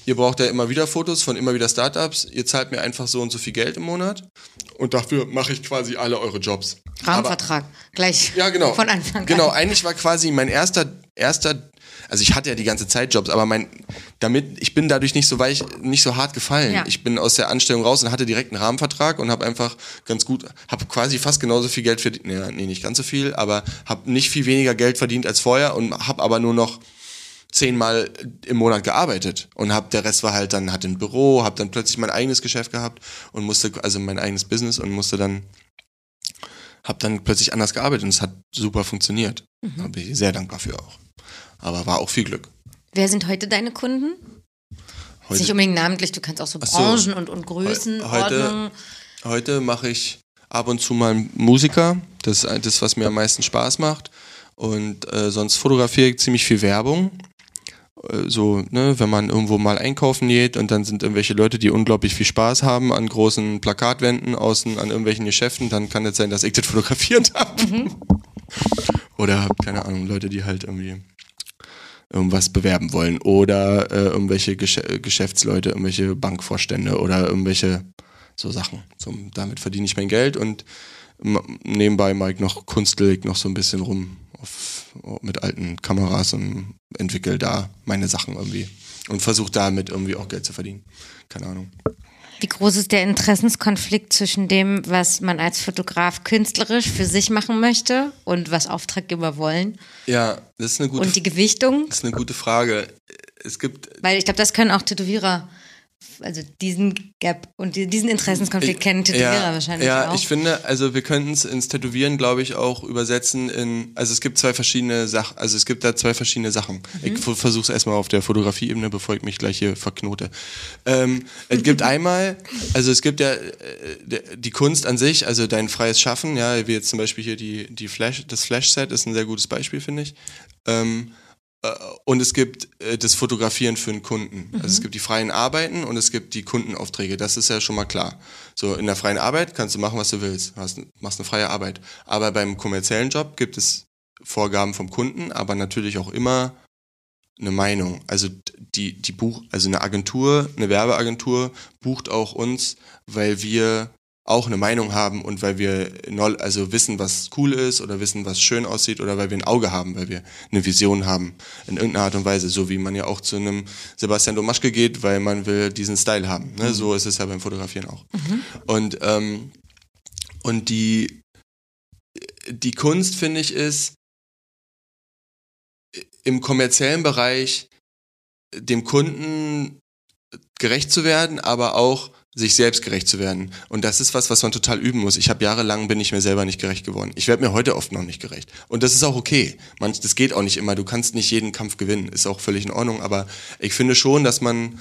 ihr braucht ja immer wieder Fotos von immer wieder Startups, ihr zahlt mir einfach so und so viel Geld im Monat und dafür mache ich quasi alle eure Jobs. Rahmenvertrag. Gleich. Ja, genau. Von Anfang Genau, an. eigentlich war quasi mein erster, erster, also ich hatte ja die ganze Zeit Jobs, aber mein, damit, ich bin dadurch nicht so weich, nicht so hart gefallen. Ja. Ich bin aus der Anstellung raus und hatte direkt einen Rahmenvertrag und habe einfach ganz gut, habe quasi fast genauso viel Geld verdient, nee, nee, nicht ganz so viel, aber habe nicht viel weniger Geld verdient als vorher und habe aber nur noch zehnmal im Monat gearbeitet und hab der Rest war halt dann hatte ein Büro, habe dann plötzlich mein eigenes Geschäft gehabt und musste also mein eigenes Business und musste dann habe dann plötzlich anders gearbeitet und es hat super funktioniert. Da bin ich sehr dankbar für auch. Aber war auch viel Glück. Wer sind heute deine Kunden? Ist nicht unbedingt namentlich, du kannst auch so so. Branchen und, und Größen, Heute-. Heute mache ich ab und zu mal Musiker. Das ist das, was mir am meisten Spaß macht. Und äh, sonst fotografiere ich ziemlich viel Werbung. Äh, So, ne, wenn man irgendwo mal einkaufen geht und dann sind irgendwelche Leute, die unglaublich viel Spaß haben an großen Plakatwänden außen an irgendwelchen Geschäften, dann kann es sein, dass ich das fotografiert habe. Oder, keine Ahnung, Leute, die halt irgendwie irgendwas bewerben wollen. Oder äh, irgendwelche Gesch Geschäftsleute, irgendwelche Bankvorstände oder irgendwelche so Sachen. So, damit verdiene ich mein Geld und nebenbei mache ich noch kunstel ich noch so ein bisschen rum auf, mit alten Kameras und entwickle da meine Sachen irgendwie und versuche damit irgendwie auch Geld zu verdienen. Keine Ahnung. Wie groß ist der Interessenskonflikt zwischen dem, was man als Fotograf künstlerisch für sich machen möchte und was Auftraggeber wollen Ja, das ist eine gute, und die Gewichtung? das ist eine gute Frage. Es gibt Weil ich glaube, das können auch Tätowierer, also diesen Gap und die- diesen Interessenskonflikt kennen Tätowierer wahrscheinlich ja, auch. ich finde, also wir könnten es ins Tätowieren, glaube ich, auch übersetzen in, also es gibt zwei verschiedene Sachen, also es gibt da zwei verschiedene Sachen. Mhm. Ich versuche es erstmal auf der Fotografieebene, bevor ich mich gleich hier verknote. Ähm, es gibt einmal, also es gibt ja äh, die Kunst an sich, also dein freies Schaffen, ja, wie jetzt zum Beispiel hier die, die Flash, das Flash-Set ist ein sehr gutes Beispiel, finde ich. Ähm, äh, und es gibt äh, das Fotografieren für einen Kunden. Also es gibt die freien Arbeiten und es gibt die Kundenaufträge. Das ist ja schon mal klar. So in der freien Arbeit kannst du machen, was du willst. Du hast, machst eine freie Arbeit. Aber beim kommerziellen Job gibt es Vorgaben vom Kunden, aber natürlich auch immer eine Meinung. Also die, die Buch, also eine Agentur, eine Werbeagentur bucht auch uns, weil wir auch eine Meinung haben und weil wir also wissen, was cool ist oder wissen, was schön aussieht oder weil wir ein Auge haben, weil wir eine Vision haben in irgendeiner Art und Weise, so wie man ja auch zu einem Sebastian Domaschke geht, weil man will diesen Style haben. Ne? So ist es ja beim Fotografieren auch. Und ähm, und die die Kunst finde ich ist im kommerziellen Bereich dem Kunden gerecht zu werden, aber auch sich selbst gerecht zu werden. Und das ist was, was man total üben muss. Ich habe jahrelang bin ich mir selber nicht gerecht geworden. Ich werde mir heute oft noch nicht gerecht. Und das ist auch okay. Manch, das geht auch nicht immer. Du kannst nicht jeden Kampf gewinnen. Ist auch völlig in Ordnung. Aber ich finde schon, dass man,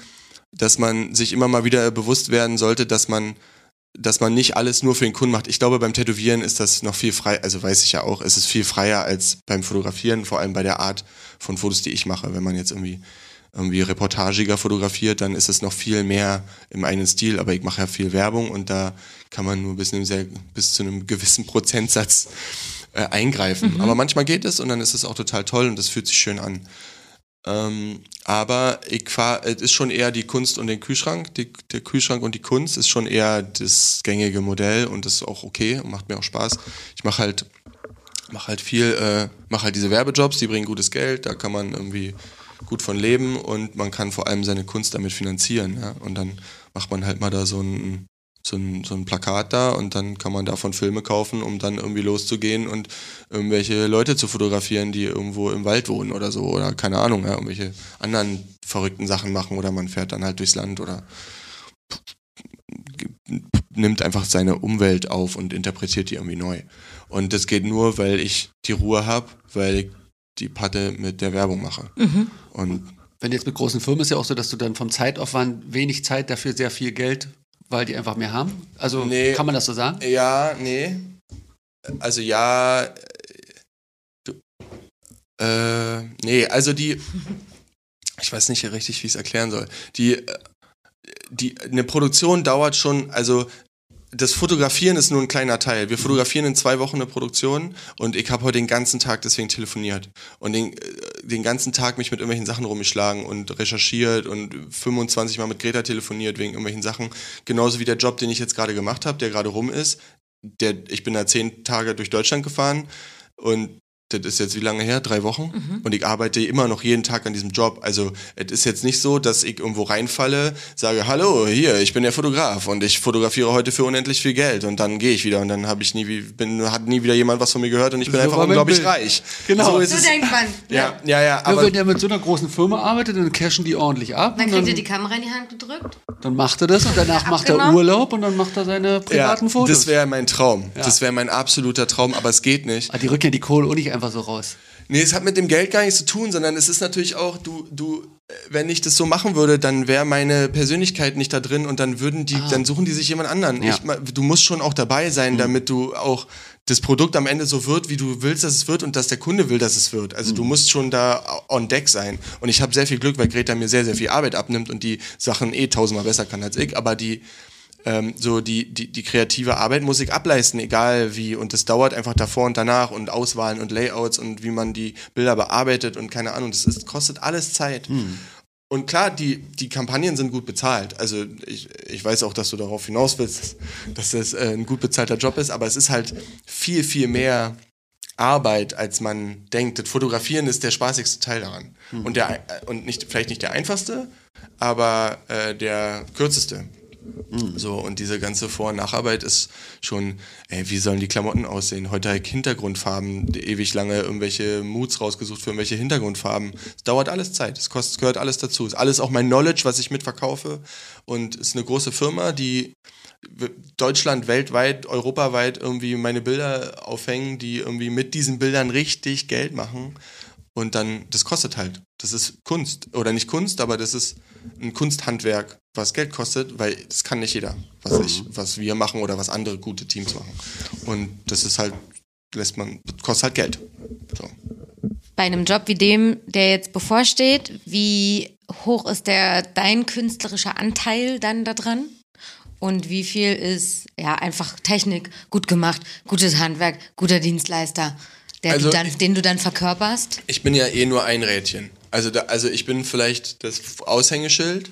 dass man sich immer mal wieder bewusst werden sollte, dass man dass man nicht alles nur für den Kunden macht. Ich glaube, beim Tätowieren ist das noch viel frei, also weiß ich ja auch, es ist viel freier als beim Fotografieren, vor allem bei der Art von Fotos, die ich mache. Wenn man jetzt irgendwie irgendwie reportagiger fotografiert, dann ist es noch viel mehr im eigenen Stil, aber ich mache ja viel Werbung und da kann man nur bis, sehr, bis zu einem gewissen Prozentsatz äh, eingreifen. Aber manchmal geht es und dann ist es auch total toll und das fühlt sich schön an. Ähm, aber ich fahr, es ist schon eher die Kunst und den Kühlschrank. Die, der Kühlschrank und die Kunst ist schon eher das gängige Modell und das ist auch okay und macht mir auch Spaß. Ich mache halt, mach halt viel, äh, mache halt diese Werbejobs, die bringen gutes Geld, da kann man irgendwie gut von leben und man kann vor allem seine Kunst damit finanzieren. Ja? Und dann macht man halt mal da so ein, so ein, so ein Plakat da und dann kann man davon Filme kaufen, um dann irgendwie loszugehen und irgendwelche Leute zu fotografieren, die irgendwo im Wald wohnen oder so oder keine Ahnung, ja, irgendwelche anderen verrückten Sachen machen oder man fährt dann halt durchs Land oder nimmt einfach seine Umwelt auf und interpretiert die irgendwie neu. Und das geht nur, weil ich die Ruhe habe, weil ich die Patte mit der Werbung mache. Mhm. Und Wenn jetzt mit großen Firmen ist ja auch so, dass du dann vom Zeitaufwand wenig Zeit dafür sehr viel Geld, weil die einfach mehr haben. Also Nee. kann man das so sagen? Ja, nee. Also ja, äh, du, äh, nee, also die, ich weiß nicht richtig, wie ich es erklären soll. Die, äh, die, eine Produktion dauert schon, also das Fotografieren ist nur ein kleiner Teil. Wir fotografieren in zwei Wochen eine Produktion und ich habe heute den ganzen Tag deswegen telefoniert und den, äh, den ganzen Tag mich mit irgendwelchen Sachen rumgeschlagen und recherchiert und 25 Mal mit Greta telefoniert wegen irgendwelchen Sachen. Genauso wie der Job, den ich jetzt gerade gemacht habe, der gerade rum ist. Der, ich bin da zehn Tage durch Deutschland gefahren und das ist jetzt wie lange her? Drei Wochen? Und ich arbeite immer noch jeden Tag an diesem Job. Also es ist jetzt nicht so, dass ich irgendwo reinfalle, sage, hallo, hier, ich bin der Fotograf und ich fotografiere heute für unendlich viel Geld und dann gehe ich wieder und dann habe ich nie, bin, hat nie wieder jemand was von mir gehört und ich bin So einfach unglaublich Bild. reich. Genau. So ist So es. denkt man. Ja, ja, ja, Ja, aber wenn der mit so einer großen Firma arbeitet, dann cashen die ordentlich ab. Dann kriegt dann, er die Kamera in die Hand gedrückt. dann macht er das und danach macht er. Urlaub und dann macht er seine privaten ja, Fotos. das wäre mein Traum. Ja. Das wäre mein absoluter Traum, aber es geht nicht. Ah, die rücken ja die Kohle auch nicht einfach so raus. Nee, es hat mit dem Geld gar nichts zu tun, sondern es ist natürlich auch, du, du, äh, wenn ich das so machen würde, dann wäre meine Persönlichkeit nicht da drin und dann würden die, dann suchen die sich jemand anderen. Ja. Ich, du musst schon auch dabei sein, damit du auch das Produkt am Ende so wird, wie du willst, dass es wird und dass der Kunde will, dass es wird. Also du musst schon da on deck sein. Und ich habe sehr viel Glück, weil Greta mir sehr, sehr viel Arbeit abnimmt und die Sachen eh tausendmal besser kann als ich, aber die, ähm, so die, die, die kreative Arbeit muss ich ableisten, egal wie. Und das dauert einfach davor und danach und Auswahlen und Layouts und wie man die Bilder bearbeitet und keine Ahnung. Das ist, kostet alles Zeit. Und klar, die, die Kampagnen sind gut bezahlt. Also ich, ich weiß auch, dass du darauf hinaus willst, dass das äh, ein gut bezahlter Job ist, aber es ist halt viel, viel mehr Arbeit, als man denkt. Das Fotografieren ist der spaßigste Teil daran. Und, der, äh, und nicht, vielleicht nicht der einfachste, aber äh, der kürzeste. So, und diese ganze Vor- und Nacharbeit ist schon, ey, wie sollen die Klamotten aussehen? Heute halt Hintergrundfarben, ewig lange irgendwelche Moods rausgesucht für irgendwelche Hintergrundfarben. Es dauert alles Zeit, es kostet, gehört alles dazu. Es ist alles auch mein Knowledge, was ich mitverkaufe. Und es ist eine große Firma, die Deutschland, weltweit, europaweit irgendwie meine Bilder aufhängen, die irgendwie mit diesen Bildern richtig Geld machen. Und dann, das kostet halt. Das ist Kunst. Oder nicht Kunst, aber das ist ein Kunsthandwerk, was Geld kostet, weil das kann nicht jeder, was ich, was wir machen oder was andere gute Teams machen. Und das ist halt, lässt man, kostet halt Geld. So. Bei einem Job wie dem, der jetzt bevorsteht, wie hoch ist der dein künstlerischer Anteil dann da dran? Und wie viel ist ja einfach Technik, gut gemacht, gutes Handwerk, guter Dienstleister, der Also- du dann, den du dann verkörperst? Ich bin ja eh nur ein Rädchen. Also, da, also ich bin vielleicht das Aushängeschild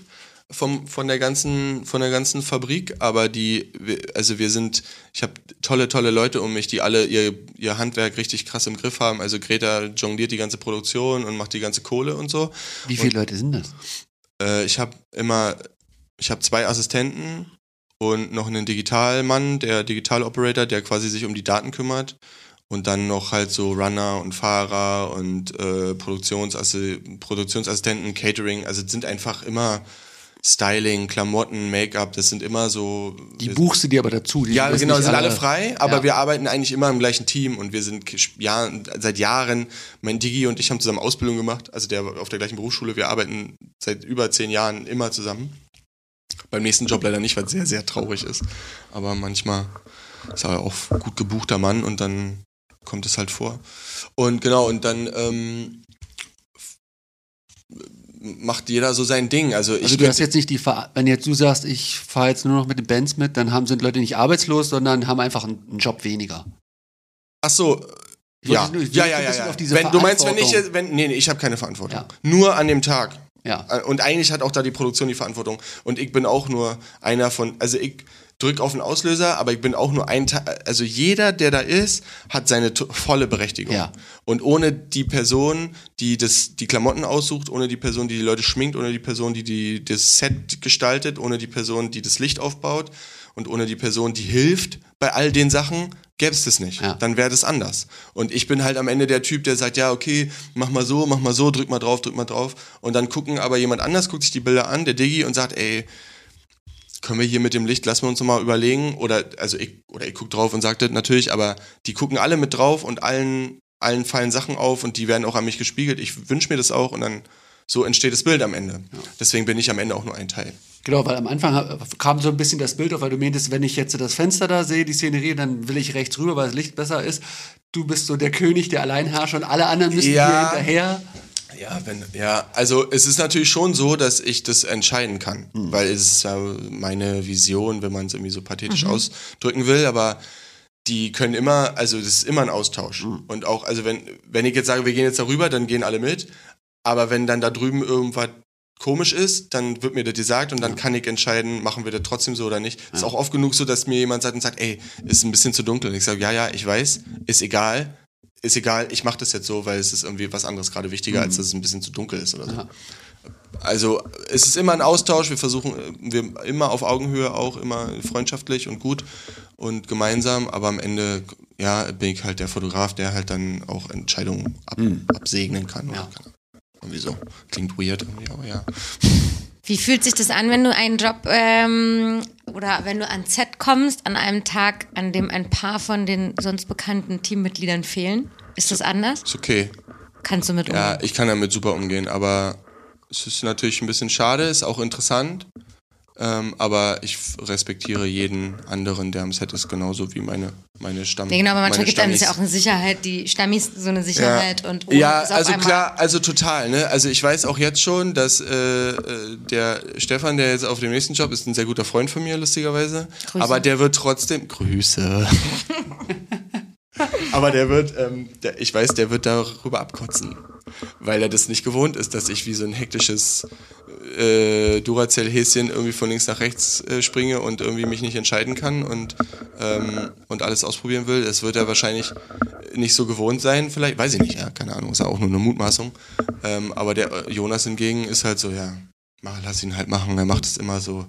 vom, von, der ganzen, von der ganzen Fabrik, aber die, also wir sind, ich habe tolle, tolle Leute um mich, die alle ihr, ihr Handwerk richtig krass im Griff haben. Also Greta jongliert die ganze Produktion und macht die ganze Kohle und so. Wie viele Leute sind das? Äh, ich habe immer, ich habe zwei Assistenten und noch einen Digitalmann, der Digital-Operator, der quasi sich um die Daten kümmert. Und dann noch halt so Runner und Fahrer und äh, Produktionsassi Produktionsassistenten, Catering. Also es sind einfach immer Styling, Klamotten, Make-up, das sind immer so. Die buchst du dir aber dazu. Die ja, sind genau, sind alle frei, aber Ja. wir arbeiten eigentlich immer im gleichen Team und wir sind ja, seit Jahren, mein Digi und ich haben zusammen Ausbildung gemacht, also der auf der gleichen Berufsschule, wir arbeiten seit über zehn Jahren immer zusammen. Beim nächsten Job leider nicht, weil es sehr, sehr traurig ist. Aber manchmal ist er auch gut gebuchter Mann und dann kommt es halt vor. Und genau, und dann ähm, macht jeder so sein Ding. Also, ich Also du hast jetzt nicht die, Ver wenn jetzt du sagst, ich fahre jetzt nur noch mit den Bands mit, dann haben sind Leute nicht arbeitslos, sondern haben einfach einen, Job weniger. Ach so, Ja, nur- ja, ja, ja. ja. Wenn, du meinst, wenn ich wenn, nee, nee, ich habe keine Verantwortung. Ja. Nur an dem Tag. Ja. Äh, Und eigentlich hat auch da die Produktion die Verantwortung. Und ich bin auch nur einer von, also ich drück auf den Auslöser, aber ich bin auch nur ein Teil, also jeder, der da ist, hat seine volle Berechtigung. Ja. Und ohne die Person, die das, die Klamotten aussucht, ohne die Person, die die Leute schminkt, ohne die Person, die, die das Set gestaltet, ohne die Person, die das Licht aufbaut und ohne die Person, die hilft bei all den Sachen, gäbe es das nicht. Ja. Dann wäre das anders. Und ich bin halt am Ende der Typ, der sagt, ja, okay, mach mal so, mach mal so, drück mal drauf, drück mal drauf. Und dann gucken aber jemand anders, guckt sich die Bilder an, der Diggi, und sagt, ey, können wir hier mit dem Licht, lassen wir uns noch mal überlegen. Oder, also ich, oder ich guck drauf und sag das natürlich, aber die gucken alle mit drauf und allen, allen fallen Sachen auf und die werden auch an mich gespiegelt. Ich wünsche mir das auch und dann so entsteht das Bild am Ende. Deswegen bin ich am Ende auch nur ein Teil. Genau, weil am Anfang kam so ein bisschen das Bild auf, weil du meintest, wenn ich jetzt das Fenster da sehe, die Szenerie, dann will ich rechts rüber, weil das Licht besser ist. Du bist so der König, der Alleinherrscher und alle anderen müssen Ja. dir hinterher. Ja, wenn, ja, also es ist natürlich schon so, dass ich das entscheiden kann, weil es ist ja meine Vision, wenn man es irgendwie so pathetisch ausdrücken will, aber die können immer, also das ist immer ein Austausch. Und auch, also wenn, wenn ich jetzt sage, wir gehen jetzt darüber, dann gehen alle mit, aber wenn dann da drüben irgendwas komisch ist, dann wird mir das gesagt und dann kann ich entscheiden, machen wir das trotzdem so oder nicht. Ist auch oft genug so, dass mir jemand sagt und sagt, ey, ist ein bisschen zu dunkel. Und ich sage, ja, ja, ich weiß, ist egal, ist egal, ich mache das jetzt so, weil es ist irgendwie was anderes gerade wichtiger, als dass es ein bisschen zu dunkel ist oder so. Ja. Also es ist immer ein Austausch, wir versuchen wir immer auf Augenhöhe auch, immer freundschaftlich und gut und gemeinsam, aber am Ende ja, bin ich halt der Fotograf, der halt dann auch Entscheidungen ab, absegnen kann. Ja. Irgendwie so. Klingt weird irgendwie, aber ja. Wie fühlt sich das an, wenn du einen Job ähm, oder wenn du ans Set kommst an einem Tag, an dem ein paar von den sonst bekannten Teammitgliedern fehlen? Ist das anders? Ist okay. Kannst du mit umgehen? Ja, ich kann damit super umgehen, aber es ist natürlich ein bisschen schade, ist auch interessant. Ähm, aber ich respektiere jeden anderen, der am Set ist, genauso wie meine, meine Stamm. Ja, genau, aber manchmal gibt einem das ja Stammis. auch eine Sicherheit, die Stammis so eine Sicherheit und ohne ja, also klar, also total. Ne? Also ich weiß auch jetzt schon, dass äh, äh, der Stefan, der jetzt auf dem nächsten Job ist, ein sehr guter Freund von mir, lustigerweise. Grüße. Aber der wird trotzdem Grüße. Aber der wird, ähm, der, ich weiß, der wird darüber abkotzen, weil er das nicht gewohnt ist, dass ich wie so ein hektisches äh, Duracell-Häschen irgendwie von links nach rechts äh, springe und irgendwie mich nicht entscheiden kann und, ähm, und alles ausprobieren will. Das wird er wahrscheinlich nicht so gewohnt sein, vielleicht, weiß ich nicht, ja, keine Ahnung, ist ja auch nur eine Mutmaßung. Ähm, aber der äh, Jonas hingegen ist halt so, ja, mach, lass ihn halt machen, er macht es immer so,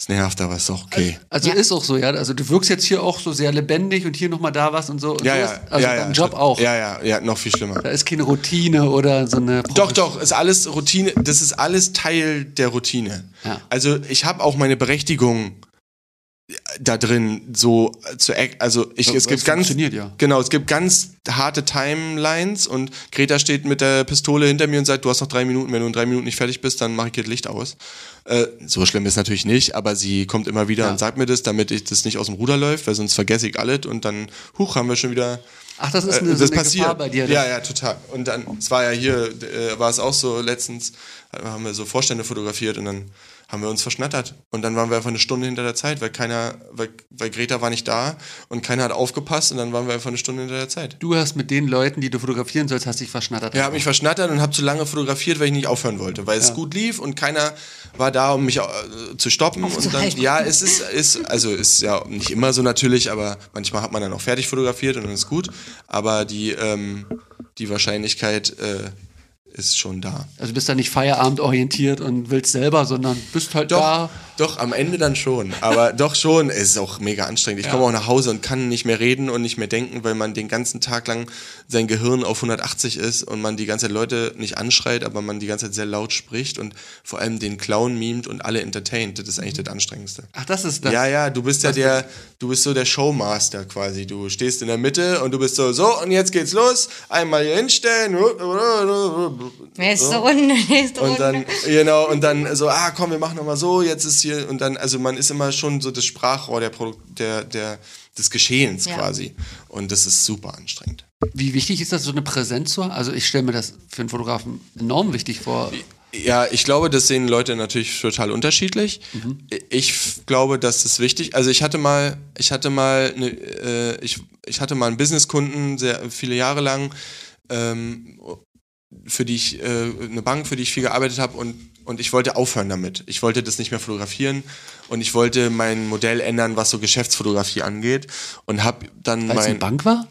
es nervt, aber ist doch okay. Also Ja. ist auch so, ja. Also du wirkst jetzt hier auch so sehr lebendig und hier nochmal da was und so. Und Ja, so ja, ist, also ja, ja, dein Job auch. Ja, ja, ja, noch viel schlimmer. Da ist keine Routine oder so eine. Doch, doch, ist alles Routine, das ist alles Teil der Routine. Ja. Also ich habe auch meine Berechtigung da drin so zu also ich, es gibt ganz ja. genau es gibt ganz harte Timelines und Greta steht mit der Pistole hinter mir und sagt du hast noch drei Minuten wenn du in drei Minuten nicht fertig bist dann mache ich hier das Licht aus äh, so schlimm ist natürlich nicht aber sie kommt immer wieder Ja. und sagt mir das damit ich das nicht aus dem Ruder läuft weil sonst vergesse ich alles und dann huch haben wir schon wieder Ach, das ist äh, eine, so das eine passiert. Gefahr bei dir. Ja, ja, total. Und dann, es war ja hier, äh, war es auch so letztens, äh, haben wir so Vorstände fotografiert und dann haben wir uns verschnattert. Und dann waren wir einfach eine Stunde hinter der Zeit, weil keiner, weil, weil Greta war nicht da und keiner hat aufgepasst und dann waren wir einfach eine Stunde hinter der Zeit. Du hast mit den Leuten, die du fotografieren sollst, hast dich verschnattert. Ja, habe mich verschnattert und habe zu lange fotografiert, weil ich nicht aufhören wollte, weil es gut lief und keiner war da, um mich äh, zu stoppen. Und dann, ja, es ist, ist, also ist ja nicht immer so natürlich, aber manchmal hat man dann auch fertig fotografiert und dann ist gut. Aber die, ähm, die Wahrscheinlichkeit äh, ist schon da. Also bist da nicht feierabendorientiert und willst selber, sondern bist halt Doch, da. doch, am Ende dann schon. Aber doch schon, es ist auch mega anstrengend. Ich Ja. komme auch nach Hause und kann nicht mehr reden und nicht mehr denken, weil man den ganzen Tag lang sein Gehirn auf 180 ist und man die ganze Zeit Leute nicht anschreit, aber man die ganze Zeit sehr laut spricht und vor allem den Clown mimt und alle entertaint. Das ist eigentlich das Anstrengendste. Ach, das ist das. Ja, ja, du bist ja der, du bist so der Showmaster quasi. Du stehst in der Mitte und du bist so, so, und jetzt geht's los. Einmal hier hinstellen. Nächste Runde, nächste Und Runde. dann, genau, und dann so, ah, komm, wir machen nochmal so, jetzt ist hier, und dann, also man ist immer schon so das Sprachrohr der, Produ der, der, des Geschehens Ja. quasi. Und das ist super anstrengend. Wie wichtig ist das, so eine Präsenz zu haben? Also ich stelle mir das für einen Fotografen enorm wichtig vor. Ja, ich glaube, das sehen Leute natürlich total unterschiedlich. Mhm. Ich glaube, dass es wichtig. Also ich hatte mal, ich hatte mal, ne, äh, ich, ich hatte mal einen Businesskunden sehr viele Jahre lang, ähm, für die ich äh, eine Bank, für die ich viel gearbeitet habe und und ich wollte aufhören damit. Ich wollte das nicht mehr fotografieren und ich wollte mein Modell ändern, was so Geschäftsfotografie angeht und habe dann Weil es eine mein Bank war?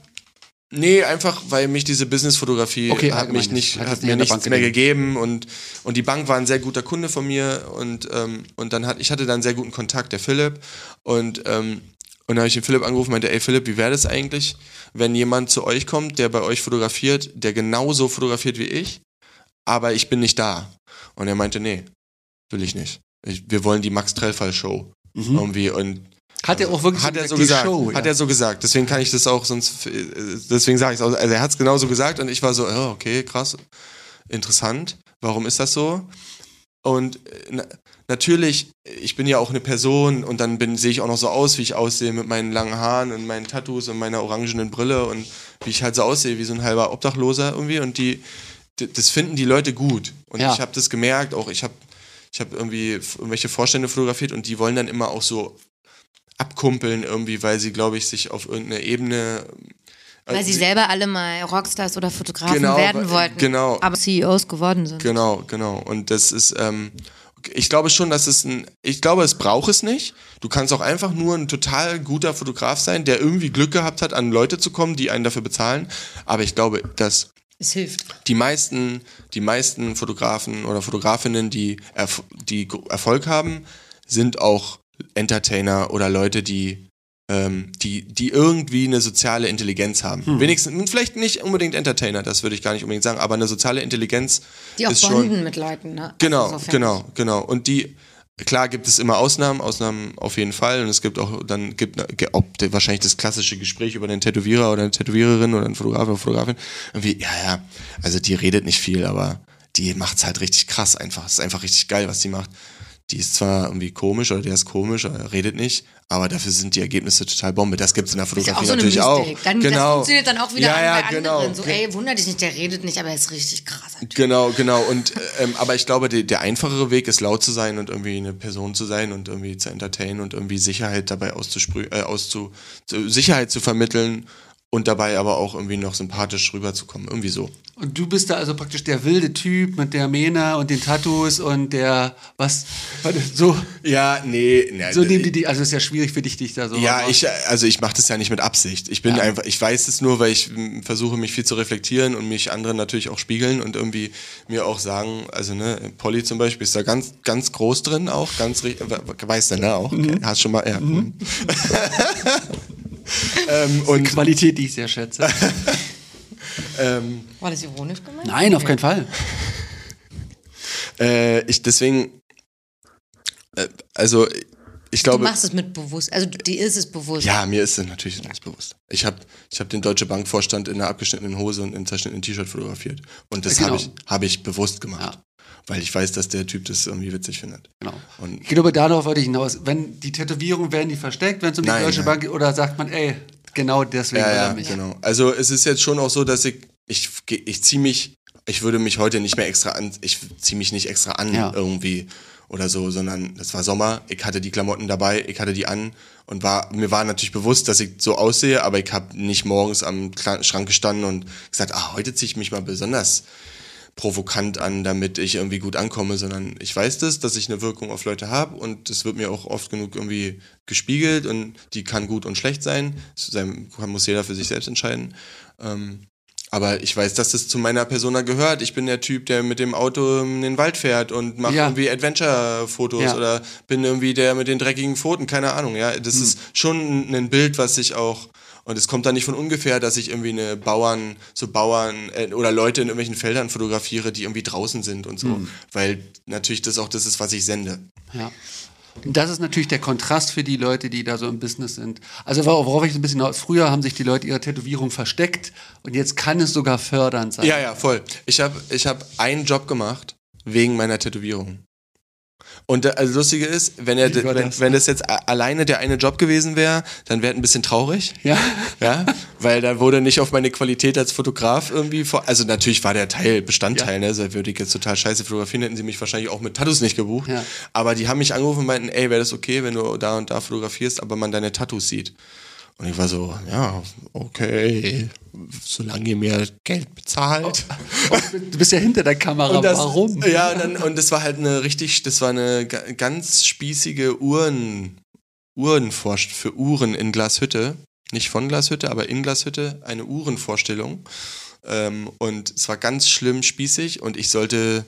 Nee, einfach weil mich diese Businessfotografie Okay, hat mich nicht, Hat hat mir nichts Bank mehr gegeben und und die Bank war ein sehr guter Kunde von mir und ähm, und dann hat ich hatte dann sehr guten Kontakt, der Philipp und ähm, und dann habe ich den Philipp angerufen, meinte, ey Philipp, wie wäre das eigentlich, wenn jemand zu euch kommt, der bei euch fotografiert, der genauso fotografiert wie ich, aber ich bin nicht da. Und er meinte, nee, will ich nicht. Ich, wir wollen die Max Trellfall Show irgendwie und Hat er auch wirklich hat er so die gesagt. Show, hat ja. er so gesagt. Deswegen kann ich das auch sonst, deswegen sage ich es auch. Also er hat es genauso gesagt und ich war so, oh, okay, krass, interessant. Warum ist das so? Und äh, natürlich, ich bin ja auch eine Person und dann bin sehe ich auch noch so aus, wie ich aussehe mit meinen langen Haaren und meinen Tattoos und meiner orangenen Brille und wie ich halt so aussehe, wie so ein halber Obdachloser irgendwie. Und die, das finden die Leute gut. Und Ja. ich habe das gemerkt, auch ich habe ich habe irgendwie irgendwelche Vorstände fotografiert und die wollen dann immer auch so abkumpeln irgendwie, weil sie, glaube ich, sich auf irgendeine Ebene. äh, Weil sie selber alle mal Rockstars oder Fotografen Genau, werden wollten. genau. Aber CEOs geworden sind. Genau, genau. Und das ist, ähm, ich glaube schon, dass es ein, ich glaube, es braucht es nicht. Du kannst auch einfach nur ein total guter Fotograf sein, der irgendwie Glück gehabt hat, an Leute zu kommen, die einen dafür bezahlen. Aber ich glaube, dass Es hilft. die meisten, die meisten Fotografen oder Fotografinnen, die, Erf die Erfolg haben, sind auch Entertainer oder Leute, die ähm, die, die irgendwie eine soziale Intelligenz haben. Hm. Wenigstens, vielleicht nicht unbedingt Entertainer, das würde ich gar nicht unbedingt sagen, aber eine soziale Intelligenz Die auch ist schon. bonden mit Leuten, ne? Genau, Also genau, genau. Und die, klar gibt es immer Ausnahmen, Ausnahmen auf jeden Fall. Und es gibt auch, dann gibt ob der, wahrscheinlich das klassische Gespräch über einen Tätowierer oder eine Tätowiererin oder einen Fotograf oder Fotografin. Irgendwie, ja, ja, also die redet nicht viel, aber die macht's halt richtig krass einfach. Es ist einfach richtig geil, was die macht. Die ist zwar irgendwie komisch oder der ist komisch, oder redet nicht, aber dafür sind die Ergebnisse total Bombe. Das gibt's in der Ist ja Fotografie auch so natürlich auch. Mystik. Dann, Das genau. funktioniert dann auch wieder ja, ja, bei genau. anderen. So, ey, wunder dich nicht, der redet nicht, aber er ist richtig krasser Typ. Genau, genau. Und ähm, aber ich glaube, die, der einfachere Weg ist laut zu sein und irgendwie eine Person zu sein und irgendwie zu entertainen und irgendwie Sicherheit dabei auszusprühen, äh, auszu, zu, Sicherheit zu vermitteln und dabei aber auch irgendwie noch sympathisch rüberzukommen. Irgendwie so. Und du bist da also praktisch der wilde Typ mit der Mähne und den Tattoos und der, was, so, Ja, nee, nee so nehmen die die, also ist ja schwierig für dich, dich da so. Ja, ich, also ich mache das ja nicht mit Absicht. Ich bin Ja. einfach, ich weiß es nur, weil ich versuche, mich viel zu reflektieren und mich andere natürlich auch spiegeln und irgendwie mir auch sagen, also ne, Polly zum Beispiel ist da ganz, ganz groß drin auch, ganz, ri- we- weißt du, ne, auch, okay. hast schon mal, ja. ähm, und Qualität, die ich sehr schätze. ähm, War das ironisch gemeint? Nein, auf keinen Fall. äh, ich deswegen, äh, also ich Du glaube, machst es mit bewusst, also dir ist es bewusst. Ja, mir ist es natürlich ganz bewusst. Ich habe ich hab den Deutsche Bankvorstand in einer abgeschnittenen Hose und im zerschnittenen T-Shirt fotografiert. Und das Genau. habe ich, hab ich bewusst gemacht. Ja. Weil ich weiß, dass der Typ das irgendwie witzig findet. Genau. Und Ich glaube, darauf wollte ich hinaus. Wenn die Tätowierungen werden die versteckt, wenn es um die Nein, Deutsche nein. Bank geht, oder sagt man, ey, genau deswegen ja, ja, mich. genau. Also es ist jetzt schon auch so, dass ich, ich, ich ziehe mich, ich würde mich heute nicht mehr extra an, ich ziehe mich nicht extra an Ja. irgendwie oder so, sondern es war Sommer, ich hatte die Klamotten dabei, ich hatte die an und war, mir war natürlich bewusst, dass ich so aussehe, aber ich habe nicht morgens am Schrank gestanden und gesagt, ah, heute ziehe ich mich mal besonders provokant an, damit ich irgendwie gut ankomme, sondern ich weiß das, dass ich eine Wirkung auf Leute habe und das wird mir auch oft genug irgendwie gespiegelt und die kann gut und schlecht sein. Das muss jeder für sich selbst entscheiden. Ähm, aber ich weiß, dass das zu meiner Persona gehört. Ich bin der Typ, der mit dem Auto in den Wald fährt und macht Ja. irgendwie Adventure-Fotos Ja. oder bin irgendwie der mit den dreckigen Pfoten, keine Ahnung. Ja, das ist schon ein Bild, was ich auch und es kommt da nicht von ungefähr, dass ich irgendwie eine Bauern, so Bauern äh, oder Leute in irgendwelchen Feldern fotografiere, die irgendwie draußen sind und so. Weil natürlich das auch das ist, was ich sende. Ja. Und das ist natürlich der Kontrast für die Leute, die da so im Business sind. Also wor- worauf ich so ein bisschen hinaus- früher haben sich die Leute ihre Tätowierung versteckt und jetzt kann es sogar fördernd sein. Ja, ja, voll. Ich habe ich hab einen Job gemacht wegen meiner Tätowierung. Und da- also lustige ist, wenn er wenn, das? wenn das jetzt alleine der eine Job gewesen wäre, dann wäre ein bisschen traurig. Ja. Ja, weil da wurde nicht auf meine Qualität als Fotograf irgendwie vor. Also natürlich war der Teil Bestandteil, Ja. ne? Also würde ich jetzt total scheiße fotografieren, hätten sie mich wahrscheinlich auch mit Tattoos nicht gebucht. Ja. Aber die haben mich angerufen und meinten, ey, wäre das okay, wenn du da und da fotografierst, aber man deine Tattoos sieht. Und ich war so, ja, okay, solange ihr mir Geld bezahlt. Du bist ja hinter der Kamera. Das, Warum? Ja, und, dann, und das war halt eine richtig, das war eine ga- ganz spießige Uhren, Uhrenvorst für Uhren in Glashütte. Nicht von Glashütte, aber in Glashütte, eine Uhrenvorstellung. Ähm, und es war ganz schlimm spießig und ich sollte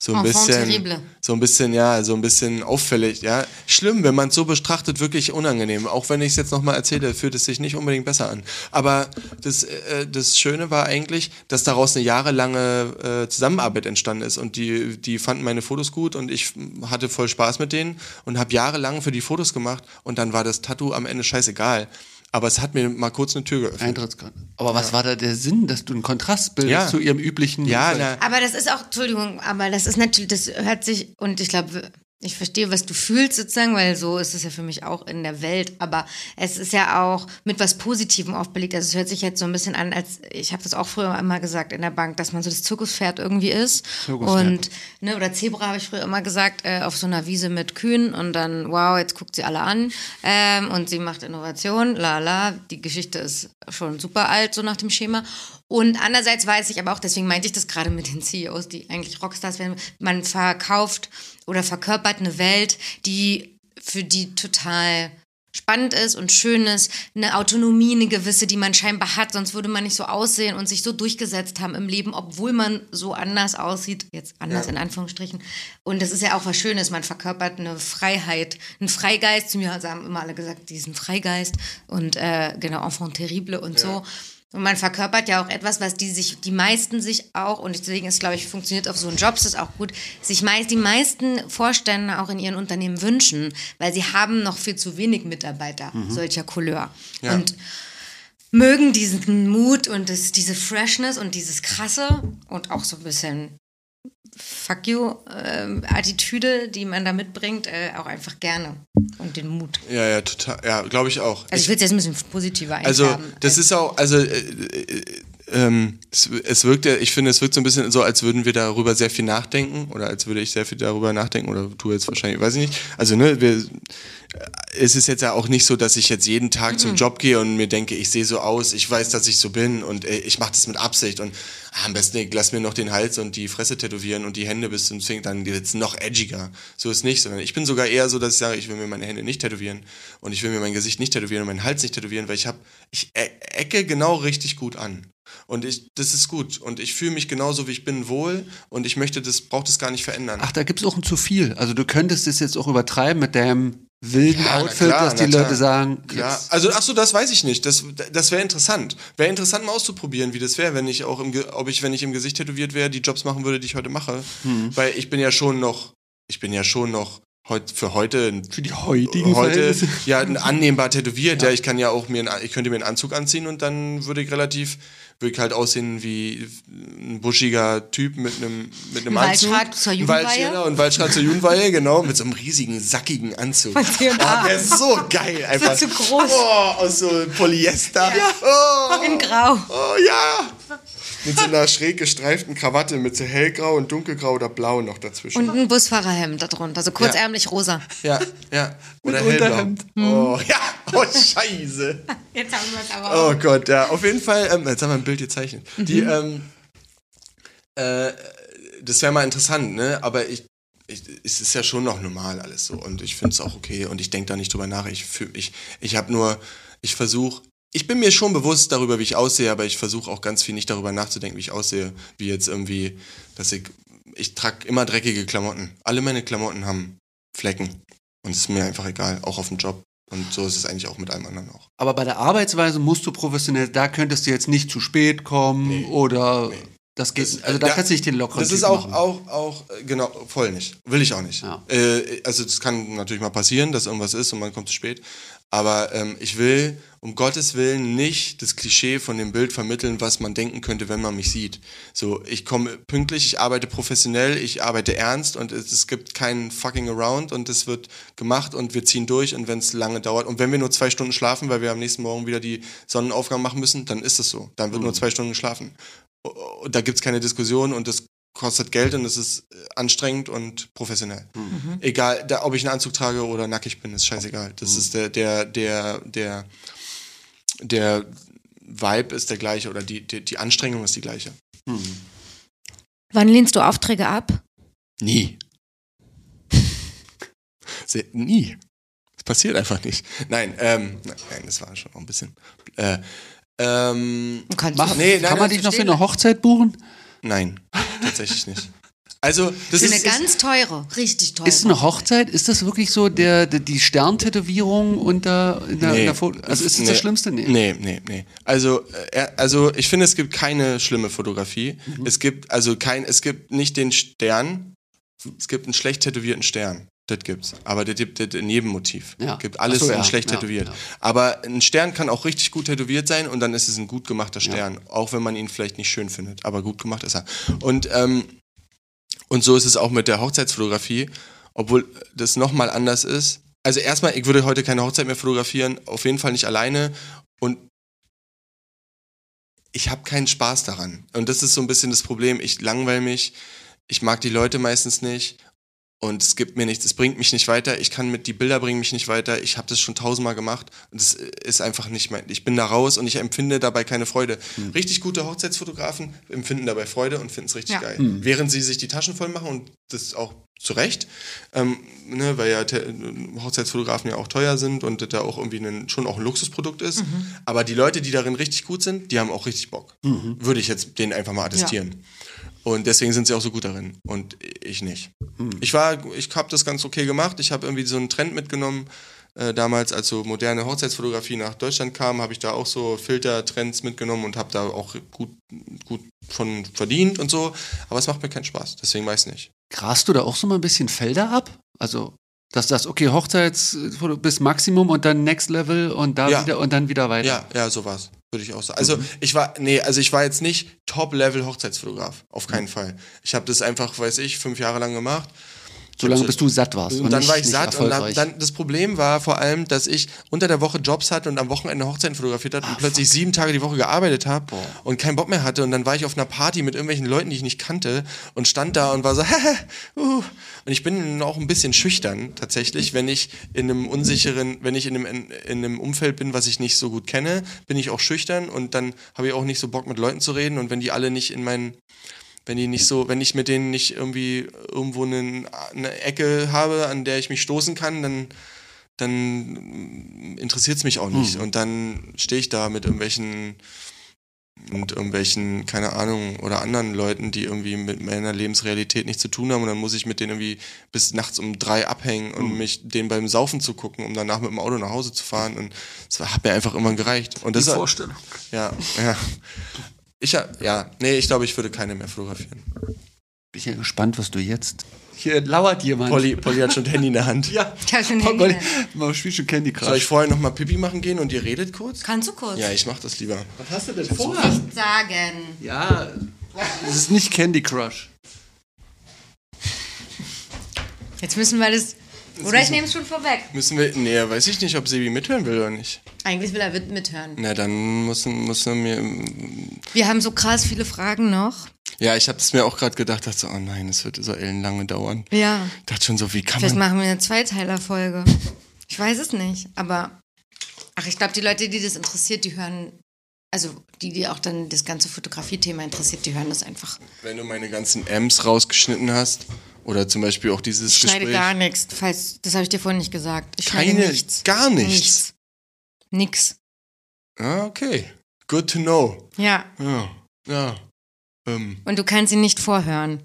so ein Enfant bisschen, terrible. so ein bisschen, ja, so ein bisschen auffällig, ja. Schlimm, wenn man es so betrachtet, wirklich unangenehm. Auch wenn ich es jetzt nochmal erzähle, fühlt es sich nicht unbedingt besser an. Aber das, äh, das Schöne war eigentlich, dass daraus eine jahrelange äh, Zusammenarbeit entstanden ist und die, die fanden meine Fotos gut und ich hatte voll Spaß mit denen und habe jahrelang für die Fotos gemacht und dann war das Tattoo am Ende scheißegal. Aber es hat mir mal kurz eine Tür geöffnet. Eintrittskarten. Aber was war da der Sinn, dass du einen Kontrast bildest Ja. zu ihrem üblichen? Ja, na, Aber das ist auch, Entschuldigung, aber das ist natürlich, das hört sich, und ich glaube, ich verstehe, was du fühlst sozusagen, weil so ist es ja für mich auch in der Welt, aber es ist ja auch mit was Positivem oft belegt. Also es hört sich jetzt so ein bisschen an, als, ich habe das auch früher immer gesagt in der Bank, dass man so das Zirkuspferd irgendwie ist. Zirkuspferd. Und, ne, oder Zebra habe ich früher immer gesagt, äh, auf so einer Wiese mit Kühen und dann, wow, jetzt guckt sie alle an ähm, und sie macht Innovation, la la, die Geschichte ist schon super alt, so nach dem Schema. Und andererseits weiß ich aber auch, deswegen meinte ich das gerade mit den CEOs, die eigentlich Rockstars werden, man verkauft oder verkörpert eine Welt, die für die total spannend ist und schön ist, eine Autonomie, eine gewisse, die man scheinbar hat, sonst würde man nicht so aussehen und sich so durchgesetzt haben im Leben, obwohl man so anders aussieht, jetzt anders in Anführungsstrichen. Und das ist ja auch was Schönes, man verkörpert eine Freiheit, einen Freigeist, zu mir haben immer alle gesagt, diesen Freigeist und äh, genau, Enfant terrible und so. Und man verkörpert ja auch etwas, was die sich, die meisten sich auch, und deswegen ist, glaube ich, funktioniert auf so einen Jobs das auch gut, sich meist, die meisten Vorstände auch in ihren Unternehmen wünschen, weil sie haben noch viel zu wenig Mitarbeiter solcher Couleur. Ja. Und mögen diesen Mut und das, diese Freshness und dieses Krasse und auch so ein bisschen Fuck you-Attitüde, die man da mitbringt, äh, auch einfach gerne. Und den Mut. ja, ja, total, ja, glaube ich auch. Also ich will es jetzt ein bisschen positiver Also einfärben. das ist auch, also äh, äh, ähm, es, es wirkt ja, ich finde, es wirkt so ein bisschen so, als würden wir darüber sehr viel nachdenken oder als würde ich sehr viel darüber nachdenken oder du jetzt wahrscheinlich, weiß ich nicht. Also ne, wir, es ist jetzt ja auch nicht so, dass ich jetzt jeden Tag zum Job gehe und mir denke, ich sehe so aus, ich weiß, dass ich so bin und äh, ich mache das mit Absicht und ah, am besten ich lass mir noch den Hals und die Fresse tätowieren und die Hände bis zum Finger, dann jetzt noch edgiger. So ist nicht, sondern ich bin sogar eher so, dass ich sage, ich will mir meine Hände nicht tätowieren und ich will mir mein Gesicht nicht tätowieren und meinen Hals nicht tätowieren, weil ich habe, ich e ecke genau richtig gut an. Und ich, das ist gut. Und ich fühle mich genauso, wie ich bin, wohl. Und ich möchte das, brauche das gar nicht verändern. Ach, da gibt es auch ein zu viel. Also du könntest es jetzt auch übertreiben mit deinem wilden Ja, Outfit, klar, dass die na klar. Leute sagen, Klar. jetzt- Also, ach so, das weiß ich nicht. Das, das wäre interessant. Wäre interessant mal auszuprobieren, wie das wäre, wenn ich auch im, ob ich, wenn ich im Gesicht tätowiert wäre, die Jobs machen würde, die ich heute mache. Hm. Weil ich bin ja schon noch, ich bin ja schon noch heut, für heute ein für die heutigen heute ja annehmbar tätowiert. Ja. ich kann ja auch mir, einen, ich könnte mir einen Anzug anziehen und dann würde ich relativ, würde ich halt aussehen wie ein buschiger Typ mit einem mit einem Ein Anzug. Waldschrat zur Ein Jugendweihe. Waldschrat und Waldschrat zur Jugendweihe, genau, mit so einem riesigen sackigen Anzug. Von C&A. Oh, der ist so geil einfach. zu groß. Oh, aus so Polyester. Oh, In Grau. oh ja. Mit so einer schräg gestreiften Krawatte mit so hellgrau und dunkelgrau oder blau noch dazwischen. Und ein Busfahrerhemd darunter, so kurzärmlich rosa. Ja, ja. Oder Mit hellblau. Unterhemd. Oh, ja. Oh, scheiße. Jetzt haben wir es aber Oh Gott, ja. Auf jeden Fall, ähm, jetzt haben wir ein Bild gezeichnet. Die, Mhm. ähm, äh, das wäre mal interessant, ne? Aber ich, ich, es ist ja schon noch normal alles so. Und ich finde es auch okay. Und ich denke da nicht drüber nach. Ich, fühl- ich, ich habe nur, ich versuche, ich bin mir schon bewusst darüber, wie ich aussehe, aber ich versuche auch ganz viel nicht darüber nachzudenken, wie ich aussehe. Wie jetzt irgendwie, dass ich, ich trage immer dreckige Klamotten. Alle meine Klamotten haben Flecken. Und es ist mir einfach egal, auch auf dem Job. Und so ist es eigentlich auch mit allem anderen auch. Aber bei der Arbeitsweise musst du professionell, da könntest du jetzt nicht zu spät kommen oder Das geht, also da kannst du nicht den lockeren Das ist auch, machen. auch, auch, äh, genau, voll nicht. Will ich auch nicht. Ja. Äh, also das kann natürlich mal passieren, dass irgendwas ist und man kommt zu spät. Aber ähm, ich will um Gottes Willen nicht das Klischee von dem Bild vermitteln, was man denken könnte, wenn man mich sieht. So, ich komme pünktlich, ich arbeite professionell, ich arbeite ernst und es, es gibt keinen fucking around und es wird gemacht und wir ziehen durch und wenn es lange dauert und wenn wir nur zwei Stunden schlafen, weil wir am nächsten Morgen wieder die Sonnenaufgang machen müssen, dann ist es so. Dann wird nur zwei Stunden geschlafen. Und da gibt's keine Diskussion und das kostet Geld und es ist äh, anstrengend und professionell. Egal, da, ob ich einen Anzug trage oder nackig bin, ist scheißegal. Das ist der, der, der, der, der Vibe ist der gleiche oder die, die, die Anstrengung ist die gleiche. Wann lehnst du Aufträge ab? Nie. Sehr, nie. Das passiert einfach nicht. Nein, ähm, nein, das war schon noch ein bisschen. Äh, ähm, Kannst Mach, du- Nee, nein, kann man dich noch für eine Hochzeit buchen? Nein, tatsächlich nicht. Also, das ist, eine ganz teure, richtig teure. Ist eine Hochzeit, ist das wirklich so der, der die Sterntätowierung unter in der, in der? Also ist das das Schlimmste? Nee. Nee, nee, nee. Also, äh, also ich finde, es gibt keine schlimme Fotografie. Mhm. Es gibt also kein, es gibt nicht den Stern, es gibt einen schlecht tätowierten Stern. Das gibt's. Aber das gibt das in jedem Motiv. Ja. Gibt alles so, ja. schlecht Ja, tätowiert. ja. Aber ein Stern kann auch richtig gut tätowiert sein und dann ist es ein gut gemachter Stern. Auch wenn man ihn vielleicht nicht schön findet. Aber gut gemacht ist er. Und, ähm, und so ist es auch mit der Hochzeitsfotografie, obwohl das nochmal anders ist. Also erstmal, ich würde heute keine Hochzeit mehr fotografieren, auf jeden Fall nicht alleine. Und ich habe keinen Spaß daran. Und das ist so ein bisschen das Problem. Ich langweile mich, ich mag die Leute meistens nicht. Und es gibt mir nichts, es bringt mich nicht weiter. Ich kann mit, die Bilder bringen mich nicht weiter. Ich habe das schon tausendmal gemacht und es ist einfach nicht mein, ich bin da raus und ich empfinde dabei keine Freude. Richtig gute Hochzeitsfotografen empfinden dabei Freude und finden es richtig Ja. geil. Während sie sich die Taschen voll machen und das auch zu Recht, ähm, ne, weil ja Hochzeitsfotografen ja auch teuer sind und das da auch irgendwie ein, schon auch ein Luxusprodukt ist. Aber die Leute, die darin richtig gut sind, die haben auch richtig Bock. Würde ich jetzt denen einfach mal attestieren. Und deswegen sind sie auch so gut darin und ich nicht. Ich war, ich habe das ganz okay gemacht. Ich habe irgendwie so einen Trend mitgenommen. Äh, damals, als so moderne Hochzeitsfotografie nach Deutschland kam, habe ich da auch so Filtertrends mitgenommen und habe da auch gut, gut von verdient und so. Aber es macht mir keinen Spaß, deswegen weiß ich nicht. Grast du da auch so mal ein bisschen Felder ab? Also, dass das, okay, Hochzeitsfoto bis Maximum und dann Next Level und da Ja. wieder und dann wieder weiter. Ja, ja, so war's. Würde ich auch sagen. Also ich war, nee, also ich war jetzt nicht Top-Level Hochzeitsfotograf. Auf keinen Fall. Ich habe das einfach, weiß ich, fünf Jahre lang gemacht. Solange So- bis du satt warst. Und dann nicht- war ich satt und dann, dann das Problem war vor allem, dass ich unter der Woche Jobs hatte und am Wochenende Hochzeiten fotografiert hat und plötzlich sieben Tage die Woche gearbeitet habe und keinen Bock mehr hatte und dann war ich auf einer Party mit irgendwelchen Leuten, die ich nicht kannte und stand da und war so uh. und ich bin auch ein bisschen schüchtern tatsächlich, wenn ich in einem unsicheren, wenn ich in einem, in, in einem Umfeld bin, was ich nicht so gut kenne, bin ich auch schüchtern und dann habe ich auch nicht so Bock mit Leuten zu reden und wenn die alle nicht in meinen wenn die nicht so, wenn ich mit denen nicht irgendwie irgendwo eine, eine Ecke habe, an der ich mich stoßen kann, dann, dann interessiert es mich auch nicht. Und dann stehe ich da mit irgendwelchen und irgendwelchen, keine Ahnung, oder anderen Leuten, die irgendwie mit meiner Lebensrealität nichts zu tun haben und dann muss ich mit denen irgendwie bis nachts um drei abhängen und mich denen beim Saufen zu gucken, um danach mit dem Auto nach Hause zu fahren und das hat mir einfach immer gereicht. Und das Die Vorstellung. ja, ja. Ich, ja, ja, nee, ich glaube, ich würde keine mehr fotografieren. Bin ja gespannt, was du jetzt. Hier lauert jemand. Polly, Polly hat schon ein Handy in der Hand. Ja. Ich hab schon Polly, Handy. man spielt schon Candy Crush. Soll ich vorher noch mal Pipi machen gehen und ihr redet kurz? Kannst du kurz Ja, ich mach das lieber. was hast du denn vor? nicht sagen? Ja, es ist nicht Candy Crush. Jetzt müssen wir das. Oder ich nehme es schon vorweg. Müssen wir. Nee, weiß ich nicht, ob Sebi mithören will oder nicht. Eigentlich will er mit- mithören. Na, dann muss, muss er mir. Wir haben so krass viele Fragen noch. Ja, ich habe es mir auch gerade gedacht, dachte so, oh nein, es wird so ellenlange dauern. Ja. Ich dachte schon so, wie kann Vielleicht man. machen wir eine Zweiteiler-Folge. Ich weiß es nicht, aber. Ach, ich glaube, die Leute, die das interessiert, die hören. Also, die, die auch dann das ganze Fotografie-Thema interessiert, die hören das einfach. Wenn du meine ganzen M's rausgeschnitten hast, oder zum Beispiel auch dieses Ich schneide Gespräch. gar nichts. Falls, das habe ich dir vorhin nicht gesagt. Ich schneide Keine, nichts. gar nichts. Nichts. Nix. Ah, okay. Good to know. Ja. Ja. Ja. Ähm. Und du kannst ihn nicht vorhören.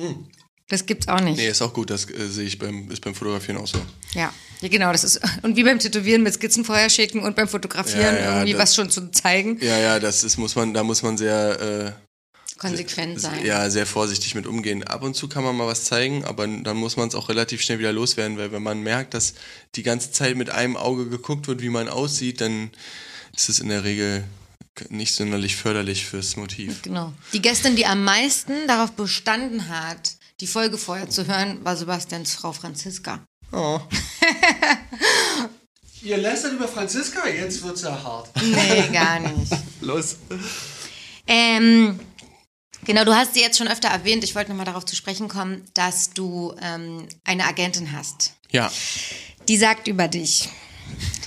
Hm. Das gibt's auch nicht. Nee, ist auch gut, das äh, sehe ich beim, ist beim Fotografieren auch so. Ja. ja, genau. Das ist und wie beim Tätowieren mit Skizzen vorher schicken und beim Fotografieren Ja, ja, irgendwie das- was schon zu zeigen. Ja, ja, das ist, muss man, da muss man sehr, äh, konsequent sein. Ja, sehr vorsichtig mit umgehen. Ab und zu kann man mal was zeigen, aber dann muss man es auch relativ schnell wieder loswerden, weil wenn man merkt, dass die ganze Zeit mit einem Auge geguckt wird, wie man aussieht, dann ist es in der Regel nicht sonderlich förderlich fürs Motiv. Genau. Die Gästin, die am meisten darauf bestanden hat, die Folge vorher zu hören, war Sebastians Frau Franziska. Oh. Ihr lästert über Franziska, jetzt wird's ja hart. Nee, gar nicht. Los. Ähm, genau, du hast sie jetzt schon öfter erwähnt. Ich wollte nochmal darauf zu sprechen kommen, dass du ähm, eine Agentin hast. Ja. Die sagt über dich.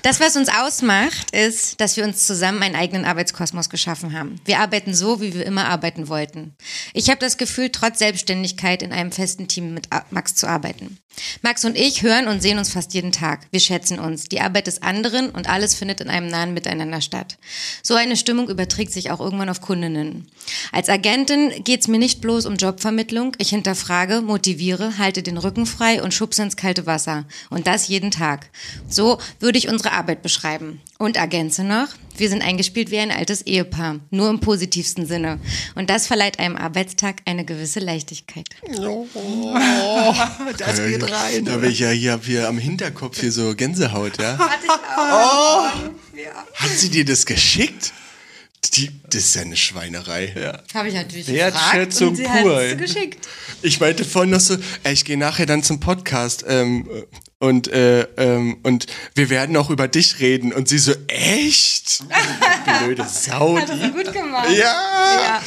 Das, was uns ausmacht, ist, dass wir uns zusammen einen eigenen Arbeitskosmos geschaffen haben. Wir arbeiten so, wie wir immer arbeiten wollten. Ich habe das Gefühl, trotz Selbstständigkeit in einem festen Team mit Max zu arbeiten. Max und ich hören und sehen uns fast jeden Tag. Wir schätzen uns, die Arbeit des anderen und alles findet in einem nahen Miteinander statt. So eine Stimmung überträgt sich auch irgendwann auf Kundinnen. Als Agentin geht's mir nicht bloß um Jobvermittlung. Ich hinterfrage, motiviere, halte den Rücken frei und schubse ins kalte Wasser. Und das jeden Tag. So würde ich unsere Arbeit beschreiben. Und ergänze noch, wir sind eingespielt wie ein altes Ehepaar, nur im positivsten Sinne. Und das verleiht einem Arbeitstag eine gewisse Leichtigkeit. Oh, das geht rein. Da bin ich ja hier, hier am Hinterkopf hier so Gänsehaut, ja? Oh. Hat sie dir das geschickt? Die, das ist ja eine Schweinerei. Ja. Habe ich natürlich Wertschätzung gefragt und sie pur, hat ey. es geschickt. Ich meinte vorhin noch so, ey, ich gehe nachher dann zum Podcast ähm, und, äh, ähm, und wir werden auch über dich reden. Und sie so, echt? Blöde Sau. Hat das gut gemacht. Ja. Ja.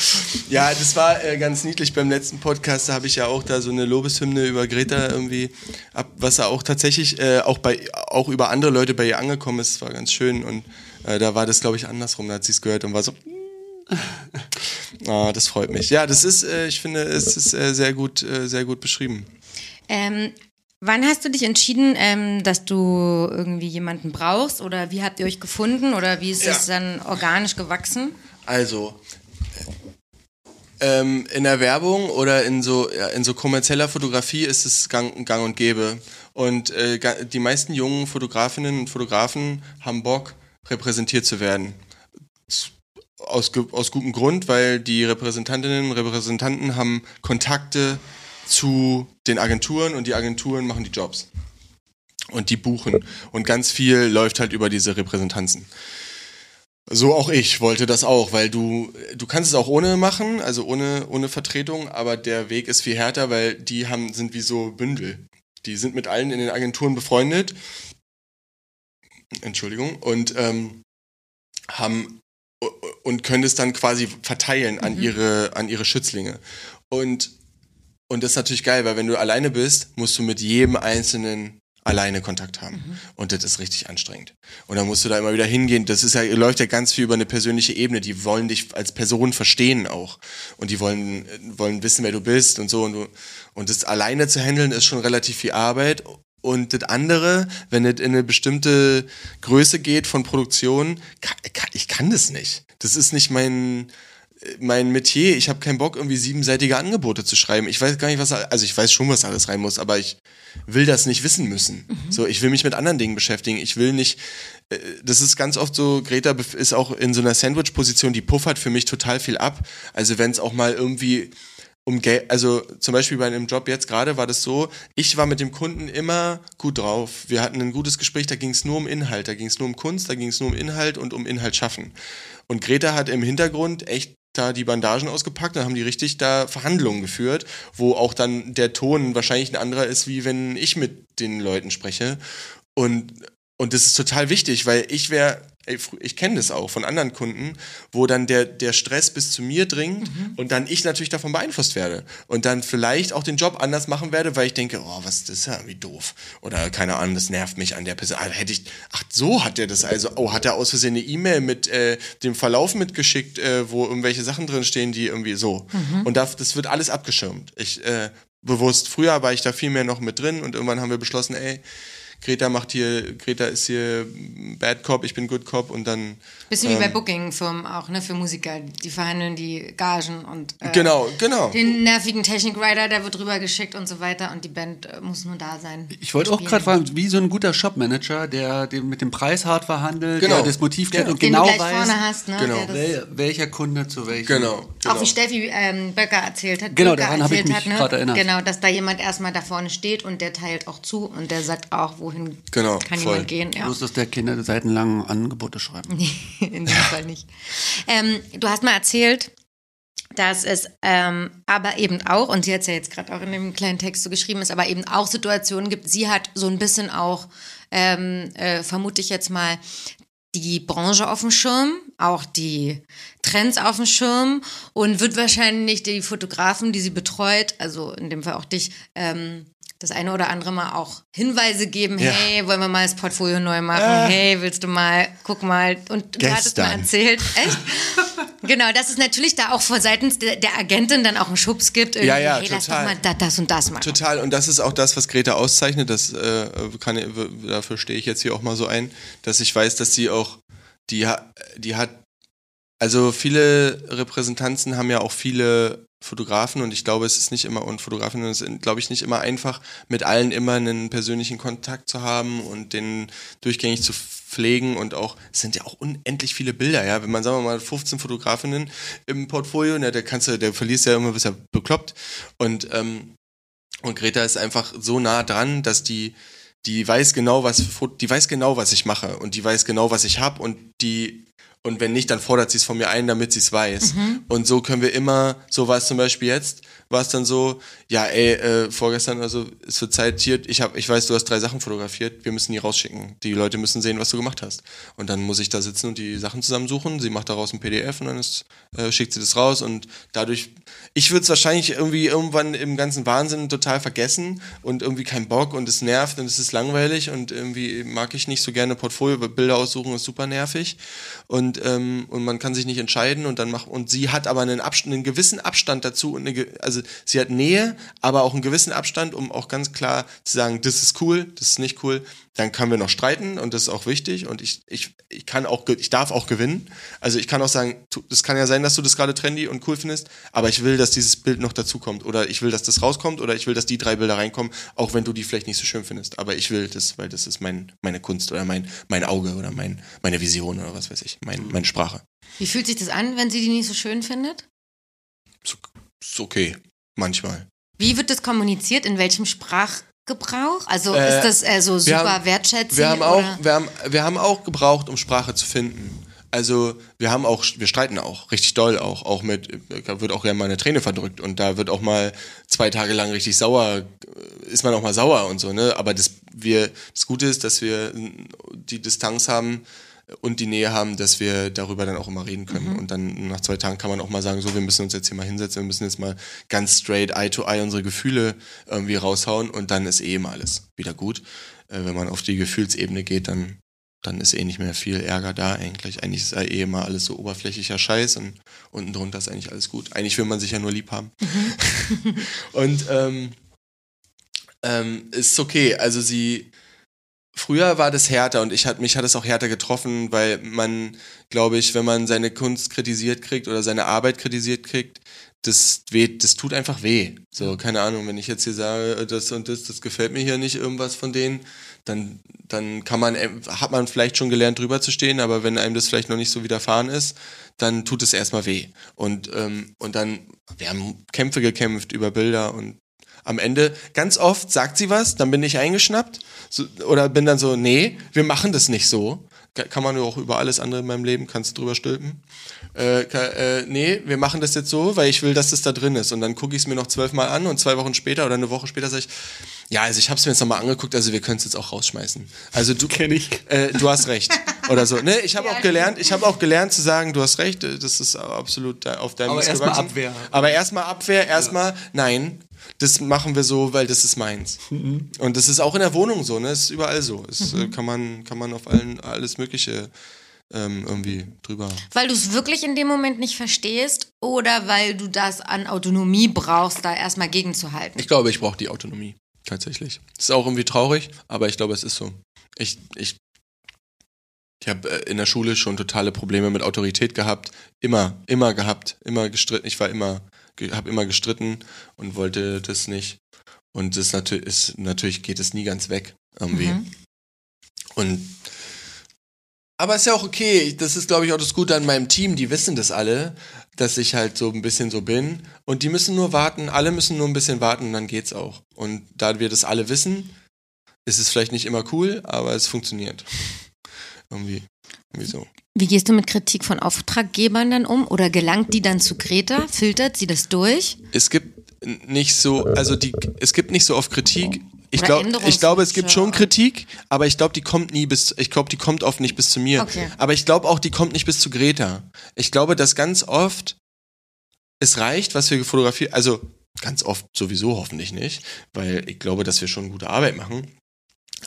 ja, das war äh, ganz niedlich. Beim letzten Podcast da habe ich ja auch da so eine Lobeshymne über Greta irgendwie, ab, was da auch tatsächlich äh, auch bei auch über andere Leute bei ihr angekommen ist. Das war ganz schön und äh, da war das glaube ich andersrum. Da hat sie es gehört und war so. Ah, das freut mich. Ja, das ist, äh, ich finde, es ist äh, sehr gut, äh, sehr gut beschrieben. Ähm, wann hast du dich entschieden, ähm, dass du irgendwie jemanden brauchst? Oder wie habt ihr euch gefunden? Oder wie ist Ja. es dann organisch gewachsen? Also, ähm, in der Werbung oder in so, ja, in so kommerzieller Fotografie ist es gang, gang und gäbe. Und äh, die meisten jungen Fotografinnen und Fotografen haben Bock, repräsentiert zu werden. Aus, aus gutem Grund, weil die Repräsentantinnen und Repräsentanten haben Kontakte zu den Agenturen und die Agenturen machen die Jobs. Und die buchen. Und ganz viel läuft halt über diese Repräsentanzen. So auch ich wollte das auch, weil du, du kannst es auch ohne machen, also ohne, ohne Vertretung, aber der Weg ist viel härter, weil die haben, sind wie so Bündel. Die sind mit allen in den Agenturen befreundet. Entschuldigung. Und ähm, haben und können es dann quasi verteilen an ihre, an ihre Schützlinge. Und, und das ist natürlich geil, weil wenn du alleine bist, musst du mit jedem einzelnen alleine Kontakt haben. Und das ist richtig anstrengend. Und dann musst du da immer wieder hingehen. Das ist ja, läuft ja ganz viel über eine persönliche Ebene. Die wollen dich als Person verstehen auch. Und die wollen, wollen wissen, wer du bist und so. Und, du, und das alleine zu handeln ist schon relativ viel Arbeit. Und das andere, wenn es in eine bestimmte Größe geht von Produktion, kann, kann, ich kann das nicht. Das ist nicht mein, mein Metier. Ich habe keinen Bock, irgendwie siebenseitige Angebote zu schreiben. Ich weiß gar nicht, was, also ich weiß schon, was alles rein muss, aber ich will das nicht wissen müssen. So, ich will mich mit anderen Dingen beschäftigen. Ich will nicht, äh, das ist ganz oft so, Greta ist auch in so einer Sandwich-Position, die puffert für mich total viel ab. Also wenn es auch mal irgendwie um Geld, also zum Beispiel bei einem Job jetzt gerade war das so, ich war mit dem Kunden immer gut drauf. Wir hatten ein gutes Gespräch, da ging es nur um Inhalt, da ging es nur um Kunst, da ging es nur um Inhalt und um Inhalt schaffen. Und Greta hat im Hintergrund echt da die Bandagen ausgepackt, dann haben die richtig da Verhandlungen geführt, wo auch dann der Ton wahrscheinlich ein anderer ist, wie wenn ich mit den Leuten spreche. Und, und das ist total wichtig, weil ich wäre, ich kenne das auch von anderen Kunden, wo dann der, der Stress bis zu mir dringt und dann ich natürlich davon beeinflusst werde und dann vielleicht auch den Job anders machen werde, weil ich denke, oh, was, das ist ja irgendwie doof. Oder keine Ahnung, das nervt mich an der Person. Ah, hätte ich, ach, so hat er das also. Oh, hat er aus Versehen eine E-Mail mit äh, dem Verlauf mitgeschickt, äh, wo irgendwelche Sachen drin stehen, die irgendwie so. Und das, das wird alles abgeschirmt. Ich, äh, bewusst, früher war ich da viel mehr noch mit drin und irgendwann haben wir beschlossen, ey, Greta macht hier, Greta ist hier Bad Cop, ich bin Good Cop und dann. Bisschen wie bei Booking-Firmen auch, ne, für Musiker. Die verhandeln die Gagen und äh, Genau, genau. den nervigen Technik-Rider, der wird rübergeschickt und so weiter und die Band äh, muss nur da sein. Ich wollte auch gerade fragen, wie so ein guter Shopmanager, der den mit dem Preis hart verhandelt, Genau. der das Motiv kennt Genau. und Den genau weiß, vorne hast, ne? Genau. Der wel, welcher Kunde zu welchem. Genau. genau. Auch wie Steffi ähm, Böcker erzählt hat. Genau, Böcker daran habe ich erzählt mich gerade erinnert. Genau, dass da jemand erstmal da vorne steht und der teilt auch zu und der sagt auch, wohin Genau, kann voll. jemand gehen. Ja. Bloß, dass der Kinder seitenlang Angebote schreiben. In dem Fall nicht. Ähm, du hast mal erzählt, dass es ähm, aber eben auch, und sie hat es ja jetzt gerade auch in dem kleinen Text so geschrieben, es aber eben auch Situationen gibt, sie hat so ein bisschen auch, ähm, äh, vermute ich jetzt mal, die Branche auf dem Schirm, auch die Trends auf dem Schirm und wird wahrscheinlich die Fotografen, die sie betreut, also in dem Fall auch dich, ähm, das eine oder andere Mal auch Hinweise geben, Ja. hey, wollen wir mal das Portfolio neu machen, Äh. hey, willst du mal, guck mal. Und du hattest mal Gestern. erzählt, echt? genau, dass es natürlich da auch von seitens der, der Agentin dann auch einen Schubs gibt, irgendwie, Ja, ja, hey, lass doch total. mal da, das und das machen. Total, und das ist auch das, was Greta auszeichnet. Das äh, kann, dafür stehe ich jetzt hier auch mal so ein, dass ich weiß, dass sie auch, die, die hat, also viele Repräsentanzen haben ja auch viele Fotografen und ich glaube, es ist nicht immer, und Fotografinnen es ist, glaube ich, nicht immer einfach, mit allen immer einen persönlichen Kontakt zu haben und den durchgängig zu pflegen und auch, es sind ja auch unendlich viele Bilder, ja. Wenn man, sagen wir mal, 15 Fotografinnen im Portfolio, ne, der kannst du, der verliest ja immer, bist ja bekloppt. Und, ähm, und Greta ist einfach so nah dran, dass die, die weiß genau, was, die weiß genau, was ich mache und die weiß genau, was ich habe und die, und wenn nicht, dann fordert sie es von mir ein, damit sie es weiß. Und so können wir immer, so war es zum Beispiel jetzt, war es dann so, ja, ey, äh, vorgestern, also es wird Zeit hier, ich hab, ich weiß, du hast drei Sachen fotografiert, wir müssen die rausschicken. Die Leute müssen sehen, was du gemacht hast. Und dann muss ich da sitzen und die Sachen zusammensuchen. Sie macht daraus ein PDF und dann ist, äh, schickt sie das raus und dadurch, ich würde es wahrscheinlich irgendwie irgendwann im ganzen Wahnsinn total vergessen und irgendwie keinen Bock und es nervt und es ist langweilig und irgendwie mag ich nicht so gerne Portfolio, Bilder aussuchen ist super nervig und, ähm, und man kann sich nicht entscheiden und dann macht, und sie hat aber einen, Abstand, einen gewissen Abstand dazu und eine, also sie hat Nähe, aber auch einen gewissen Abstand, um auch ganz klar zu sagen, das ist cool, das ist nicht cool. Dann können wir noch streiten und das ist auch wichtig und ich, ich, ich kann auch, ich darf auch gewinnen. Also ich kann auch sagen, es kann ja sein, dass du das gerade trendy und cool findest, aber ich will, dass dieses Bild noch dazu kommt oder ich will, dass das rauskommt oder ich will, dass die drei Bilder reinkommen, auch wenn du die vielleicht nicht so schön findest. Aber ich will das, weil das ist mein, meine Kunst oder mein, mein Auge oder mein, meine Vision oder was weiß ich, mein, meine Sprache. Wie fühlt sich das an, wenn sie die nicht so schön findet? Ist, okay, manchmal. Wie wird das kommuniziert? In welchem Sprachgebrauch? Also Äh, ist das äh, so super haben- wertschätzend? Wir haben, oder? auch, wir, haben, wir haben auch gebraucht, um Sprache zu finden. Also wir haben auch, wir streiten auch, richtig doll auch, auch mit, da wird auch gerne mal eine Träne verdrückt und da wird auch mal zwei Tage lang richtig sauer, äh, ist man auch mal sauer und so, ne? Aber das, wir, das Gute ist, dass wir die Distanz haben und die Nähe haben, dass wir darüber dann auch immer reden können. Und dann nach zwei Tagen kann man auch mal sagen, so, wir müssen uns jetzt hier mal hinsetzen, wir müssen jetzt mal ganz straight eye to eye unsere Gefühle irgendwie raushauen und dann ist eh immer alles wieder gut. Äh, wenn man auf die Gefühlsebene geht, dann dann ist eh nicht mehr viel Ärger da eigentlich. Eigentlich ist ja eh immer alles so oberflächlicher Scheiß und unten drunter ist eigentlich alles gut. Eigentlich will man sich ja nur lieb haben. und ähm, ähm, ist okay. Also sie, früher war das härter und ich hat, mich hat es auch härter getroffen, weil man, glaube ich, wenn man seine Kunst kritisiert kriegt oder seine Arbeit kritisiert kriegt, das weh, das tut einfach weh. So, keine Ahnung, wenn ich jetzt hier sage, das und das, das gefällt mir hier nicht irgendwas von denen, dann, dann kann man, äh, hat man vielleicht schon gelernt, drüber zu stehen, aber wenn einem das vielleicht noch nicht so widerfahren ist, dann tut es erstmal weh. Und, ähm, und dann, wir haben Kämpfe gekämpft über Bilder und am Ende, ganz oft sagt sie was, dann bin ich eingeschnappt so, oder bin dann so, nee, wir machen das nicht so. Ka- Kann man ja auch über alles andere in meinem Leben, kannst du drüber stülpen. Äh, äh, nee, wir machen das jetzt so, weil ich will, dass das da drin ist. Und dann gucke ich es mir noch zwölfmal an und zwei Wochen später oder eine Woche später sage ich, ja, also ich habe es mir jetzt nochmal angeguckt, also wir können es jetzt auch rausschmeißen. Also du, Kenn ich. äh, du hast recht. Oder so. Ne, ich habe auch gelernt, ich habe auch gelernt zu sagen, du hast recht, äh, das ist absolut auf deinem Aber Mist erst mal gewachsen. Abwehr. Aber erstmal Abwehr, erstmal, nein, das machen wir so, weil das ist meins. Mhm. Und das ist auch in der Wohnung so, ne? Das ist überall so. Es äh, kann man, kann man auf allen, alles Mögliche ähm, irgendwie drüber. Weil du es wirklich in dem Moment nicht verstehst oder weil du das an Autonomie brauchst, da erstmal gegenzuhalten? Ich glaube, ich brauche die Autonomie. Tatsächlich. Ist auch irgendwie traurig, aber ich glaube, es ist so. Ich, ich, ich habe äh, in der Schule schon totale Probleme mit Autorität gehabt. Immer, immer gehabt, immer gestritten. Ich war immer, habe immer gestritten und wollte das nicht. Und das natürlich, ist, natürlich geht es nie ganz weg irgendwie. Mhm. Und aber ist ja auch okay. Das ist, glaube ich, auch das Gute an meinem Team. Die wissen das alle, dass ich halt so ein bisschen so bin. Und die müssen nur warten. Alle müssen nur ein bisschen warten und dann geht's auch. Und da wir das alle wissen, ist es vielleicht nicht immer cool, aber es funktioniert. Irgendwie. Irgendwie so. Wie gehst du mit Kritik von Auftraggebern dann um? Oder gelangt die dann zu Greta? Filtert sie das durch? Es gibt nicht so, also die, es gibt nicht so oft Kritik. Ich, glaub, ich glaube, es gibt schon Kritik, aber ich glaube, die kommt nie bis, ich glaube, die kommt oft nicht bis zu mir. Okay. Aber ich glaube auch, die kommt nicht bis zu Greta. Ich glaube, dass ganz oft es reicht, was wir fotografieren, also ganz oft sowieso hoffentlich nicht, weil ich glaube, dass wir schon gute Arbeit machen.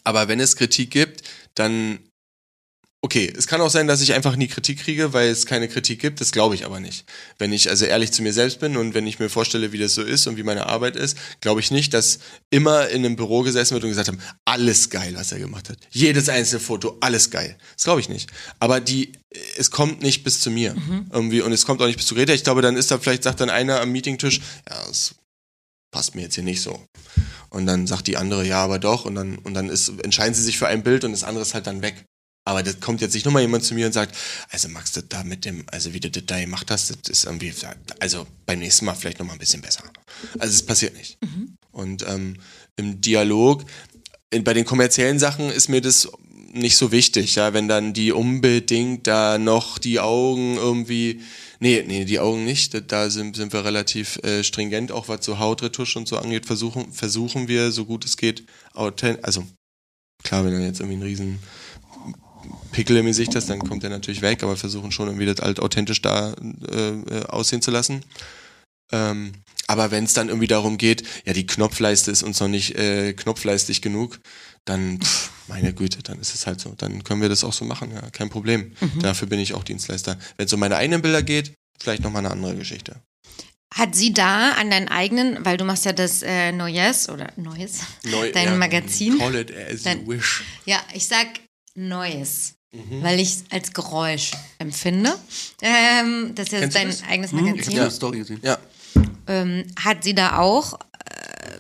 Aber wenn es Kritik gibt, dann Okay, es kann auch sein, dass ich einfach nie Kritik kriege, weil es keine Kritik gibt. Das glaube ich aber nicht. Wenn ich also ehrlich zu mir selbst bin und wenn ich mir vorstelle, wie das so ist und wie meine Arbeit ist, glaube ich nicht, dass immer in einem Büro gesessen wird und gesagt haben, alles geil, was er gemacht hat. Jedes einzelne Foto, alles geil. Das glaube ich nicht. Aber die, es kommt nicht bis zu mir irgendwie und es kommt auch nicht bis zu Greta. Ich glaube, dann ist da vielleicht sagt dann einer am Meetingtisch, ja, das passt mir jetzt hier nicht so. Und dann sagt die andere, ja, aber doch. Und dann, und dann ist, entscheiden sie sich für ein Bild und das andere ist halt dann weg. Aber das kommt jetzt nicht nochmal jemand zu mir und sagt, also Max, das da mit dem, also wie du das da gemacht hast, das ist irgendwie, also beim nächsten Mal vielleicht nochmal ein bisschen besser. Also es passiert nicht. Und ähm, im Dialog, in, bei den kommerziellen Sachen ist mir das nicht so wichtig, ja, wenn dann die unbedingt da noch die Augen irgendwie, nee, nee, die Augen nicht, da- sind, sind wir relativ äh, stringent, auch was so Hautretusche und so angeht, versuchen, versuchen wir, so gut es geht, authent also klar, wenn dann jetzt irgendwie ein riesen Pickel im Gesicht hast, dann kommt der natürlich weg, aber versuchen schon irgendwie das halt authentisch da äh, äh, aussehen zu lassen. Ähm, aber wenn es dann irgendwie darum geht, ja, die Knopfleiste ist uns noch nicht äh, knopfleistig genug, dann, pff, meine Güte, dann ist es halt so. Dann können wir das auch so machen, ja, kein Problem. Dafür bin ich auch Dienstleister. Wenn es um meine eigenen Bilder geht, vielleicht nochmal eine andere Geschichte. Hat sie da an deinen eigenen, weil du machst ja das äh, Neues oder Neues, Neu, dein ja, Magazin. Call it as Dein- you wish. Ja, ich sag Neues, Mhm. weil ich es als Geräusch empfinde. Ähm, das ist Kennst dein das? eigenes Hm, ich habe Magazin. eine Story gesehen. Ja. Ähm, hat sie da auch, was,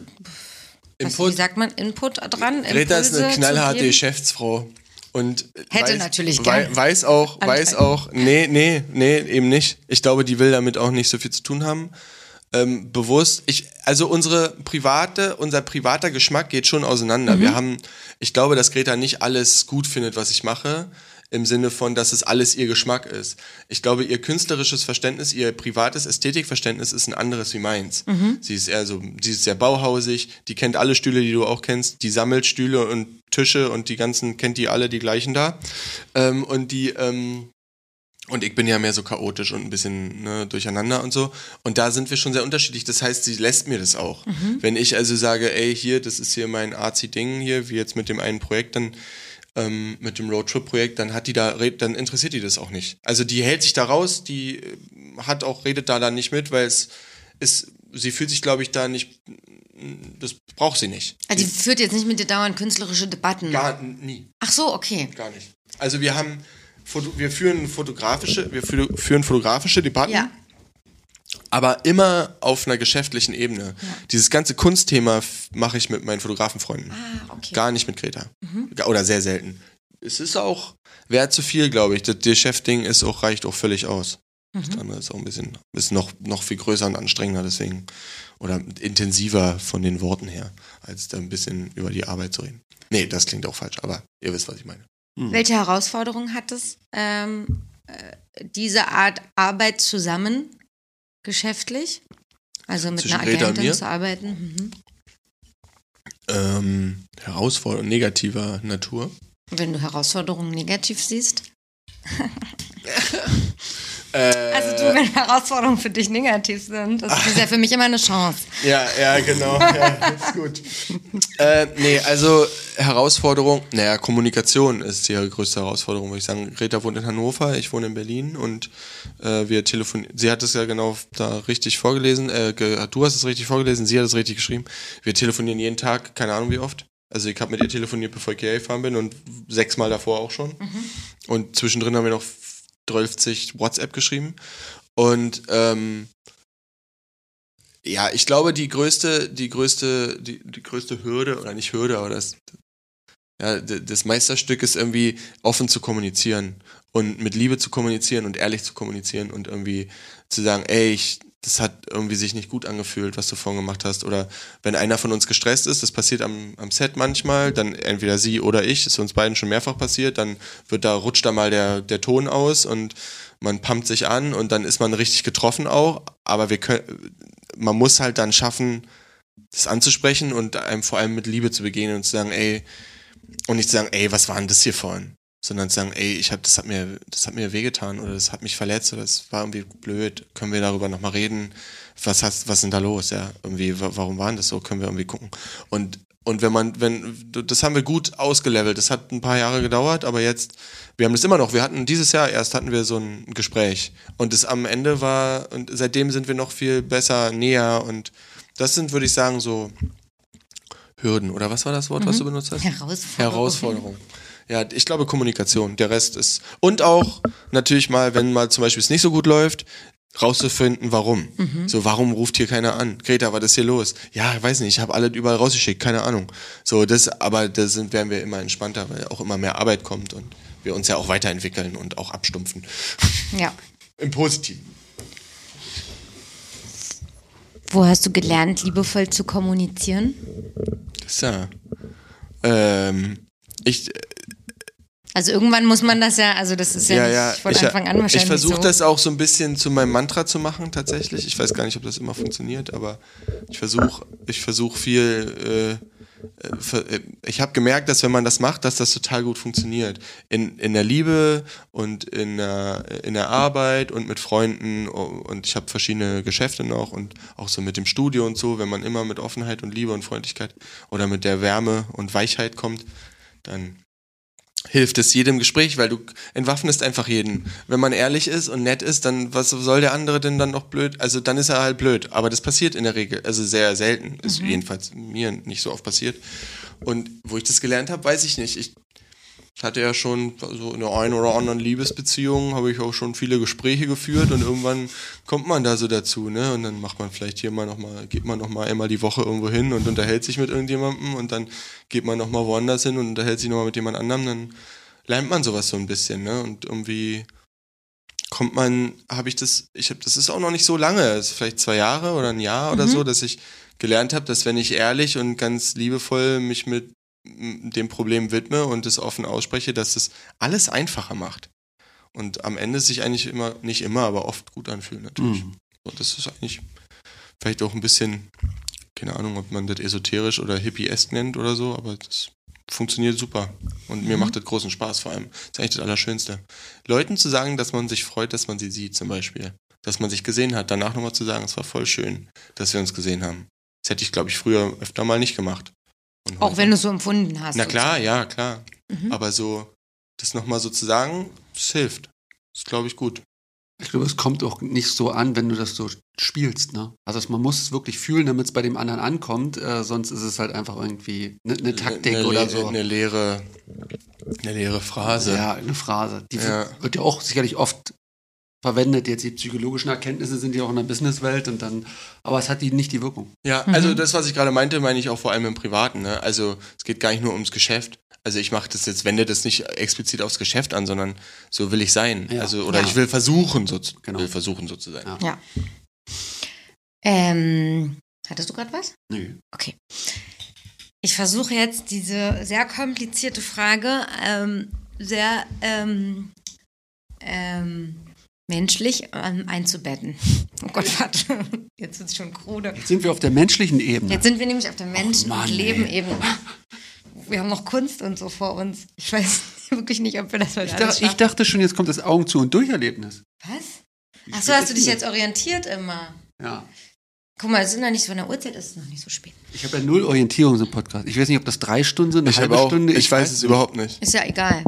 wie Input. sagt man, Input dran? Greta ist eine knallharte? Geschäftsfrau. Und Hätte weiß, natürlich wei gern weiß auch, weiß auch, nee, nee, nee, eben nicht. Ich glaube, die will damit auch nicht so viel zu tun haben. Ähm, bewusst. Ich, also unsere private, unser privater Geschmack geht schon auseinander. Wir haben, ich glaube, dass Greta nicht alles gut findet, was ich mache. Im Sinne von, dass es alles ihr Geschmack ist. Ich glaube, ihr künstlerisches Verständnis, ihr privates Ästhetikverständnis ist ein anderes wie meins. Sie ist eher so, sie ist sehr bauhausig, die kennt alle Stühle, die du auch kennst, die sammelt Stühle und Tische und die ganzen, kennt die alle, die gleichen da. Ähm, und die, ähm, und ich bin ja mehr so chaotisch und ein bisschen ne, durcheinander und so. Und da sind wir schon sehr unterschiedlich. Das heißt, sie lässt mir das auch. Wenn ich also sage, ey, hier, das ist hier mein arzi-Ding hier, wie jetzt mit dem einen Projekt, dann ähm, mit dem Roadtrip-Projekt, dann hat die da, dann interessiert die das auch nicht. Also die hält sich da raus, die äh, hat auch, redet da dann nicht mit, weil es ist, sie fühlt sich, glaube ich, da nicht, das braucht sie nicht. Also, sie führt jetzt nicht mit dir dauernd künstlerische Debatten. Gar nie. Ach so, okay. Gar nicht. Also wir haben, wir führen fotografische, wir fü- führen fotografische Debatten, Ja. aber immer auf einer geschäftlichen Ebene. Dieses ganze Kunstthema mache ich mit meinen Fotografenfreunden. Ah, okay. Gar nicht mit Greta. Ga- Oder sehr selten. Es ist auch, wäre zu viel, glaube ich. Das, Chefding ist auch, reicht auch völlig aus. Das andere ist auch ein bisschen, ist noch, noch viel größer und anstrengender, deswegen. Oder intensiver von den Worten her, als da ein bisschen über die Arbeit zu reden. Nee, das klingt auch falsch, aber ihr wisst, was ich meine. Welche Herausforderungen hat es, ähm, äh, diese Art Arbeit zusammen geschäftlich? Also mit Zwischen einer Agentin zu arbeiten? Mhm. ähm, Herausforderung negativer Natur. Wenn du Herausforderungen negativ siehst? Äh, Also du, wenn Herausforderungen für dich negativ sind, das ist ja für mich immer eine Chance. ja, ja, genau. Ja, ist gut. Äh, nee, also Herausforderung, naja, Kommunikation ist die größte Herausforderung, würde ich sagen. Greta wohnt in Hannover, ich wohne in Berlin und äh, wir telefonieren. Sie hat es ja genau da richtig vorgelesen, äh, ge du hast es richtig vorgelesen, sie hat es richtig geschrieben. Wir telefonieren jeden Tag, keine Ahnung wie oft. Also ich habe mit ihr telefoniert, bevor ich hierher gefahren bin und sechsmal davor auch schon. Mhm. Und zwischendrin haben wir noch 12 WhatsApp geschrieben. Und ähm, ja, ich glaube, die größte, die größte, die, die größte Hürde, oder nicht Hürde, aber das, ja, das Meisterstück ist irgendwie offen zu kommunizieren und mit Liebe zu kommunizieren und ehrlich zu kommunizieren und irgendwie zu sagen, ey, ich, das hat irgendwie sich nicht gut angefühlt, was du vorhin gemacht hast. Oder wenn einer von uns gestresst ist, das passiert am, am Set manchmal, dann entweder sie oder ich, ist uns beiden schon mehrfach passiert, dann wird da, rutscht da mal der, der Ton aus und man pumpt sich an und dann ist man richtig getroffen auch. Aber wir können, man muss halt dann schaffen, das anzusprechen und einem vor allem mit Liebe zu begegnen und zu sagen, ey, und nicht zu sagen, ey, was war denn das hier vorhin? sondern zu sagen, ey, ich hab, das hat mir, das hat mir wehgetan oder das hat mich verletzt oder das war irgendwie blöd. Können wir darüber nochmal reden? Was hast, was ist denn da los? Ja, irgendwie, warum waren das so? Können wir irgendwie gucken? Und, und wenn man, wenn, das haben wir gut ausgelevelt. Das hat ein paar Jahre gedauert, aber jetzt, wir haben das immer noch. Wir hatten dieses Jahr erst hatten wir so ein Gespräch und das am Ende war, und seitdem sind wir noch viel besser, näher und das sind, würde ich sagen, so Hürden oder was war das Wort, mhm. was du benutzt hast? Herausforderung. Herausforderung ja, ich glaube Kommunikation. Der Rest ist. Und auch natürlich mal, wenn mal zum Beispiel es nicht so gut läuft, rauszufinden, warum. Mhm. So, warum ruft hier keiner an? Greta, was ist hier los? Ja, ich weiß nicht, ich habe alle überall rausgeschickt, keine Ahnung. So, das, aber da sind, werden wir immer entspannter, weil auch immer mehr Arbeit kommt und wir uns ja auch weiterentwickeln und auch abstumpfen. Ja. Im Positiven. Wo hast du gelernt, liebevoll zu kommunizieren? Das ja. Ähm, ich, also irgendwann muss man das ja, also das ist ja, ja nicht von ich, Anfang an wahrscheinlich Ich versuche so. das auch so ein bisschen zu meinem Mantra zu machen, tatsächlich. Ich weiß gar nicht, ob das immer funktioniert, aber ich versuche ich versuch viel. Äh, äh ich habe gemerkt, dass wenn man das macht, dass das total gut funktioniert. In, in der Liebe und in der, in der Arbeit und mit Freunden und ich habe verschiedene Geschäfte noch und auch so mit dem Studio und so, wenn man immer mit Offenheit und Liebe und Freundlichkeit oder mit der Wärme und Weichheit kommt, dann hilft es jedem Gespräch, weil du entwaffnest einfach jeden. Wenn man ehrlich ist und nett ist, dann was soll der andere denn dann noch blöd? Also dann ist er halt blöd. Aber das passiert in der Regel, also sehr selten. Ist mhm. jedenfalls mir nicht so oft passiert. Und wo ich das gelernt habe, weiß ich nicht. Ich ich hatte ja schon so in der einen oder anderen Liebesbeziehung, habe ich auch schon viele Gespräche geführt und irgendwann kommt man da so dazu, ne? Und dann macht man vielleicht hier mal nochmal, geht man nochmal einmal die Woche irgendwo hin und unterhält sich mit irgendjemandem und dann geht man nochmal woanders hin und unterhält sich nochmal mit jemand anderem, dann lernt man sowas so ein bisschen, ne? Und irgendwie kommt man, habe ich das, ich habe, das ist auch noch nicht so lange, ist vielleicht zwei Jahre oder ein Jahr oder mhm. so, dass ich gelernt habe, dass wenn ich ehrlich und ganz liebevoll mich mit dem Problem widme und es offen ausspreche, dass es alles einfacher macht. Und am Ende sich eigentlich immer, nicht immer, aber oft gut anfühlt natürlich. Mhm. Und das ist eigentlich vielleicht auch ein bisschen, keine Ahnung, ob man das esoterisch oder hippie-esk nennt oder so, aber das funktioniert super. Und mir mhm. macht das großen Spaß vor allem. Das ist eigentlich das Allerschönste. Leuten zu sagen, dass man sich freut, dass man sie sieht zum Beispiel. Dass man sich gesehen hat. Danach nochmal zu sagen, es war voll schön, dass wir uns gesehen haben. Das hätte ich, glaube ich, früher öfter mal nicht gemacht. Auch wenn du es so empfunden hast. Na klar, so. ja, klar. Mhm. Aber so, das nochmal so zu sagen, das hilft. Das ist, glaube ich, gut. Ich glaube, es kommt auch nicht so an, wenn du das so spielst. Ne? Also man muss es wirklich fühlen, damit es bei dem anderen ankommt. Äh, sonst ist es halt einfach irgendwie eine ne Taktik ne, oder so. Eine leere, eine leere Phrase. Ja, eine Phrase. Die ja. wird ja auch sicherlich oft verwendet. Jetzt die psychologischen Erkenntnisse sind ja auch in der Businesswelt und dann, aber es hat die nicht die Wirkung. Ja, mhm. also das, was ich gerade meinte, meine ich auch vor allem im Privaten. Ne? Also es geht gar nicht nur ums Geschäft. Also ich mache das jetzt, wende das nicht explizit aufs Geschäft an, sondern so will ich sein. Ja. Also oder ja. ich will versuchen, so zu, genau. will versuchen so zu sein. Ja. ja. Ähm, hattest du gerade was? Nö. Okay. Ich versuche jetzt diese sehr komplizierte Frage ähm, sehr ähm, ähm, menschlich ähm, einzubetten. Oh Gott, warte. Jetzt wird es schon krude. Jetzt sind wir auf der menschlichen Ebene. Jetzt sind wir nämlich auf der Mensch- und Leben-Ebene. Wir haben noch Kunst und so vor uns. Ich weiß wirklich nicht, ob wir das heute ich, alles ich dachte schon, jetzt kommt das Augen zu und durch Erlebnis. Was? Achso, hast du dich jetzt orientiert immer? Ja. Guck mal, es sind noch nicht so von der Uhrzeit, ist es noch nicht so spät. Ich habe ja null Orientierung so im Podcast. Ich weiß nicht, ob das drei Stunden sind, eine Ich halbe auch, Stunde. ich weiß es nicht. überhaupt nicht. Ist ja egal.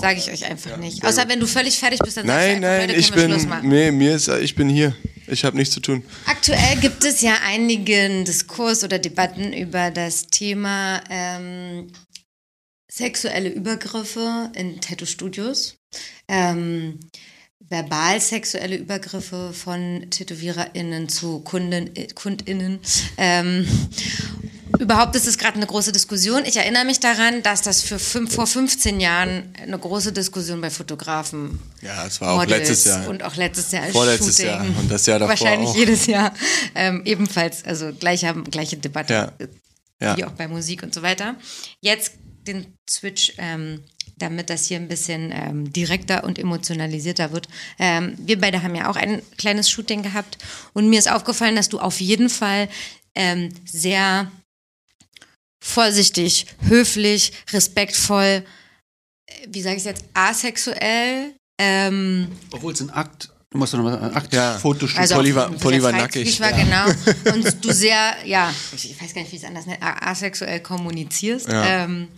Sage ich euch einfach nicht. Außer wenn du völlig fertig bist, dann sagst Nein, du einfach, nein, Leute, ich können wir Schluss bin, machen. nee, mir ist, ich bin hier. Ich habe nichts zu tun. Aktuell gibt es ja einigen Diskurs oder Debatten über das Thema ähm, sexuelle Übergriffe in Tattoo-Studios. Ähm, verbal sexuelle Übergriffe von TätowiererInnen zu Kunden, KundInnen. Ähm, überhaupt ist es gerade eine große Diskussion. Ich erinnere mich daran, dass das für fünf, vor 15 Jahren eine große Diskussion bei Fotografen Ja, es war auch Models letztes Jahr. Und auch letztes Jahr Vorletztes Shooting. Jahr und das Jahr davor Wahrscheinlich auch. jedes Jahr. Ähm, ebenfalls, also gleiche, gleiche Debatte. Ja. Ja. Wie auch bei Musik und so weiter. Jetzt den Switch, ähm, damit das hier ein bisschen ähm, direkter und emotionalisierter wird. Ähm, wir beide haben ja auch ein kleines Shooting gehabt und mir ist aufgefallen, dass du auf jeden Fall ähm, sehr vorsichtig, höflich, respektvoll, äh, wie sage ich jetzt, asexuell. Ähm, Obwohl es ein Akt, du musst doch nochmal ein Akt, Ja. Fotoshooting. also Polly war- sehr Polly war nackig, ja. genau. Und du sehr, ja, ich weiß gar nicht, wie es anders nennt, asexuell kommunizierst. Ja. Ähm,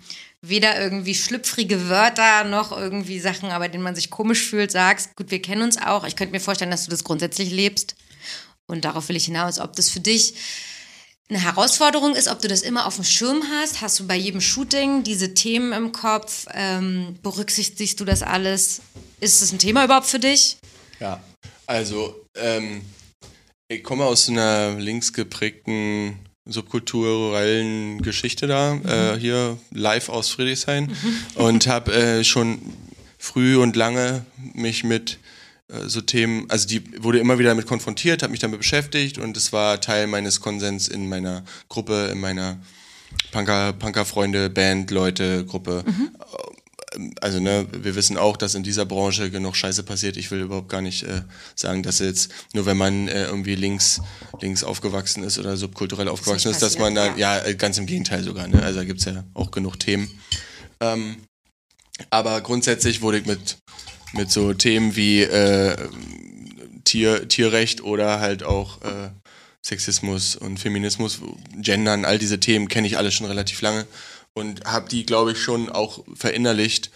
weder irgendwie schlüpfrige Wörter noch irgendwie Sachen, aber denen man sich komisch fühlt, sagst, gut, wir kennen uns auch. Ich könnte mir vorstellen, dass du das grundsätzlich lebst. Und darauf will ich hinaus, ob das für dich eine Herausforderung ist, ob du das immer auf dem Schirm hast. Hast du bei jedem Shooting diese Themen im Kopf? Ähm, berücksichtigst du das alles? Ist das ein Thema überhaupt für dich? Ja, also ähm, ich komme aus einer links geprägten subkulturellen Geschichte da, äh, hier live aus Friedrichshain. Und habe äh, schon früh und lange mich mit äh, so Themen, also die wurde immer wieder damit konfrontiert, habe mich damit beschäftigt und es war Teil meines Konsens in meiner Gruppe, in meiner Punker, Punker-Freunde, Band, Leute, Gruppe. Also ne, wir wissen auch, dass in dieser Branche genug Scheiße passiert. Ich will überhaupt gar nicht äh, sagen, dass jetzt nur wenn man äh, irgendwie links links aufgewachsen ist oder subkulturell aufgewachsen nicht ist, dass man dann ja äh, ganz im Gegenteil sogar. Ne? Also da gibt's ja auch genug Themen. Ähm, aber grundsätzlich wurde ich mit mit so Themen wie äh, Tier, Tierrecht oder halt auch äh, Sexismus und Feminismus, Gendern, all diese Themen kenne ich alle schon relativ lange und habe die, glaube ich, schon auch verinnerlicht.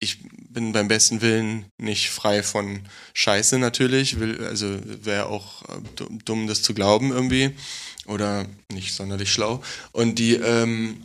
Ich bin beim besten Willen nicht frei von Scheiße natürlich, will, also wäre auch äh, dumm- das zu glauben irgendwie oder nicht sonderlich schlau. Und die, ähm,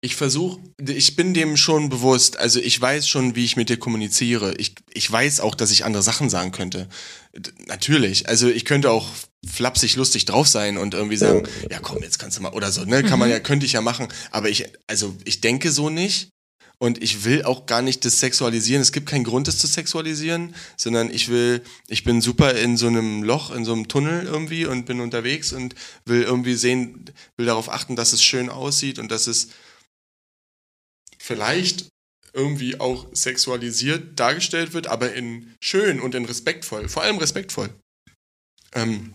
ich versuche, ich bin dem schon bewusst, also ich weiß schon, wie ich mit dir kommuniziere. Ich, ich weiß auch, dass ich andere Sachen sagen könnte. D- Natürlich, also ich könnte auch flapsig lustig drauf sein und irgendwie sagen, ja komm, jetzt kannst du mal, oder so, ne, kann man ja, könnte ich ja machen, aber ich, also ich denke so nicht und ich will auch gar nicht das sexualisieren. Es gibt keinen Grund, das zu sexualisieren, sondern ich will, ich bin super in so einem Loch, in so einem Tunnel irgendwie und bin unterwegs und will irgendwie sehen, will darauf achten, dass es schön aussieht und dass es vielleicht irgendwie auch sexualisiert dargestellt wird, aber in schön und in respektvoll, vor allem respektvoll. Ähm,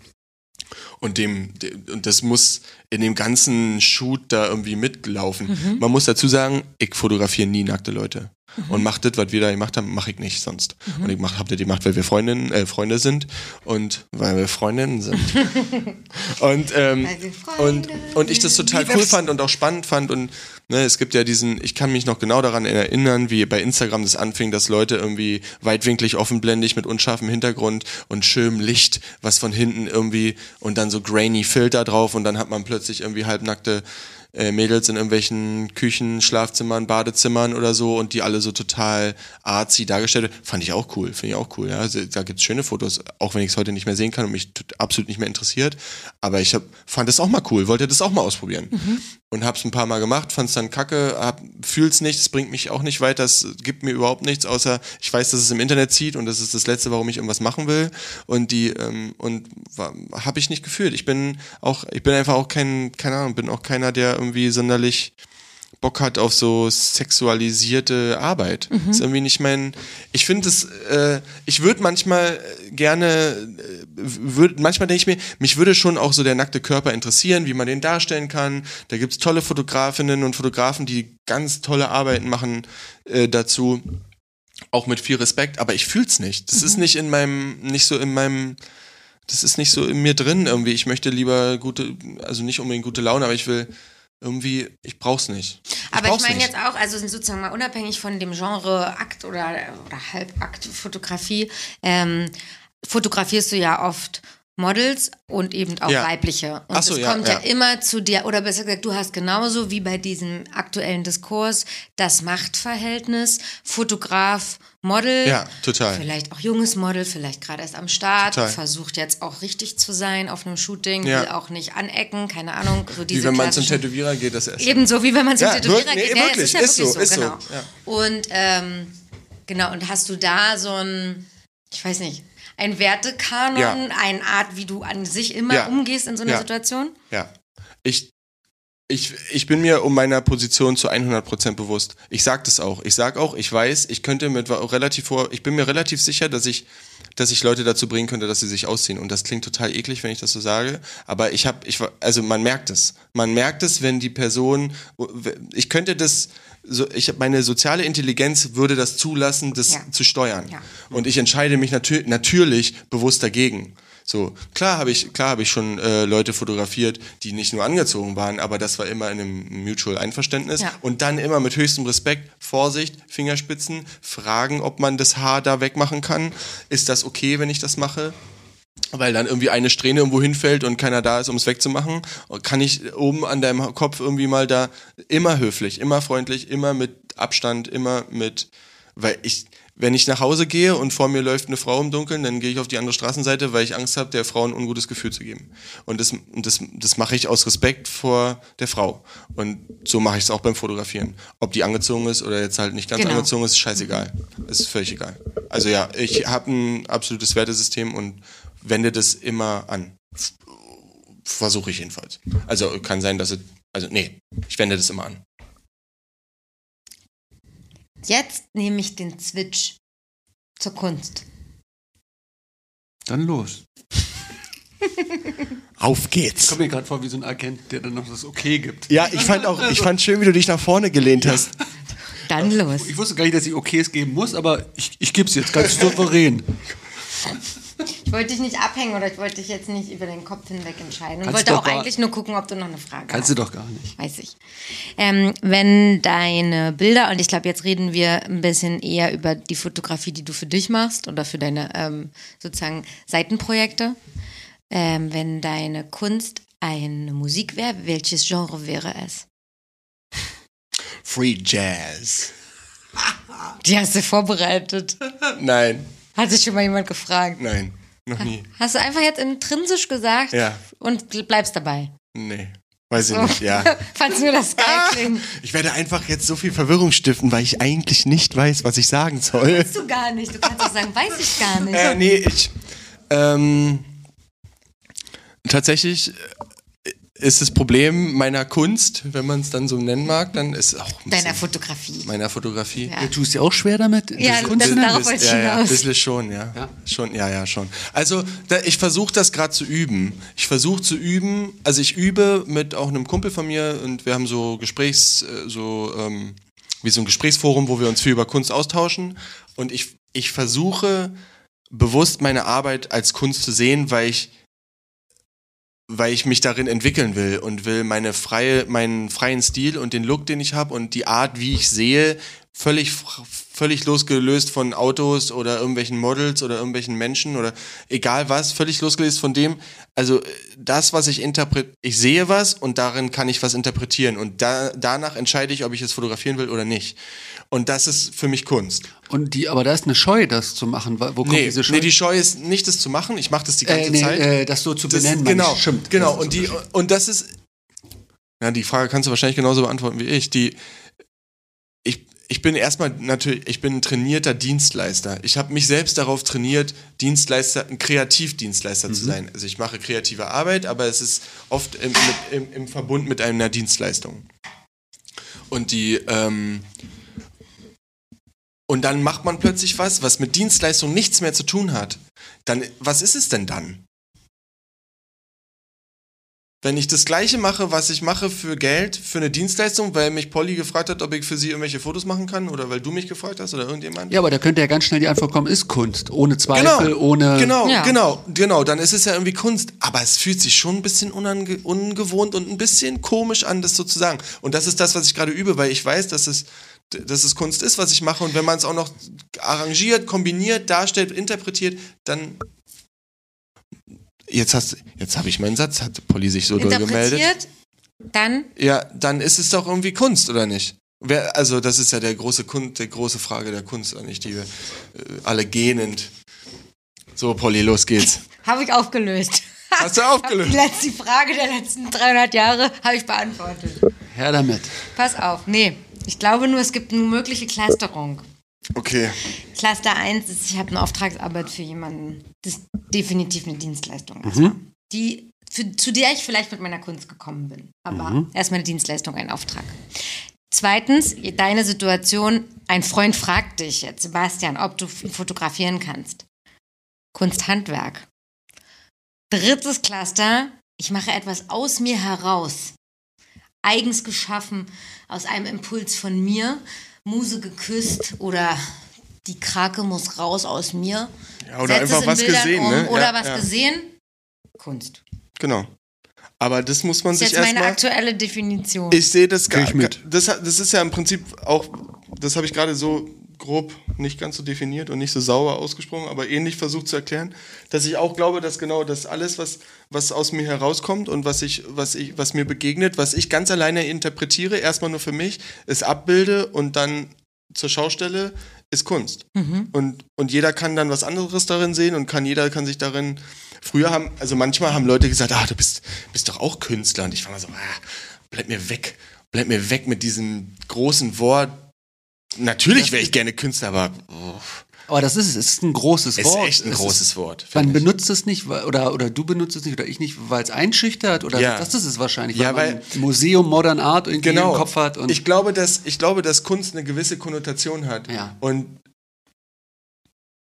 und dem, und das muss in dem ganzen Shoot da irgendwie mitlaufen. Man muss dazu sagen, ich fotografiere nie nackte Leute. Und mach das, was wir da gemacht haben, mache ich nicht sonst. Und ich mach, hab das gemacht, weil wir Freundinnen, äh, Freunde sind und weil wir Freundinnen sind. und, ähm, Weil wir und, Freunde und ich das total cool fand und auch spannend fand und ne, es gibt ja diesen, ich kann mich noch genau daran erinnern, wie bei Instagram das anfing, dass Leute irgendwie weitwinklig offenblendig mit unscharfem Hintergrund und schönem Licht, was von hinten irgendwie und dann so grainy Filter drauf und dann hat man plötzlich irgendwie halbnackte äh, Mädels in irgendwelchen Küchen, Schlafzimmern, Badezimmern oder so und die alle so total artsy dargestellt werden. Fand ich auch cool, finde ich auch cool. Ja. Also, da gibt's schöne Fotos, auch wenn ich es heute nicht mehr sehen kann und mich absolut nicht mehr interessiert. Aber ich hab, fand es auch mal cool, wollte das auch mal ausprobieren. Und hab's ein paar Mal gemacht, fand's dann kacke, hab, fühl's nicht, es bringt mich auch nicht weiter, es gibt mir überhaupt nichts, außer ich weiß, dass es im Internet zieht und das ist das Letzte, warum ich irgendwas machen will. Und die, ähm, und habe ich nicht gefühlt. Ich bin auch, ich bin einfach auch kein, keine Ahnung, bin auch keiner, der irgendwie sonderlich Bock hat auf so sexualisierte Arbeit. Ist irgendwie nicht mein. Ich finde es, äh, ich würde manchmal gerne, äh, würd, manchmal denke ich mir, mich würde schon auch so der nackte Körper interessieren, wie man den darstellen kann. Da gibt's tolle Fotografinnen und Fotografen, die ganz tolle Arbeiten machen äh, dazu. Auch mit viel Respekt, aber ich fühl's nicht. Das ist nicht in meinem, nicht so in meinem das ist nicht so in mir drin irgendwie. Ich möchte lieber gute, also nicht unbedingt gute Laune, aber ich will irgendwie, ich brauch's nicht. Ich Aber ich brauch's meine nicht. jetzt auch, also sozusagen mal unabhängig von dem Genre Akt oder, oder Halbakt-Fotografie, ähm, fotografierst du ja oft Models und eben auch Ja. weibliche. Und so, es ja, kommt ja. ja. immer zu dir, oder besser gesagt, du hast genauso wie bei diesem aktuellen Diskurs das Machtverhältnis, Fotograf, Model. Ja, total. Vielleicht auch junges Model, vielleicht gerade erst am Start, Total. versucht jetzt auch richtig zu sein auf einem Shooting, will auch nicht anecken, keine Ahnung. So Wie diese wenn man zum Tätowierer geht, das erste. Ebenso wie wenn man zum Tätowierer nee, geht. Ja, wirklich, ist, ja ist wirklich so, ist so, genau. ja. Und ähm, genau, und hast du da so ein, ich weiß nicht, ein Wertekanon, Ja. eine Art, wie du an sich immer Ja. umgehst in so einer Ja. Situation? Ja. Ich, ich, ich bin mir um meiner Position zu 100% bewusst. Ich sag das auch. Ich sag auch, ich weiß, ich könnte mit relativ vor, ich bin mir relativ sicher, dass ich, dass ich Leute dazu bringen könnte, dass sie sich ausziehen. Und das klingt total eklig, wenn ich das so sage. Aber ich habe, ich, war- also man merkt es. Man merkt es, wenn die Person, ich könnte das, so, ich meine soziale Intelligenz würde das zulassen, das Ja. zu steuern. Ja. Und ich entscheide mich natür natürlich bewusst dagegen. So, klar habe ich, klar habe ich schon äh, Leute fotografiert, die nicht nur angezogen waren, aber das war immer in einem Mutual Einverständnis. Ja. Und dann immer mit höchstem Respekt, Vorsicht, Fingerspitzen, fragen, ob man das Haar da wegmachen kann. Ist das okay, wenn ich das mache? Weil dann irgendwie eine Strähne irgendwo hinfällt und keiner da ist, um es wegzumachen. Kann ich oben an deinem Kopf irgendwie mal da immer höflich, immer freundlich, immer mit Abstand, immer mit, weil ich, wenn ich nach Hause gehe und vor mir läuft eine Frau im Dunkeln, dann gehe ich auf die andere Straßenseite, weil ich Angst habe, der Frau ein ungutes Gefühl zu geben. Und das, das, das mache ich aus Respekt vor der Frau. Und so mache ich es auch beim Fotografieren. Ob die angezogen ist oder jetzt halt nicht ganz Genau. angezogen ist, ist scheißegal. Ist völlig egal. Also ja, ich habe ein absolutes Wertesystem und wende das immer an. Versuche ich jedenfalls. Also kann sein, dass es, also nee, ich wende das immer an. Jetzt nehme ich den Switch zur Kunst. Dann los. Auf Ich geht's. komme mir gerade vor wie so ein Agent, der dann noch das Okay gibt. Ja, ich fand auch, ich fand schön, wie du dich nach vorne gelehnt hast. Dann los. Ich wusste gar nicht, dass ich Okays geben muss, aber ich, ich gebe es jetzt ganz souverän. Ich wollte dich nicht abhängen oder ich wollte dich jetzt nicht über den Kopf hinweg entscheiden. Und Kannst wollte auch eigentlich nur gucken, ob du noch eine Frage Kannst hast. du doch gar nicht. Weiß ich. Ähm, wenn deine Bilder, und ich glaube, jetzt reden wir ein bisschen eher über die Fotografie, die du für dich machst oder für deine ähm, sozusagen Seitenprojekte. Ähm, wenn deine Kunst eine Musik wäre, welches Genre wäre es? Free Jazz. Die hast du vorbereitet. Nein, Hat sich schon mal jemand gefragt. nein, noch nie. Hast du einfach jetzt intrinsisch gesagt Ja. und bleibst dabei? Nee, weiß ich nicht, ja. Falls nur das geil klingt. Ich werde einfach jetzt so viel Verwirrung stiften, weil ich eigentlich nicht weiß, was ich sagen soll. Weißt du gar nicht. Du kannst auch sagen, weiß ich gar nicht. Äh, nee, ich. Ähm, tatsächlich ist das Problem meiner Kunst, wenn man es dann so nennen mag, dann ist auch ein Deiner bisschen Fotografie. meiner Fotografie. Ja. Du tust dir auch schwer damit? Ja, das Kunst das- darauf wollte ich ja, ein bisschen schon, ja. Ja? Schon, ja, ja, schon. Also da, ich versuche das gerade zu üben. Ich versuche zu üben, also ich übe mit auch einem Kumpel von mir und wir haben so Gesprächs, äh, so ähm, wie so ein Gesprächsforum, wo wir uns viel über Kunst austauschen. Und ich, ich versuche bewusst meine Arbeit als Kunst zu sehen, weil ich weil ich mich darin entwickeln will und will meine freie, meinen freien Stil und den Look, den ich habe und die Art, wie ich sehe, völlig, völlig losgelöst von Autos oder irgendwelchen Models oder irgendwelchen Menschen oder egal was, völlig losgelöst von dem. Also äh, das, was ich interpretiere, ich sehe was und darin kann ich was interpretieren und da, danach entscheide ich, ob ich es fotografieren will oder nicht. Und das ist für mich Kunst. Und die, aber da ist eine Scheu, das zu machen. Wo kommt Nee, diese Scheu? nee, die Scheu ist nicht, das zu machen. Ich mache das die ganze äh, nee, Zeit. äh, das so zu Das- benennen. meine genau. Stimmt. genau. Das Und, die, und das ist, ja, die Frage kannst du wahrscheinlich genauso beantworten wie ich. Die, ich, bin erstmal natürlich, ich bin ein trainierter Dienstleister. Ich habe mich selbst darauf trainiert, Dienstleister, ein Kreativdienstleister Mhm. zu sein. Also ich mache kreative Arbeit, aber es ist oft im, mit, im, im Verbund mit einer Dienstleistung. Und die, ähm, und dann macht man plötzlich was, was mit Dienstleistung nichts mehr zu tun hat. Dann, was ist es denn dann? Wenn ich das gleiche mache, was ich mache für Geld, für eine Dienstleistung, weil mich Polly gefragt hat, ob ich für sie irgendwelche Fotos machen kann oder weil du mich gefragt hast oder irgendjemand. Ja, aber da könnte ja ganz schnell die Antwort kommen, ist Kunst. Ohne Zweifel, Genau, ohne. genau, Ja. genau, genau. Dann ist es ja irgendwie Kunst. Aber es fühlt sich schon ein bisschen unange ungewohnt und ein bisschen komisch an, das so zu sagen. Und das ist das, was ich gerade übe, weil ich weiß, dass es, dass es Kunst ist, was ich mache. Und wenn man es auch noch arrangiert, kombiniert, darstellt, interpretiert, dann. Jetzt hast, jetzt habe ich meinen Satz, hat Polly sich so doll gemeldet. Interpretiert, dann Ja, dann ist es doch irgendwie Kunst, oder nicht? Wer, also, das ist ja der große Kunst, der große Frage der Kunst, eigentlich, die wir äh, alle gähnend. So, Polly, los geht's. habe ich aufgelöst. Hast du Die aufgelöst? letzte Frage der letzten 300 Jahre habe ich beantwortet. Her damit. Pass auf, nee. Ich glaube nur, es gibt eine mögliche Clusterung. Okay. Cluster 1 ist, ich habe eine Auftragsarbeit für jemanden. Das ist definitiv eine Dienstleistung. erstmal. Die, für, zu der ich vielleicht mit meiner Kunst gekommen bin. Aber erstmal eine Dienstleistung, ein Auftrag. Zweitens, deine Situation, ein Freund fragt dich jetzt, Sebastian, ob du fotografieren kannst. Kunsthandwerk. Drittes Cluster, ich mache etwas aus mir heraus. Eigens geschaffen, aus einem Impuls von mir, Muse geküsst oder die Krake muss raus aus mir. Ja, oder Setz es einfach in was Bildern gesehen, um, ne? Oder Ja, was ja. gesehen, Kunst. Genau. Aber das muss man Das ist sich jetzt meine erstmal. aktuelle Definition. Ich sehe das gar ich mit. Das, das ist ja im Prinzip auch, das habe ich gerade so grob nicht ganz so definiert und nicht so sauber ausgesprochen, aber ähnlich versucht zu erklären, dass ich auch glaube, dass genau das alles, was, was aus mir herauskommt und was ich, was ich, was mir begegnet, was ich ganz alleine interpretiere, erstmal nur für mich, es abbilde und dann zur Schaustelle, ist Kunst. Und, und jeder kann dann was anderes darin sehen und kann jeder kann sich darin. Früher haben, also manchmal haben Leute gesagt, ah, du bist, bist doch auch Künstler. Und ich war mal so, ah, bleib mir weg, bleib mir weg mit diesem großen Wort. Natürlich wäre ich gerne Künstler, aber oh, Aber das ist es. Es ist ein großes ist Wort. echt ein Es großes ist, Wort. Man ich. benutzt es nicht, oder, oder du benutzt es nicht, oder ich nicht, weil es einschüchtert, oder Ja. das ist es wahrscheinlich, Ja, weil, man weil- ein Museum Modern Art irgendwie genau. im Kopf hat. Und ich glaube, dass ich glaube, dass Kunst eine gewisse Konnotation hat Ja. und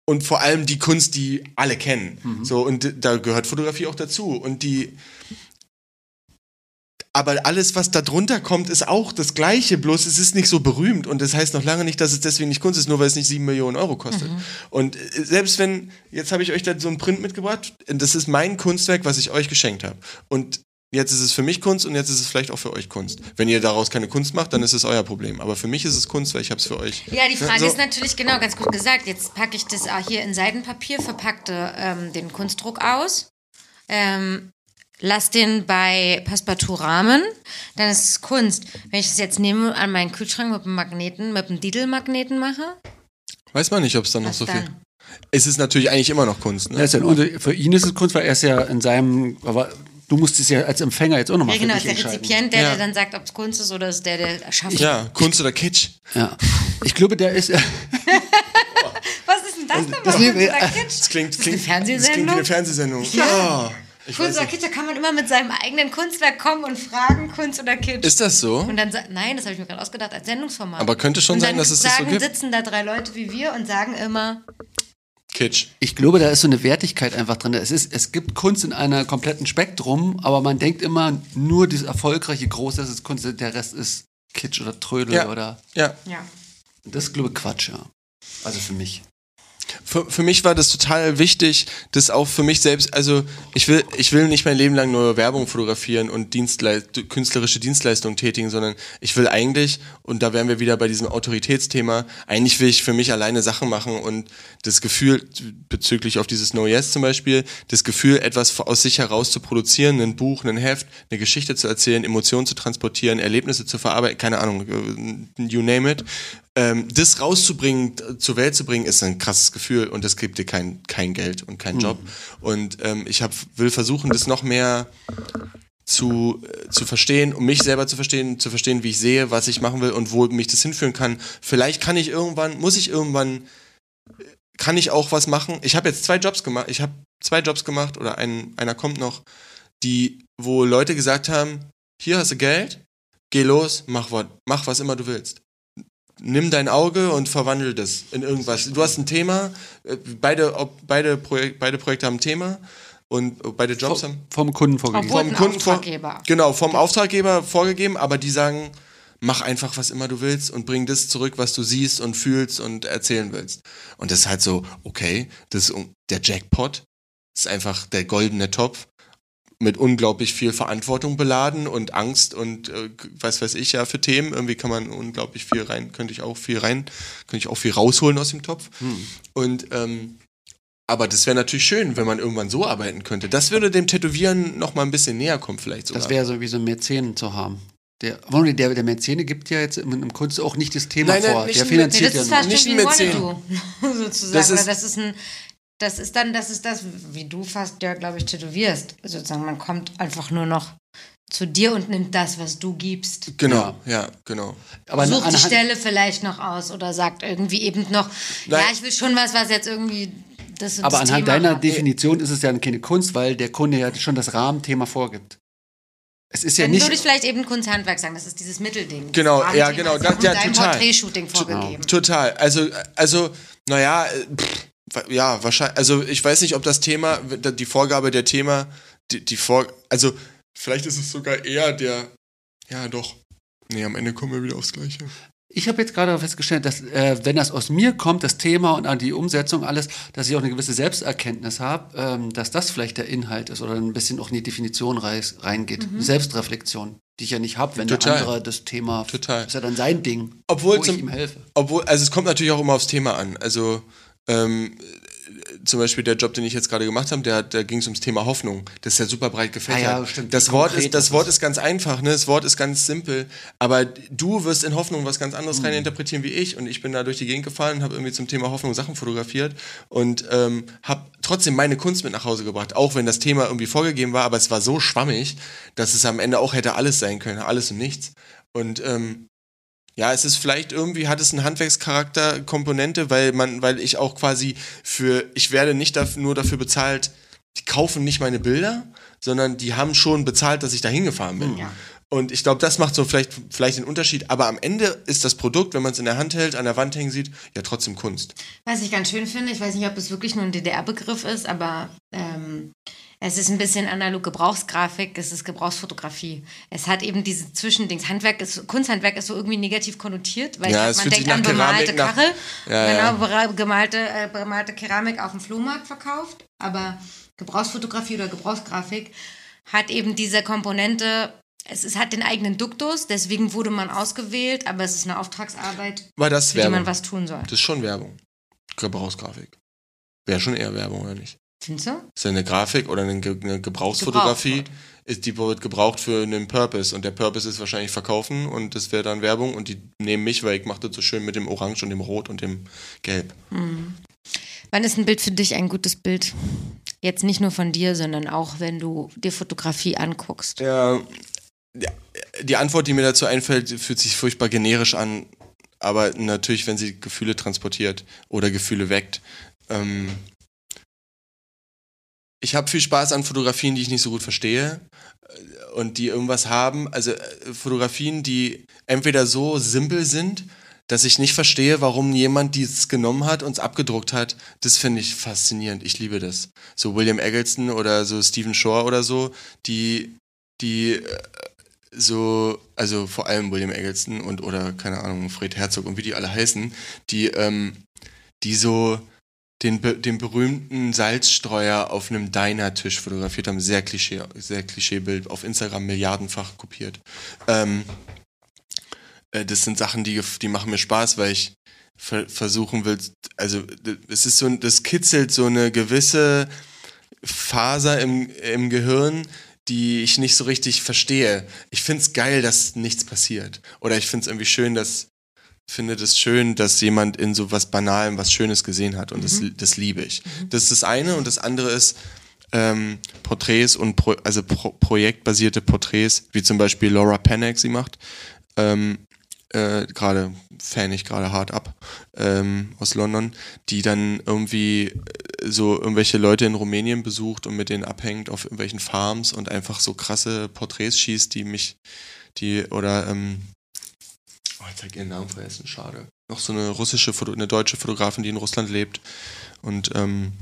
und vor allem die Kunst, die alle kennen. Mhm. So und da gehört Fotografie auch dazu und die aber alles, was da drunter kommt, ist auch das Gleiche, bloß es ist nicht so berühmt und das heißt noch lange nicht, dass es deswegen nicht Kunst ist, nur weil es nicht sieben Millionen Euro kostet. Und äh, selbst wenn, jetzt habe ich euch da so einen Print mitgebracht, das ist mein Kunstwerk, was ich euch geschenkt habe. Und jetzt ist es für mich Kunst und jetzt ist es vielleicht auch für euch Kunst. Wenn ihr daraus keine Kunst macht, dann ist es euer Problem. Aber für mich ist es Kunst, weil ich habe es für euch. Ja, die Frage so. ist natürlich genau ganz gut gesagt. Jetzt packe ich das auch hier in Seidenpapier, verpackte ähm, den Kunstdruck aus, ähm, lass den bei Passepartout-Rahmen, dann ist es Kunst. Wenn ich das jetzt nehme an meinen Kühlschrank mit dem Magneten, mit dem Diddle-Magneten mache, Weiß man nicht, ob es dann noch so viel. dann? Es ist natürlich eigentlich immer noch Kunst. Ne? ja für ihn ist es Kunst, weil er ist ja in seinem, aber du musst es ja als Empfänger jetzt auch nochmal Ja, für genau, dich ist der. Rezipient, der, Ja. der dann sagt, ob es Kunst ist oder ist der, der schafft. Ja, Kunst oder Kitsch. Ja. Ich glaube, der ist, Was ist denn das denn? das Kunst liebe- oder Kitsch? Das klingt, ist eine klingt, das klingt wie eine Fernsehsendung. Ja. Ich Kunst oder. Kitsch, da kann man immer mit seinem eigenen Kunstwerk kommen und fragen, Kunst oder Kitsch. Ist das so? Und dann nein, das habe ich mir gerade ausgedacht als Sendungsformat. Aber könnte schon und sein, dass es das so sagen, gibt. sitzen da drei Leute wie wir und sagen immer, Kitsch. ich glaube, da ist so eine Wertigkeit einfach drin. Es, ist, es gibt Kunst in einem kompletten Spektrum, aber man denkt immer, nur das erfolgreiche Große, das ist Kunst, der Rest ist Kitsch oder Trödel Ja. oder. Ja. ja. Das ist, glaube ich, Quatsch, ja. Also für mich. Für, für mich war das total wichtig, das auch für mich selbst, also ich will, ich will nicht mein Leben lang nur Werbung fotografieren und Dienstlei künstlerische Dienstleistungen tätigen, sondern ich will eigentlich, und da wären wir wieder bei diesem Autoritätsthema, eigentlich will ich für mich alleine Sachen machen und das Gefühl, bezüglich auf dieses No Yes zum Beispiel, das Gefühl, etwas aus sich heraus zu produzieren, ein Buch, ein Heft, eine Geschichte zu erzählen, Emotionen zu transportieren, Erlebnisse zu verarbeiten, keine Ahnung, äh, you name it, ähm, das rauszubringen, zur Welt zu bringen, ist ein krasses Gefühl und das gibt dir kein, kein Geld und keinen Job. Und ähm, ich hab, will versuchen, das noch mehr zu, äh, zu verstehen, um mich selber zu verstehen, zu verstehen, wie ich sehe, was ich machen will und wo mich das hinführen kann. Vielleicht kann ich irgendwann, muss ich irgendwann, äh, kann ich auch was machen. Ich habe jetzt zwei Jobs gemacht, ich habe zwei Jobs gemacht oder ein, einer kommt noch, die, wo Leute gesagt haben, hier hast du Geld, geh los, mach was, mach was immer du willst nimm dein Auge und verwandel das in irgendwas. Du hast ein Thema, äh, beide, ob, beide, Projek beide Projekte haben ein Thema. und beide Jobs haben Vom Kunden vorgegeben. Obwohl- vom ein Kunden vor, Auftraggeber. genau vom Auftraggeber vorgegeben, aber die sagen, mach einfach was immer du willst und bring das zurück, was du siehst und fühlst und erzählen willst. Und das ist halt so, okay, das ist der Jackpot, ist einfach der goldene Topf mit unglaublich viel Verantwortung beladen und Angst und äh, was weiß ich ja für Themen. Irgendwie kann man unglaublich viel rein, könnte ich auch viel rein, könnte ich auch viel rausholen aus dem Topf. Und ähm, aber das wäre natürlich schön, wenn man irgendwann so arbeiten könnte. Das würde dem Tätowieren noch mal ein bisschen näher kommen, vielleicht sogar. Das wäre so wie so ein Mäzen zu haben. Der, der, der Mäzene gibt ja jetzt im, im Kunst auch nicht das Thema Nein, nein, vor. Der ein- Nee, finanziert das ist ja fast nur. Nicht schon wie ein Wannadoe, sozusagen. Das ist- ist, das ist ein, das ist dann, das ist das, wie du fast ja, glaube ich, tätowierst. Sozusagen, man kommt einfach nur noch zu dir und nimmt das, was du gibst. Genau, ja, genau. Aber Sucht die Stelle vielleicht noch aus oder sagt irgendwie eben noch, Nein. ja, ich will schon was, was jetzt irgendwie das Aber das anhand Thema deiner hat. Definition ist es ja keine Kunst, weil der Kunde ja schon das Rahmenthema vorgibt. Es ist ja Dann nicht. würde ich vielleicht eben Kunsthandwerk sagen, das ist dieses Mittelding. Genau, Das ja, genau, ist das- ja, total. Porträtshooting vorgegeben. Total. Also, also, naja, äh, pff, ja, wahrscheinlich, also ich weiß nicht, ob das Thema, die Vorgabe der Thema, die, die Vor, also vielleicht ist es sogar eher der, ja doch. Nee, am Ende kommen wir wieder aufs Gleiche. Ich habe jetzt gerade festgestellt, dass äh, wenn das aus mir kommt, das Thema und an die Umsetzung alles, dass ich auch eine gewisse Selbsterkenntnis habe, ähm, dass das vielleicht der Inhalt ist oder ein bisschen auch in die Definition reis, reingeht. Mhm. Selbstreflexion, die ich ja nicht habe, wenn Total. der andere das Thema, Total. ist ja dann sein Ding, Obwohl wo zum- ich ihm helfe. Obwohl, also es kommt natürlich auch immer aufs Thema an. Also ähm, zum Beispiel der Job, den ich jetzt gerade gemacht habe, der, da ging es ums Thema Hoffnung. Das ist ja super breit gefächert. Ah ja, stimmt. Das Wort ist, das Wort ist ganz einfach, ne? Das Wort ist ganz simpel. Aber du wirst in Hoffnung was ganz anderes reininterpretieren wie ich. Und ich bin da durch die Gegend gefahren und habe irgendwie zum Thema Hoffnung Sachen fotografiert und ähm, habe trotzdem meine Kunst mit nach Hause gebracht. Auch wenn das Thema irgendwie vorgegeben war, aber es war so schwammig, dass es am Ende auch hätte alles sein können, alles und nichts. Und ähm, ja, es ist vielleicht irgendwie, hat es einen Handwerkscharakter, Komponente, weil man, weil ich auch quasi für, ich werde nicht daf nur dafür bezahlt, die kaufen nicht meine Bilder, sondern die haben schon bezahlt, dass ich da hingefahren bin. Ja. Und ich glaube, das macht so vielleicht, vielleicht den Unterschied. Aber am Ende ist das Produkt, wenn man es in der Hand hält, an der Wand hängen sieht, ja trotzdem Kunst. Was ich ganz schön finde, ich weiß nicht, ob es wirklich nur ein DDR-Begriff ist, aber ähm, es ist ein bisschen analog Gebrauchsgrafik, es ist Gebrauchsfotografie. Es hat eben diese Zwischendings. Handwerk ist, Kunsthandwerk ist so irgendwie negativ konnotiert, weil Ja, ich man denkt an nach bemalte Keramik, nach- Kachel, Ja, ja. genau, bera- gemalte, äh, bemalte Keramik auf dem Flohmarkt verkauft, aber Gebrauchsfotografie oder Gebrauchsgrafik hat eben diese Komponente, es, es hat den eigenen Duktus, deswegen wurde man ausgewählt, aber es ist eine Auftragsarbeit, War das für die man Werbung? was tun soll. Das ist schon Werbung. Gebrauchsgrafik. Wäre schon eher Werbung, oder nicht? Findest du? ist ja eine Grafik oder eine, Ge eine Gebrauchsfotografie, Gebraucht ist, die wird gebraucht für einen Purpose und der Purpose ist wahrscheinlich verkaufen und das wäre dann Werbung und die nehmen mich, weil ich mache das so schön mit dem Orange und dem Rot und dem Gelb. Wann ist ein Bild für dich ein gutes Bild? Jetzt nicht nur von dir, sondern auch, wenn du dir Fotografie anguckst. Ja, ja, die Antwort, die mir dazu einfällt, fühlt sich furchtbar generisch an, aber natürlich, wenn sie Gefühle transportiert oder Gefühle weckt. Ähm, ich habe viel Spaß an Fotografien, die ich nicht so gut verstehe äh, und die irgendwas haben. Also äh, Fotografien, die entweder so simpel sind, dass ich nicht verstehe, warum jemand dies genommen hat und es abgedruckt hat. Das finde ich faszinierend. Ich liebe das. So William Eggleston oder so Stephen Shore oder so, die, die äh, so, also vor allem William Eggleston und oder keine Ahnung, Fred Herzog und wie die alle heißen, die, ähm, die so den, den berühmten Salzstreuer auf einem Diner-Tisch fotografiert haben. Sehr Klischee, sehr Klischeebild, auf Instagram milliardenfach kopiert. Ähm, äh, das sind Sachen, die, die machen mir Spaß, weil ich ver versuchen will, also es ist so, das kitzelt so eine gewisse Faser im, im Gehirn, die ich nicht so richtig verstehe. Ich finde es geil, dass nichts passiert. Oder ich finde es irgendwie schön, dass finde das schön, dass jemand in so was Banalem was Schönes gesehen hat und das, das liebe ich. Das ist das eine und das andere ist ähm, Porträts und Pro, also pro, projektbasierte Porträts, wie zum Beispiel Laura Panek sie macht. Ähm, äh, gerade fan ich gerade hart ab ähm, aus London, die dann irgendwie äh, so irgendwelche Leute in Rumänien besucht und mit denen abhängt auf irgendwelchen Farms und einfach so krasse Porträts schießt, die mich, die oder ähm, oh, jetzt hab ich ihren Namen vergessen, schade. Noch so eine russische, Foto, eine deutsche Fotografin, die in Russland lebt und ähm,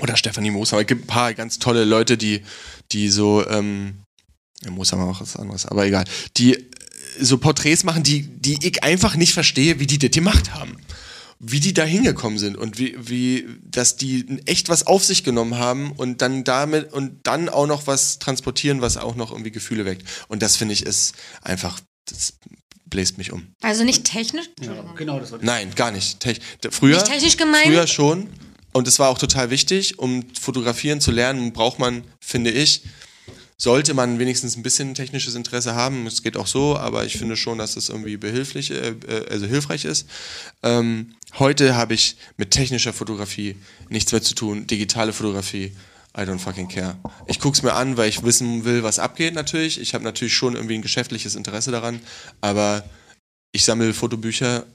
Oder Stefanie Mooshammer. Es gibt ein paar ganz tolle Leute, die, die so, ähm, ja, Mooshammer macht was anderes, aber egal. Die äh, so Porträts machen, die, die ich einfach nicht verstehe, wie die das gemacht haben. Wie die da hingekommen sind und wie, wie, dass die echt was auf sich genommen haben und dann damit und dann auch noch was transportieren, was auch noch irgendwie Gefühle weckt. Und das finde ich ist einfach, das bläst mich um. Also nicht technisch? Ja, genau, das war Nein, gar nicht. Tech früher, Nicht technisch gemeint? Früher schon. Und es war auch total wichtig, um fotografieren zu lernen, braucht man, finde ich, sollte man wenigstens ein bisschen technisches Interesse haben. Es geht auch so, aber ich finde schon, dass es irgendwie behilflich, äh, äh, also hilfreich ist. Ähm, heute habe ich mit technischer Fotografie nichts mehr zu tun. Digitale Fotografie. I don't fucking care. Ich guck's mir an, weil ich wissen will, was abgeht natürlich. Ich habe natürlich schon irgendwie ein geschäftliches Interesse daran, aber ich sammle Fotobücher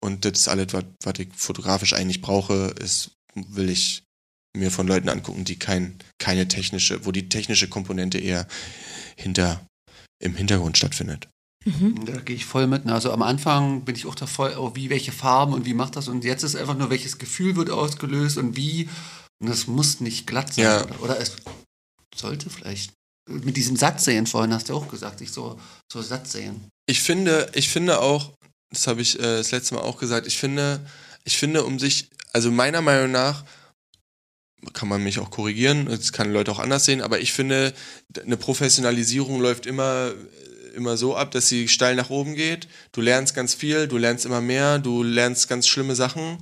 und das ist alles, was, was ich fotografisch eigentlich brauche, ist, will ich mir von Leuten angucken, die kein, keine technische, wo die technische Komponente eher hinter, im Hintergrund stattfindet. Da gehe ich voll mit. ne? Also am Anfang bin ich auch da voll, oh, wie, welche Farben und wie macht das? Und jetzt ist einfach nur, welches Gefühl wird ausgelöst und wie. Und das muss nicht glatt sein. Ja. Oder, oder es sollte vielleicht. Mit diesem Satzsehen vorhin hast du auch gesagt, ich so, so Satzsehen. Ich finde, ich finde auch, das habe ich äh, das letzte Mal auch gesagt, ich finde, ich finde, um sich, also meiner Meinung nach, kann man mich auch korrigieren, das kann Leute auch anders sehen, aber ich finde, eine Professionalisierung läuft immer, immer so ab, dass sie steil nach oben geht. Du lernst ganz viel, du lernst immer mehr, du lernst ganz schlimme Sachen.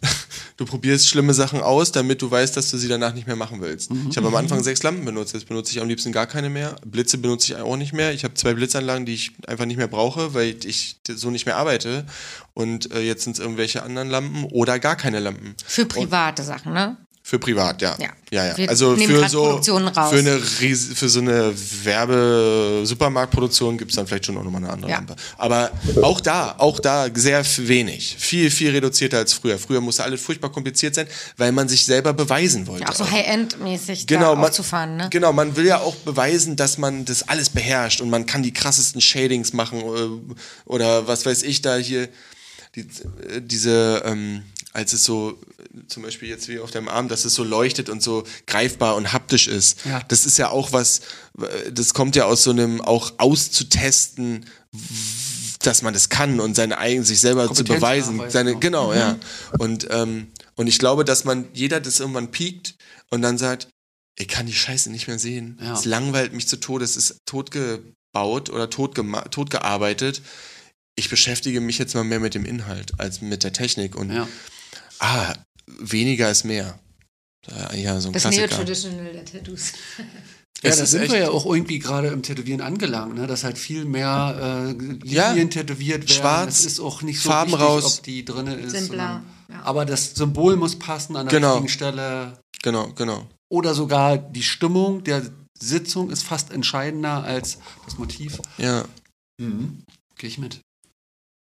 Du probierst schlimme Sachen aus, damit du weißt, dass du sie danach nicht mehr machen willst. Ich habe am Anfang sechs Lampen benutzt, jetzt benutze ich am liebsten gar keine mehr. Blitze benutze ich auch nicht mehr. Ich habe zwei Blitzanlagen, die ich einfach nicht mehr brauche, weil ich so nicht mehr arbeite. Und äh, jetzt sind es irgendwelche anderen Lampen oder gar keine Lampen. Für private Sachen, ne? Für privat, ja. Ja. ja, ja. Also für so für eine Ries für so eine Werbe-Supermarktproduktion gibt es dann vielleicht schon auch nochmal eine andere Ja. Lampe. Aber auch da, auch da sehr wenig. Viel, viel reduzierter als früher. Früher musste alles furchtbar kompliziert sein, weil man sich selber beweisen wollte. Auch so High-End-mäßig Genau, man, aufzufahren, ne? genau, man will ja auch beweisen, dass man das alles beherrscht und man kann die krassesten Shadings machen äh, oder was weiß ich da hier, die, äh, diese, ähm, als es so, zum Beispiel jetzt wie auf deinem Arm, dass es so leuchtet und so greifbar und haptisch ist. Ja. Das ist ja auch was, das kommt ja aus so einem auch auszutesten, dass man das kann und seine eigenen sich selber zu beweisen. Seine, auch. genau, ja. Und, ähm, und ich glaube, dass man, jeder das irgendwann piekt und dann sagt, ich kann die Scheiße nicht mehr sehen. Ja. Es langweilt mich zu Tode, es ist totgebaut oder totgearbeitet. Ich beschäftige mich jetzt mal mehr mit dem Inhalt als mit der Technik und Ja. Ah, weniger ist mehr. Ja, so ein Das Klassiker. Neo-Traditional der Tattoos. Ja, da sind echt- wir ja auch irgendwie gerade im Tätowieren angelangt, ne? dass halt viel mehr äh, Linien Ja. tätowiert werden. Schwarz, es ist auch nicht so Farben wichtig, raus. ob die drinne ist. Simpler, sondern- ja. Aber das Symbol muss passen an der Genau. richtigen Stelle. Genau, genau. Oder sogar die Stimmung der Sitzung ist fast entscheidender als das Motiv. Ja. Mhm. Gehe ich mit.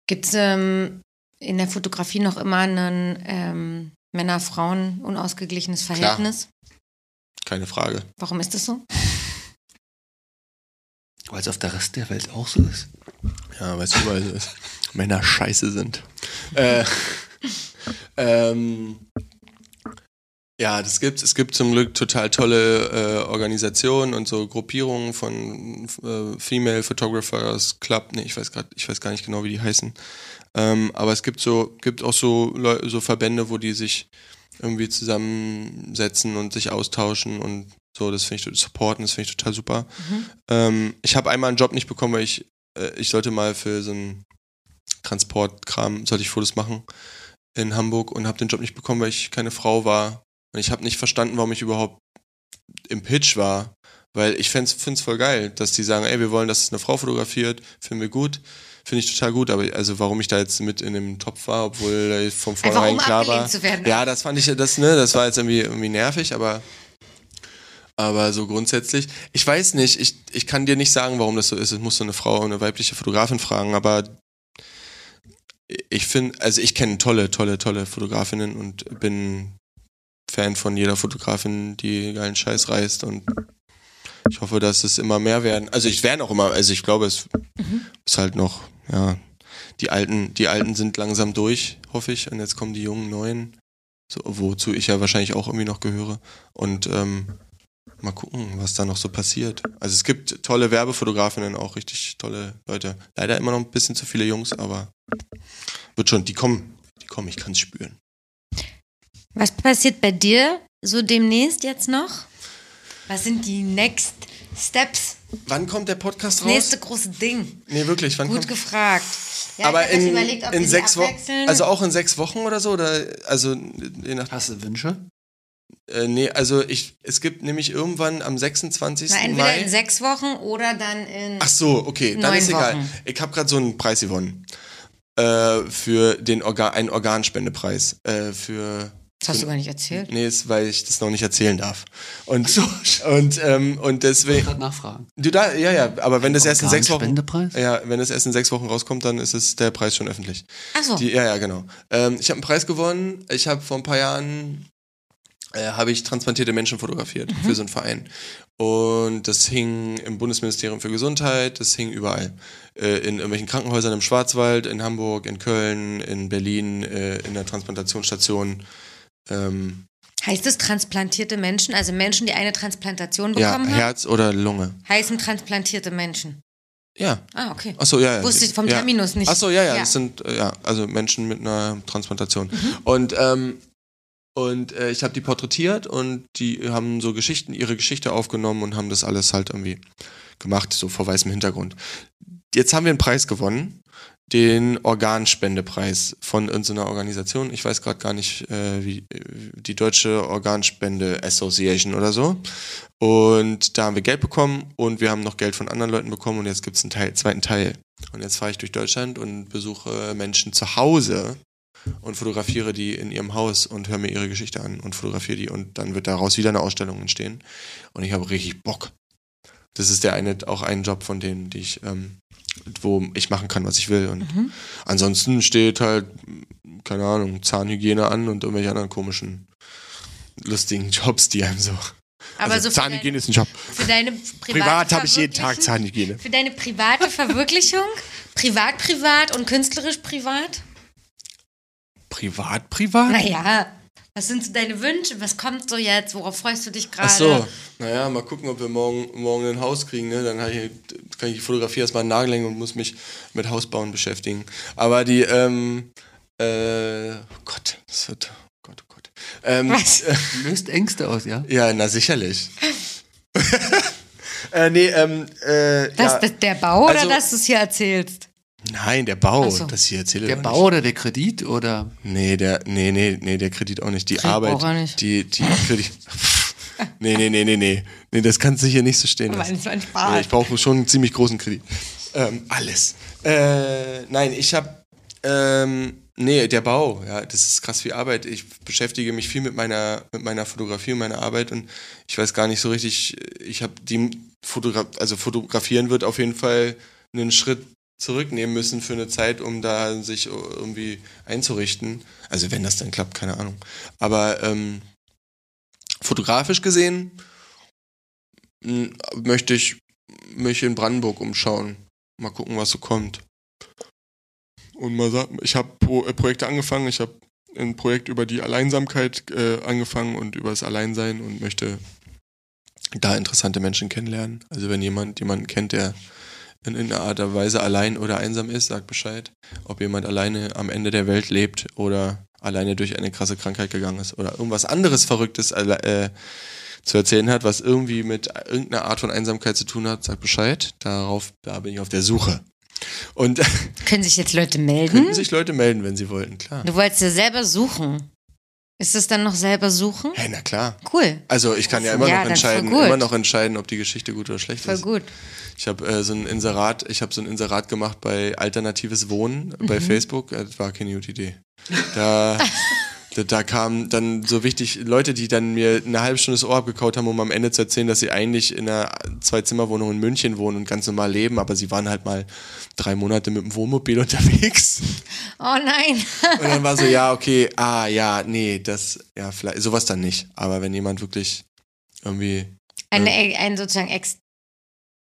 Gibt es ähm, in der Fotografie noch immer ein ähm, Männer-Frauen unausgeglichenes Verhältnis? Keine Frage. Warum ist das so? Weil es auf der Rest der Welt auch so ist. Ja, weil es überall so ist. Männer scheiße sind. Äh, ähm, ja, das gibt's. Es gibt zum Glück total tolle äh, Organisationen und so Gruppierungen von äh, Female Photographers Club. Nee, ich weiß gerade, ich weiß gar nicht genau, wie die heißen. Ähm, aber es gibt so, gibt auch so, Leu so Verbände, wo die sich irgendwie zusammensetzen und sich austauschen und so, das finde ich supporten, das finde ich total super. Ähm, ich habe einmal einen Job nicht bekommen, weil ich, äh, ich sollte mal für so einen Transportkram, sollte ich Fotos machen in Hamburg und habe den Job nicht bekommen, weil ich keine Frau war. Und ich habe nicht verstanden, warum ich überhaupt im Pitch war. Weil ich finde es voll geil, dass die sagen, ey, wir wollen, dass eine Frau fotografiert, finden wir gut. Finde ich total gut, aber also warum ich da jetzt mit in dem Topf war, obwohl Einfach vornherein um klar war. zu werden. Ja, das fand ich, das, ne, das war jetzt irgendwie, irgendwie nervig, aber, aber so grundsätzlich. Ich weiß nicht, ich, ich kann dir nicht sagen, warum das so ist. Es muss so eine Frau, eine weibliche Fotografin fragen, aber ich finde, also ich kenne tolle, tolle, tolle Fotografinnen und bin Fan von jeder Fotografin, die geilen Scheiß reißt und ich hoffe, dass es immer mehr werden. Also ich werde auch immer, also ich glaube, es ist halt noch, ja, die alten, die alten sind langsam durch, hoffe ich, und jetzt kommen die jungen neuen. so, wozu ich ja wahrscheinlich auch irgendwie noch gehöre. Und ähm, mal gucken, was da noch so passiert. Also es gibt tolle Werbefotografinnen, auch richtig tolle Leute. Leider immer noch ein bisschen zu viele Jungs, aber wird schon, die kommen, die kommen, ich kann es spüren. Was passiert bei dir so demnächst jetzt noch? Was sind die Next Steps? Wann kommt der Podcast Das raus? nächste große Ding. Nee, wirklich, wann Gut kommt gefragt. Ja, Aber in, überlegt, ob wir in sechs Wochen, also auch in sechs Wochen oder so, oder also je nach, Hast du Wünsche? äh, nee, also ich, es gibt nämlich irgendwann am 26. Na, entweder Mai. in sechs Wochen oder dann in. Ach so, okay, dann Neun ist egal. Wochen. Ich habe gerade so einen Preis gewonnen äh, für den Organ, einen Organspendepreis äh, für das hast du gar nicht erzählt. Nee, ist, weil ich das noch nicht erzählen darf. Und, und, ähm, und deswegen. Gerade nachfragen. Du da, ja, ja, aber wenn das erst in sechs Wochen. Ja, wenn das erst in sechs Wochen rauskommt, dann ist es der Preis schon öffentlich. Ach so. Die, ja, ja, genau. Ähm, ich habe einen Preis gewonnen. Ich habe vor ein paar Jahren äh, habe ich transplantierte Menschen fotografiert Mhm. für so einen Verein. Und das hing im Bundesministerium für Gesundheit, das hing überall. Äh, in irgendwelchen Krankenhäusern im Schwarzwald, in Hamburg, in Köln, in Berlin, äh, in der Transplantationsstation. Ähm, Heißt es transplantierte Menschen, also Menschen, die eine Transplantation ja, bekommen haben? Herz oder Lunge. Heißen transplantierte Menschen. Ja. Ah, okay. Achso, ja, ja. Wusste ich vom ja. Terminus nicht. Achso, ja, ja, Ja. das sind äh, ja, also Menschen mit einer Transplantation. Mhm. Und ähm, und äh, ich habe die porträtiert und die haben so Geschichten, ihre Geschichte aufgenommen und haben das alles halt irgendwie gemacht, so vor weißem Hintergrund. Jetzt haben wir einen Preis gewonnen, den Organspendepreis von irgendeiner Organisation. Ich weiß gerade gar nicht, äh, wie die Deutsche Organspende Association oder so. Und da haben wir Geld bekommen und wir haben noch Geld von anderen Leuten bekommen und jetzt gibt es einen Teil, zweiten Teil. Und jetzt fahre ich durch Deutschland und besuche Menschen zu Hause und fotografiere die in ihrem Haus und höre mir ihre Geschichte an und fotografiere die und dann wird daraus wieder eine Ausstellung entstehen. Und ich habe richtig Bock. Das ist der eine, auch ein Job von denen, die ich, ähm, wo ich machen kann, was ich will. Und Mhm. ansonsten steht halt, keine Ahnung, Zahnhygiene an und irgendwelche anderen komischen, lustigen Jobs, die einem so. Aber also so Zahnhygiene dein, ist ein Job. für deine private Privat habe ich jeden Tag Zahnhygiene. Für deine private Verwirklichung? privat, privat und künstlerisch privat? Privat, privat? Naja, was sind so deine Wünsche? Was kommt so jetzt? Worauf freust du dich gerade? Ach so, naja, mal gucken, ob wir morgen, morgen ein Haus kriegen. Ne? Dann ich, kann ich die Fotografie erstmal nageln und muss mich mit Hausbauen beschäftigen. Aber die, ähm, äh, oh Gott, das wird, oh Gott, oh Gott. Ähm, Was? Löst Ängste aus, ja? Ja, na sicherlich. äh, nee, ähm, äh, Das, ja. das, der Bau Also- oder dass du es hier erzählst? Nein, der Bau, so. das hier erzähle Der Bau oder der Kredit oder Nee, der, nee, nee, nee, der Kredit auch nicht. Die Kredit Arbeit, er nicht. die, die Kredit. nee, nee, nee, nee, nee. Nee, das kannst du hier nicht so stehen lassen. Das war ein Nee, Spaß. ich brauche schon einen ziemlich großen Kredit. Ähm, alles. Äh, nein, ich habe, ähm, nee, der Bau, ja, das ist krass viel Arbeit. Ich beschäftige mich viel mit meiner, mit meiner Fotografie und meiner Arbeit und ich weiß gar nicht so richtig, ich habe die Fotogra also fotografieren wird auf jeden Fall einen Schritt zurücknehmen müssen für eine Zeit, um da sich irgendwie einzurichten. Also wenn das dann klappt, keine Ahnung. Aber ähm, fotografisch gesehen möchte ich mich in Brandenburg umschauen. Mal gucken, was so kommt. Und mal sagen, ich habe Pro äh, Projekte angefangen. Ich habe ein Projekt über die Alleinsamkeit äh, angefangen und über das Alleinsein und möchte da interessante Menschen kennenlernen. Also wenn jemand jemanden kennt, der in irgendeiner Art und Weise allein oder einsam ist, sagt Bescheid. Ob jemand alleine am Ende der Welt lebt oder alleine durch eine krasse Krankheit gegangen ist oder irgendwas anderes Verrücktes äh, zu erzählen hat, was irgendwie mit irgendeiner Art von Einsamkeit zu tun hat, sagt Bescheid. Darauf, da bin ich auf der Suche. Und Können sich jetzt Leute melden? könnten sich Leute melden, wenn sie wollten, klar. Du wolltest ja selber suchen. Ist es dann noch selber suchen? Hey, na klar. Cool. Also ich kann ja immer Ja, noch voll entscheiden, immer noch entscheiden, ob die Geschichte gut oder schlecht Voll ist. gut. Ich habe äh, so ein Inserat, ich habe so ein Inserat gemacht bei alternatives Wohnen bei Mhm. Facebook. Äh, Das war keine gute Idee. Da, da, da kamen dann so wichtig Leute, die dann mir eine halbe Stunde das Ohr abgekaut haben, um am Ende zu erzählen, dass sie eigentlich in einer Zwei-Zimmer-Wohnung in München wohnen und ganz normal leben, aber sie waren halt mal drei Monate mit dem Wohnmobil unterwegs. Oh nein. Und dann war so, ja, okay, ah, ja, nee, das, ja, vielleicht, sowas dann nicht. Aber wenn jemand wirklich irgendwie Ein, ein sozusagen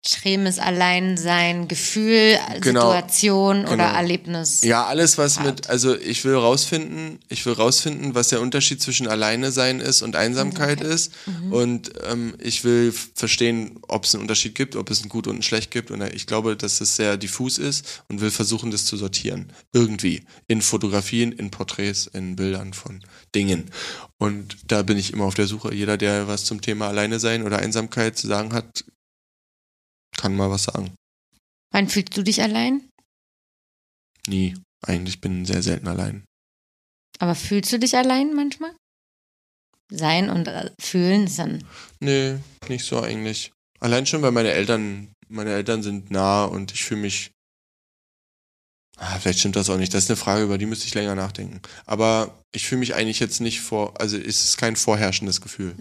extremes Alleinsein, Gefühl, Genau. Situation Genau. oder Erlebnis. Ja, alles was Hart. mit, also ich will rausfinden, ich will rausfinden, was der Unterschied zwischen alleine sein ist und Einsamkeit ist. Und ähm, ich will verstehen, ob es einen Unterschied gibt, ob es ein Gut und ein Schlecht gibt. Und ich glaube, dass es sehr diffus ist und will versuchen, das zu sortieren. Irgendwie. In Fotografien, in Porträts, in Bildern von Dingen. Und da bin ich immer auf der Suche. Jeder, der was zum Thema Alleine sein oder Einsamkeit zu sagen hat, kann mal was sagen. Wann fühlst du dich allein? Nie. Eigentlich bin ich sehr selten allein. Aber fühlst du dich allein manchmal? Sein und äh, fühlen ist dann. Nee, nicht so eigentlich. Allein schon, weil meine Eltern, meine Eltern sind nah und ich fühle mich. Ah, vielleicht stimmt das auch nicht. Das ist eine Frage, über die müsste ich länger nachdenken. Aber ich fühle mich eigentlich jetzt nicht vor, also es ist kein vorherrschendes Gefühl.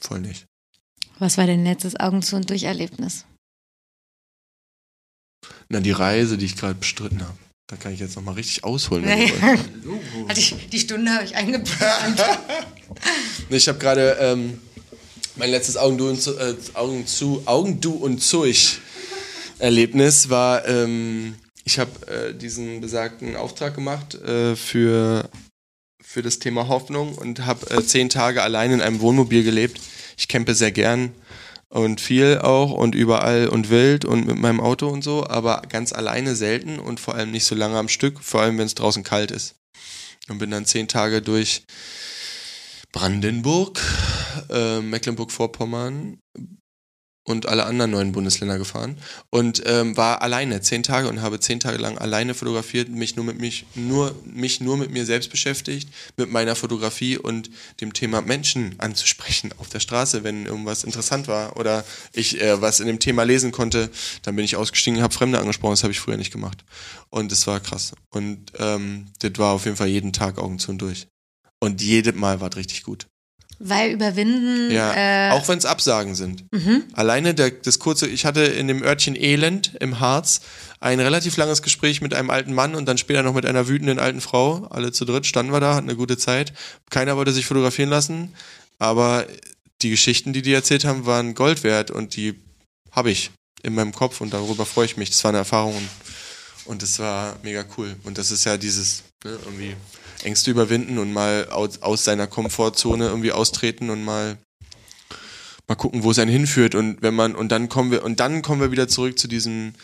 Voll nicht. Was war dein letztes Augen zu und durch Erlebnis? Na, die Reise, die ich gerade bestritten habe. Da kann ich jetzt nochmal richtig ausholen. Wenn Ja, ihr wollt. Ich, die Stunde habe ich eingeplant. Nee, Ich habe gerade ähm, mein letztes Augen du und zu, äh, Augen zu Augen du und Zurich Erlebnis war, ähm, ich habe äh, diesen besagten Auftrag gemacht äh, für für das Thema Hoffnung und habe äh, zehn Tage allein in einem Wohnmobil gelebt. Ich campe sehr gern und viel auch und überall und wild und mit meinem Auto und so, aber ganz alleine selten und vor allem nicht so lange am Stück, vor allem wenn es draußen kalt ist. Und bin dann zehn Tage durch Brandenburg, äh, Mecklenburg-Vorpommern und alle anderen neuen Bundesländer gefahren und ähm, war alleine zehn Tage und habe zehn Tage lang alleine fotografiert, mich nur mit mich nur mich nur mit mir selbst beschäftigt, mit meiner Fotografie und dem Thema Menschen anzusprechen auf der Straße, wenn irgendwas interessant war oder ich äh, was in dem Thema lesen konnte, dann bin ich ausgestiegen, habe Fremde angesprochen, das habe ich früher nicht gemacht. Und das war krass. Und ähm, das war auf jeden Fall jeden Tag Augen zu und durch. Und jedes Mal war es richtig gut. Weil überwinden. Ja, äh, auch wenn es Absagen sind. Alleine der, das kurze, ich hatte in dem Örtchen Elend im Harz ein relativ langes Gespräch mit einem alten Mann und dann später noch mit einer wütenden alten Frau. Alle zu dritt standen wir da, hatten eine gute Zeit. Keiner wollte sich fotografieren lassen, aber die Geschichten, die die erzählt haben, waren Gold wert und die habe ich in meinem Kopf und darüber freue ich mich. Das war eine Erfahrung und, und das war mega cool. Und das ist ja dieses, ne, irgendwie Ängste überwinden und mal aus, aus seiner Komfortzone irgendwie austreten und mal mal gucken, wo es einen hinführt. Und wenn man und dann kommen wir und dann kommen wir wieder zurück zu diesem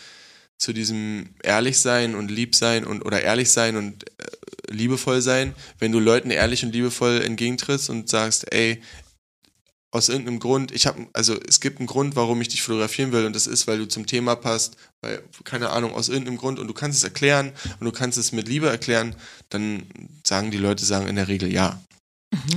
zu diesem ehrlich sein und lieb sein und oder ehrlich sein und äh, liebevoll sein, wenn du Leuten ehrlich und liebevoll entgegentrittst und sagst, ey, aus irgendeinem Grund, ich habe, also es gibt einen Grund, warum ich dich fotografieren will und das ist, weil du zum Thema passt, weil, keine Ahnung, aus irgendeinem Grund und du kannst es erklären und du kannst es mit Liebe erklären, dann sagen die Leute, sagen in der Regel ja.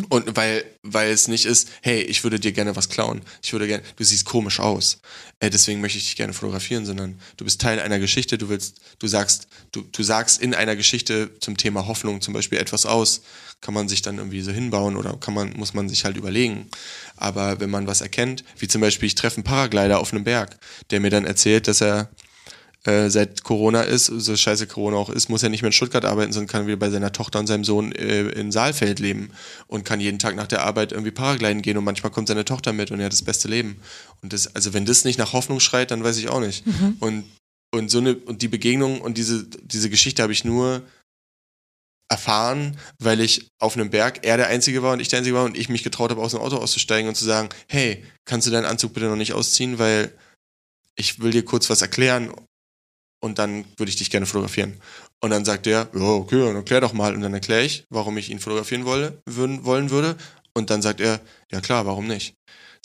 Und weil, weil es nicht ist, hey, ich würde dir gerne was klauen. Ich würde gerne, du siehst komisch aus. Äh, deswegen möchte ich dich gerne fotografieren, sondern du bist Teil einer Geschichte, du willst, du sagst, du, du sagst in einer Geschichte zum Thema Hoffnung zum Beispiel etwas aus. Kann man sich dann irgendwie so hinbauen oder kann man, muss man sich halt überlegen. Aber wenn man was erkennt, wie zum Beispiel, ich treffe einen Paraglider auf einem Berg, der mir dann erzählt, dass er äh, seit Corona ist, so scheiße Corona auch ist, muss er nicht mehr in Stuttgart arbeiten, sondern kann wieder bei seiner Tochter und seinem Sohn äh, in Saalfeld leben und kann jeden Tag nach der Arbeit irgendwie Paragliden gehen und manchmal kommt seine Tochter mit und er hat das beste Leben. Und das, also wenn das nicht nach Hoffnung schreit, dann weiß ich auch nicht. Und, und so eine, und die Begegnung und diese, diese Geschichte habe ich nur erfahren, weil ich auf einem Berg er der Einzige war und ich der Einzige war und ich mich getraut habe, aus dem Auto auszusteigen und zu sagen, hey, kannst du deinen Anzug bitte noch nicht ausziehen, weil ich will dir kurz was erklären und dann würde ich dich gerne fotografieren. Und dann sagt er, ja, okay, dann erklär doch mal. Und dann erkläre ich, warum ich ihn fotografieren wolle, würden, wollen würde. Und dann sagt er, ja klar, warum nicht?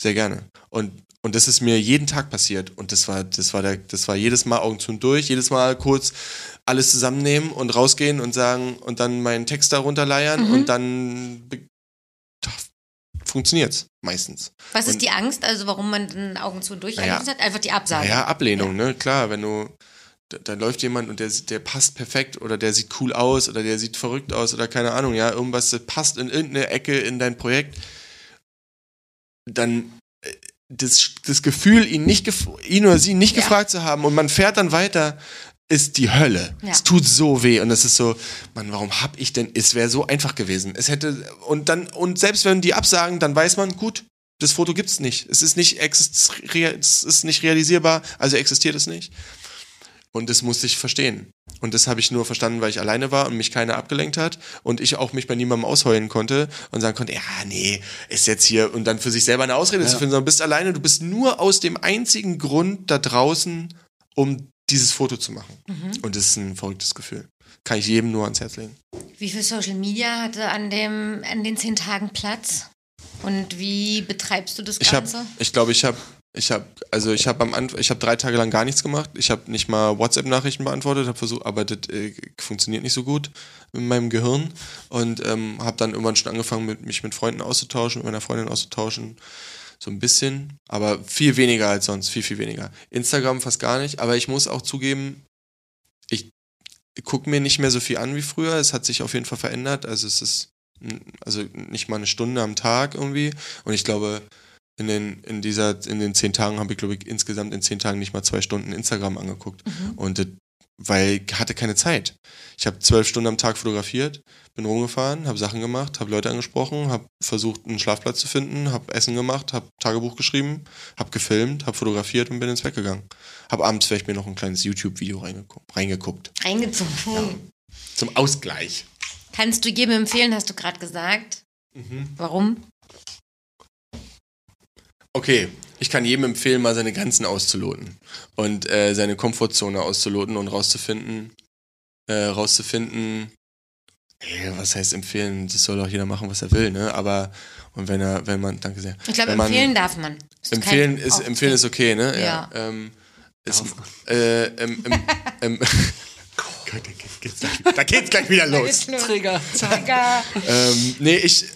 Sehr gerne. Und, und das ist mir jeden Tag passiert. Und das war, das war der, das war jedes Mal Augen zu und durch, jedes Mal kurz alles zusammennehmen und rausgehen und sagen, und dann meinen Text darunter leiern und dann be- funktioniert's meistens. was ist und- die Angst, also warum man den Augen zu und durch Naja. Hat? Einfach die Absage. Naja, Ablehnung, ne? Klar, wenn du, da, läuft jemand und der, der passt perfekt oder der sieht cool aus oder der sieht verrückt aus oder keine Ahnung, ja, irgendwas passt in irgendeine Ecke in dein Projekt, dann äh, das, das Gefühl, ihn nicht ihn oder sie nicht Ja. gefragt zu haben und man fährt dann weiter, ist die Hölle. Ja. Es tut so weh und es ist so, Mann, warum hab ich denn? Es wäre so einfach gewesen. Es hätte und dann und selbst wenn die absagen, dann weiß man, gut, das Foto gibt's nicht. Es ist nicht, es ist nicht realisierbar, also existiert es nicht. Und das musste ich verstehen. Und das habe ich nur verstanden, weil ich alleine war und mich keiner abgelenkt hat und ich auch mich bei niemandem ausheulen konnte und sagen konnte, ja, nee, ist jetzt hier und dann für sich selber eine Ausrede zu finden, sondern du bist alleine, du bist nur aus dem einzigen Grund da draußen, um dieses Foto zu machen. Und das ist ein verrücktes Gefühl. Kann ich jedem nur ans Herz legen. Wie viel Social Media hatte an, dem, an den zehn Tagen Platz? Und wie betreibst du das Ich habe, Ganze? ich glaube, ich habe, ich habe, also ich habe am Anfang, ich habe drei Tage lang gar nichts gemacht. Ich habe nicht mal WhatsApp-Nachrichten beantwortet, habe versucht, aber das äh, funktioniert nicht so gut in meinem Gehirn und ähm, habe dann irgendwann schon angefangen, mit, mich mit Freunden auszutauschen, mit meiner Freundin auszutauschen, so ein bisschen, aber viel weniger als sonst, viel viel weniger. Instagram fast gar nicht, aber ich muss auch zugeben, ich gucke mir nicht mehr so viel an wie früher. Es hat sich auf jeden Fall verändert. Also es ist also nicht mal eine Stunde am Tag irgendwie. Und ich glaube, in den, in dieser, in den zehn Tagen habe ich, glaube ich, insgesamt in zehn Tagen nicht mal zwei Stunden Instagram angeguckt. Und das, weil ich hatte keine Zeit. Ich habe zwölf Stunden am Tag fotografiert, bin rumgefahren, habe Sachen gemacht, habe Leute angesprochen, habe versucht, einen Schlafplatz zu finden, habe Essen gemacht, habe Tagebuch geschrieben, habe gefilmt, habe fotografiert und bin ins Bett gegangen. Habe abends vielleicht mir noch ein kleines YouTube-Video reingeguckt. reingeguckt. Eingezogen. Zum Ausgleich. Kannst du jedem empfehlen, hast du gerade gesagt. Warum? Okay, ich kann jedem empfehlen, mal seine Grenzen auszuloten und äh, seine Komfortzone auszuloten und rauszufinden, äh, rauszufinden, ey, was heißt empfehlen? Das soll doch jeder machen, was er will, ne? Aber und wenn er, wenn man, danke sehr. Ich glaube, man- empfehlen darf man. Ist Empfehlen ist, empfehlen ist okay, ne? Ja. Ähm, ist, äh, ähm, ähm, ähm, Gott, da geht's, geht's gleich, da geht's gleich wieder los. Trigger. Trigger. ähm, nee, ich.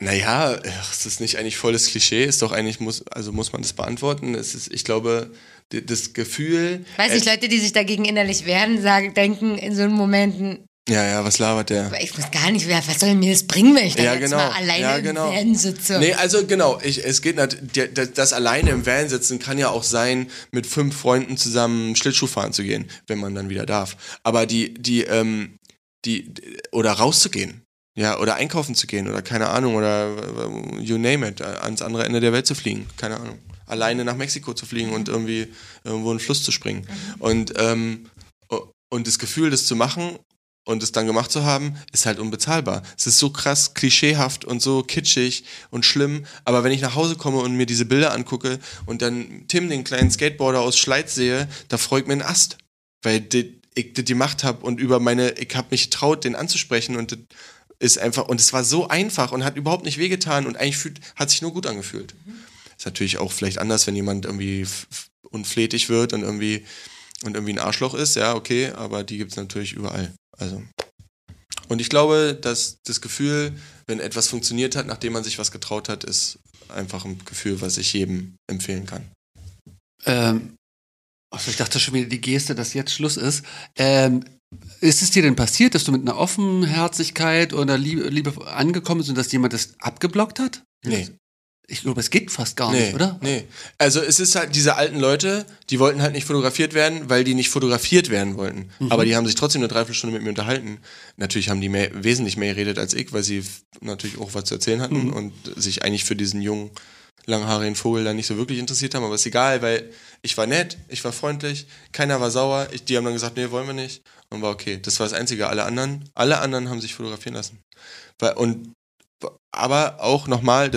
Naja, ist das nicht eigentlich volles Klischee? Ist doch eigentlich, muss, also muss man das beantworten? Es ist, ich glaube, das Gefühl. Weiß nicht, äh, Leute, die sich dagegen innerlich wehren, sagen, denken in so einen Momenten, Ja, ja, was labert der? ich muss gar nicht was soll mir das bringen, wenn ich da Ja, jetzt genau. mal alleine Ja, genau. im Van sitze? Nee, also genau, ich, es geht der- das alleine im Van sitzen kann ja auch sein, mit fünf Freunden zusammen Schlittschuh fahren zu gehen, wenn man dann wieder darf. Aber die, die, ähm, die, oder rauszugehen. Ja, oder einkaufen zu gehen oder keine Ahnung, oder you name it, ans andere Ende der Welt zu fliegen, keine Ahnung. Alleine nach Mexiko zu fliegen und irgendwie irgendwo in den Fluss zu springen. Und, ähm, und das Gefühl, das zu machen und es dann gemacht zu haben, ist halt unbezahlbar. Es ist so krass klischeehaft und so kitschig und schlimm, aber wenn ich nach Hause komme und mir diese Bilder angucke und dann Tim, den kleinen Skateboarder aus Schleiz sehe, da freut mir ein Ast, weil die, ich das gemacht habe und über meine, ich habe mich getraut, den anzusprechen und das ist einfach, und es war so einfach und hat überhaupt nicht wehgetan und eigentlich fühlt, hat sich nur gut angefühlt. Ist natürlich auch vielleicht anders, wenn jemand irgendwie unflätig wird und irgendwie und irgendwie ein Arschloch ist, ja, okay, aber die gibt's natürlich überall. Also. Und ich glaube, dass das Gefühl, wenn etwas funktioniert hat, nachdem man sich was getraut hat, ist einfach ein Gefühl, was ich jedem empfehlen kann. Ähm, also ich dachte schon wieder die Geste, dass jetzt Schluss ist. Ähm, ist es dir denn passiert, dass du mit einer Offenherzigkeit oder Liebe, Liebe angekommen bist und dass jemand das abgeblockt hat? Nee. Ich glaube, es geht fast gar Nee, nicht, oder? Nee. Also es ist halt diese alten Leute, die wollten halt nicht fotografiert werden, weil die nicht fotografiert werden wollten. Mhm. Aber die haben sich trotzdem eine Dreiviertelstunde mit mir unterhalten. Natürlich haben die mehr, wesentlich mehr geredet als ich, weil sie natürlich auch was zu erzählen hatten Mhm. und sich eigentlich für diesen jungen, langhaarigen Vogel dann nicht so wirklich interessiert haben. Aber ist egal, weil ich war nett, ich war freundlich, keiner war sauer. Ich, die haben dann gesagt, nee, wollen wir nicht. Und war okay. Das war das Einzige. Alle anderen, alle anderen haben sich fotografieren lassen. Und, aber auch nochmal,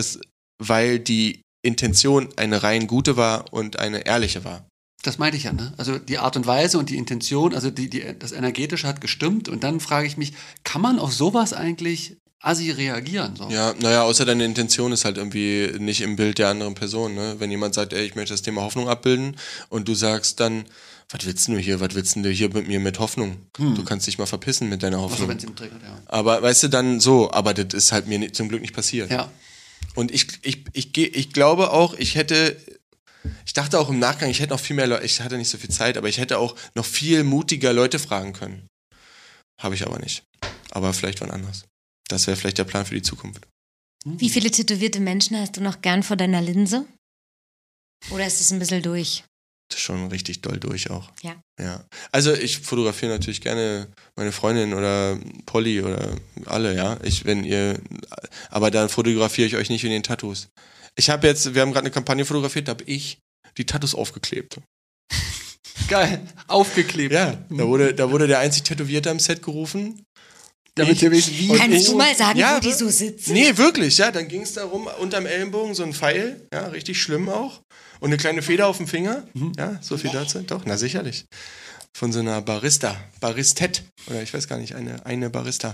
weil die Intention eine rein gute war und eine ehrliche war. Das meinte ich ja, ne? Also die Art und Weise und die Intention, also die, die, das Energetische hat gestimmt und dann frage ich mich, kann man auf sowas eigentlich assi reagieren? So? Ja, naja, außer deine Intention ist halt irgendwie nicht im Bild der anderen Person. Ne? Wenn jemand sagt, ey, ich möchte das Thema Hoffnung abbilden und du sagst dann, was willst du hier, was willst du hier mit mir mit Hoffnung? Du kannst dich mal verpissen mit deiner Also Hoffnung. ihm triggert, ja. aber weißt du, dann so, aber das ist halt mir zum Glück nicht passiert. Ja. Und ich, ich, ich, geh- ich glaube auch, ich hätte, ich dachte auch im Nachgang, ich hätte noch viel mehr Leute, ich hatte nicht so viel Zeit, aber ich hätte auch noch viel mutiger Leute fragen können. Habe ich aber nicht. Aber vielleicht wann anders. Das wäre vielleicht der Plan für die Zukunft. Wie viele tätowierte Menschen hast du noch gern vor deiner Linse? Oder ist es ein bisschen durch? Das ist schon richtig doll durch auch. Ja. Ja. Also ich fotografiere natürlich gerne meine Freundin oder Polly oder alle, ja. Ich, wenn ihr, aber dann fotografiere ich euch nicht in den Tattoos. Ich habe jetzt, wir haben gerade eine Kampagne fotografiert, da habe ich die Tattoos aufgeklebt. Geil. Aufgeklebt. Ja, da wurde, da wurde der einzig Tätowierte am Set gerufen. Damit ihr wisst, wie Kannst ich- du mal sagen, Ja, wo die so sitzen? Nee, wirklich, ja. Dann ging es darum, unterm Ellenbogen so ein Pfeil, ja, richtig schlimm auch. Und eine kleine Feder auf dem Finger. Ja, so viel dazu. Doch, na sicherlich. Von so einer Barista, Baristet. Oder ich weiß gar nicht, eine, eine Barista.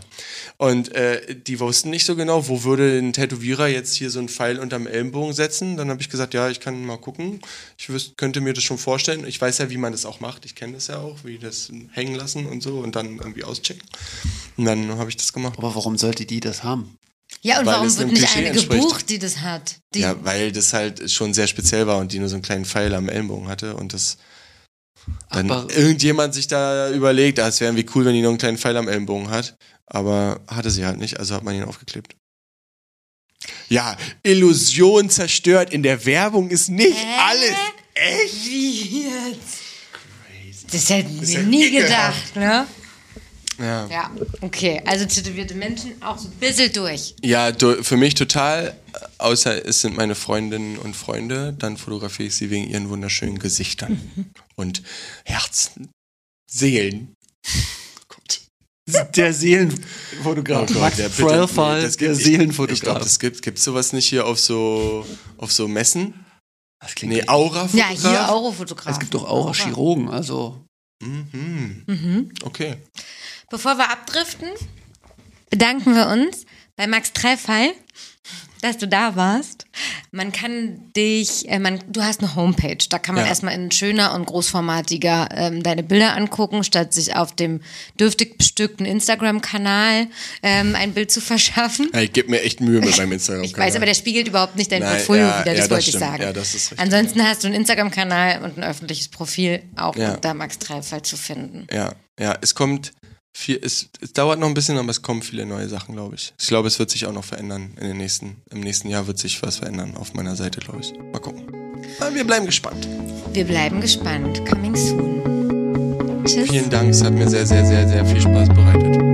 Und äh, die wussten nicht so genau, wo würde ein Tätowierer jetzt hier so einen Pfeil unterm Ellenbogen setzen. Dann habe ich gesagt, ja, ich kann mal gucken. Ich wüs- könnte mir das schon vorstellen. Ich weiß ja, wie man das auch macht. Ich kenne das ja auch, wie das hängen lassen und so und dann irgendwie auschecken. Und dann habe ich das gemacht. Aber warum sollte die das haben? Ja, und Weil warum wird nicht eine entspricht. gebucht, die das hat? Die, Ja, weil das halt schon sehr speziell war und die nur so einen kleinen Pfeil am Ellenbogen hatte und das dann Aber- irgendjemand sich da überlegt, ah, es wäre irgendwie cool, wenn die noch einen kleinen Pfeil am Ellenbogen hat, aber hatte sie halt nicht, also hat man ihn aufgeklebt. Ja, Illusion zerstört. In der Werbung ist nicht Hä? alles echt. Wie jetzt? Das hätten wir ja nie gedacht, ne? Ja, Ja, okay. Also tätowierte Menschen auch so ein bisschen durch. ja du, für mich total, außer es sind meine Freundinnen und Freunde, dann fotografiere ich sie wegen ihren wunderschönen Gesichtern und Herzen, Seelen. Gott. Der Seelenfotograf. Oh Gott, der bitte- Frelfall, das der gibt- Ich, ich glaube, Seelenfotograf. das gibt gibt's sowas nicht hier auf so auf so Messen? Das klingt Nee, Aura Ja, hier Aurofotograf. Es gibt doch auch Chirurgen, also Mhm. Mhm. Okay. Bevor wir abdriften, bedanken wir uns bei Max Treffall, dass du da warst. Man kann dich, äh, man, du hast eine Homepage, da kann man Ja. erstmal in schöner und großformatiger ähm, deine Bilder angucken, statt sich auf dem dürftig bestückten Instagram-Kanal ähm, ein Bild zu verschaffen. Ja, ich gebe mir echt Mühe mit meinem Instagram. Ich weiß, aber der spiegelt überhaupt nicht dein Nein, Portfolio ja, wieder, das das wollte ich sagen. Ja, das ist richtig. Ansonsten hast du einen Instagram-Kanal und ein öffentliches Profil, auch unter Max Treffall zu finden. Ja, ja, es kommt viel, es, es dauert noch ein bisschen, aber es kommen viele neue Sachen, glaube ich. Ich glaube, es wird sich auch noch verändern in den nächsten, im nächsten Jahr wird sich was verändern auf meiner Seite, glaube ich. Mal gucken. Aber wir bleiben gespannt. Wir bleiben gespannt. Coming soon. Tschüss. Vielen Dank, es hat mir sehr, sehr, sehr, sehr viel Spaß bereitet.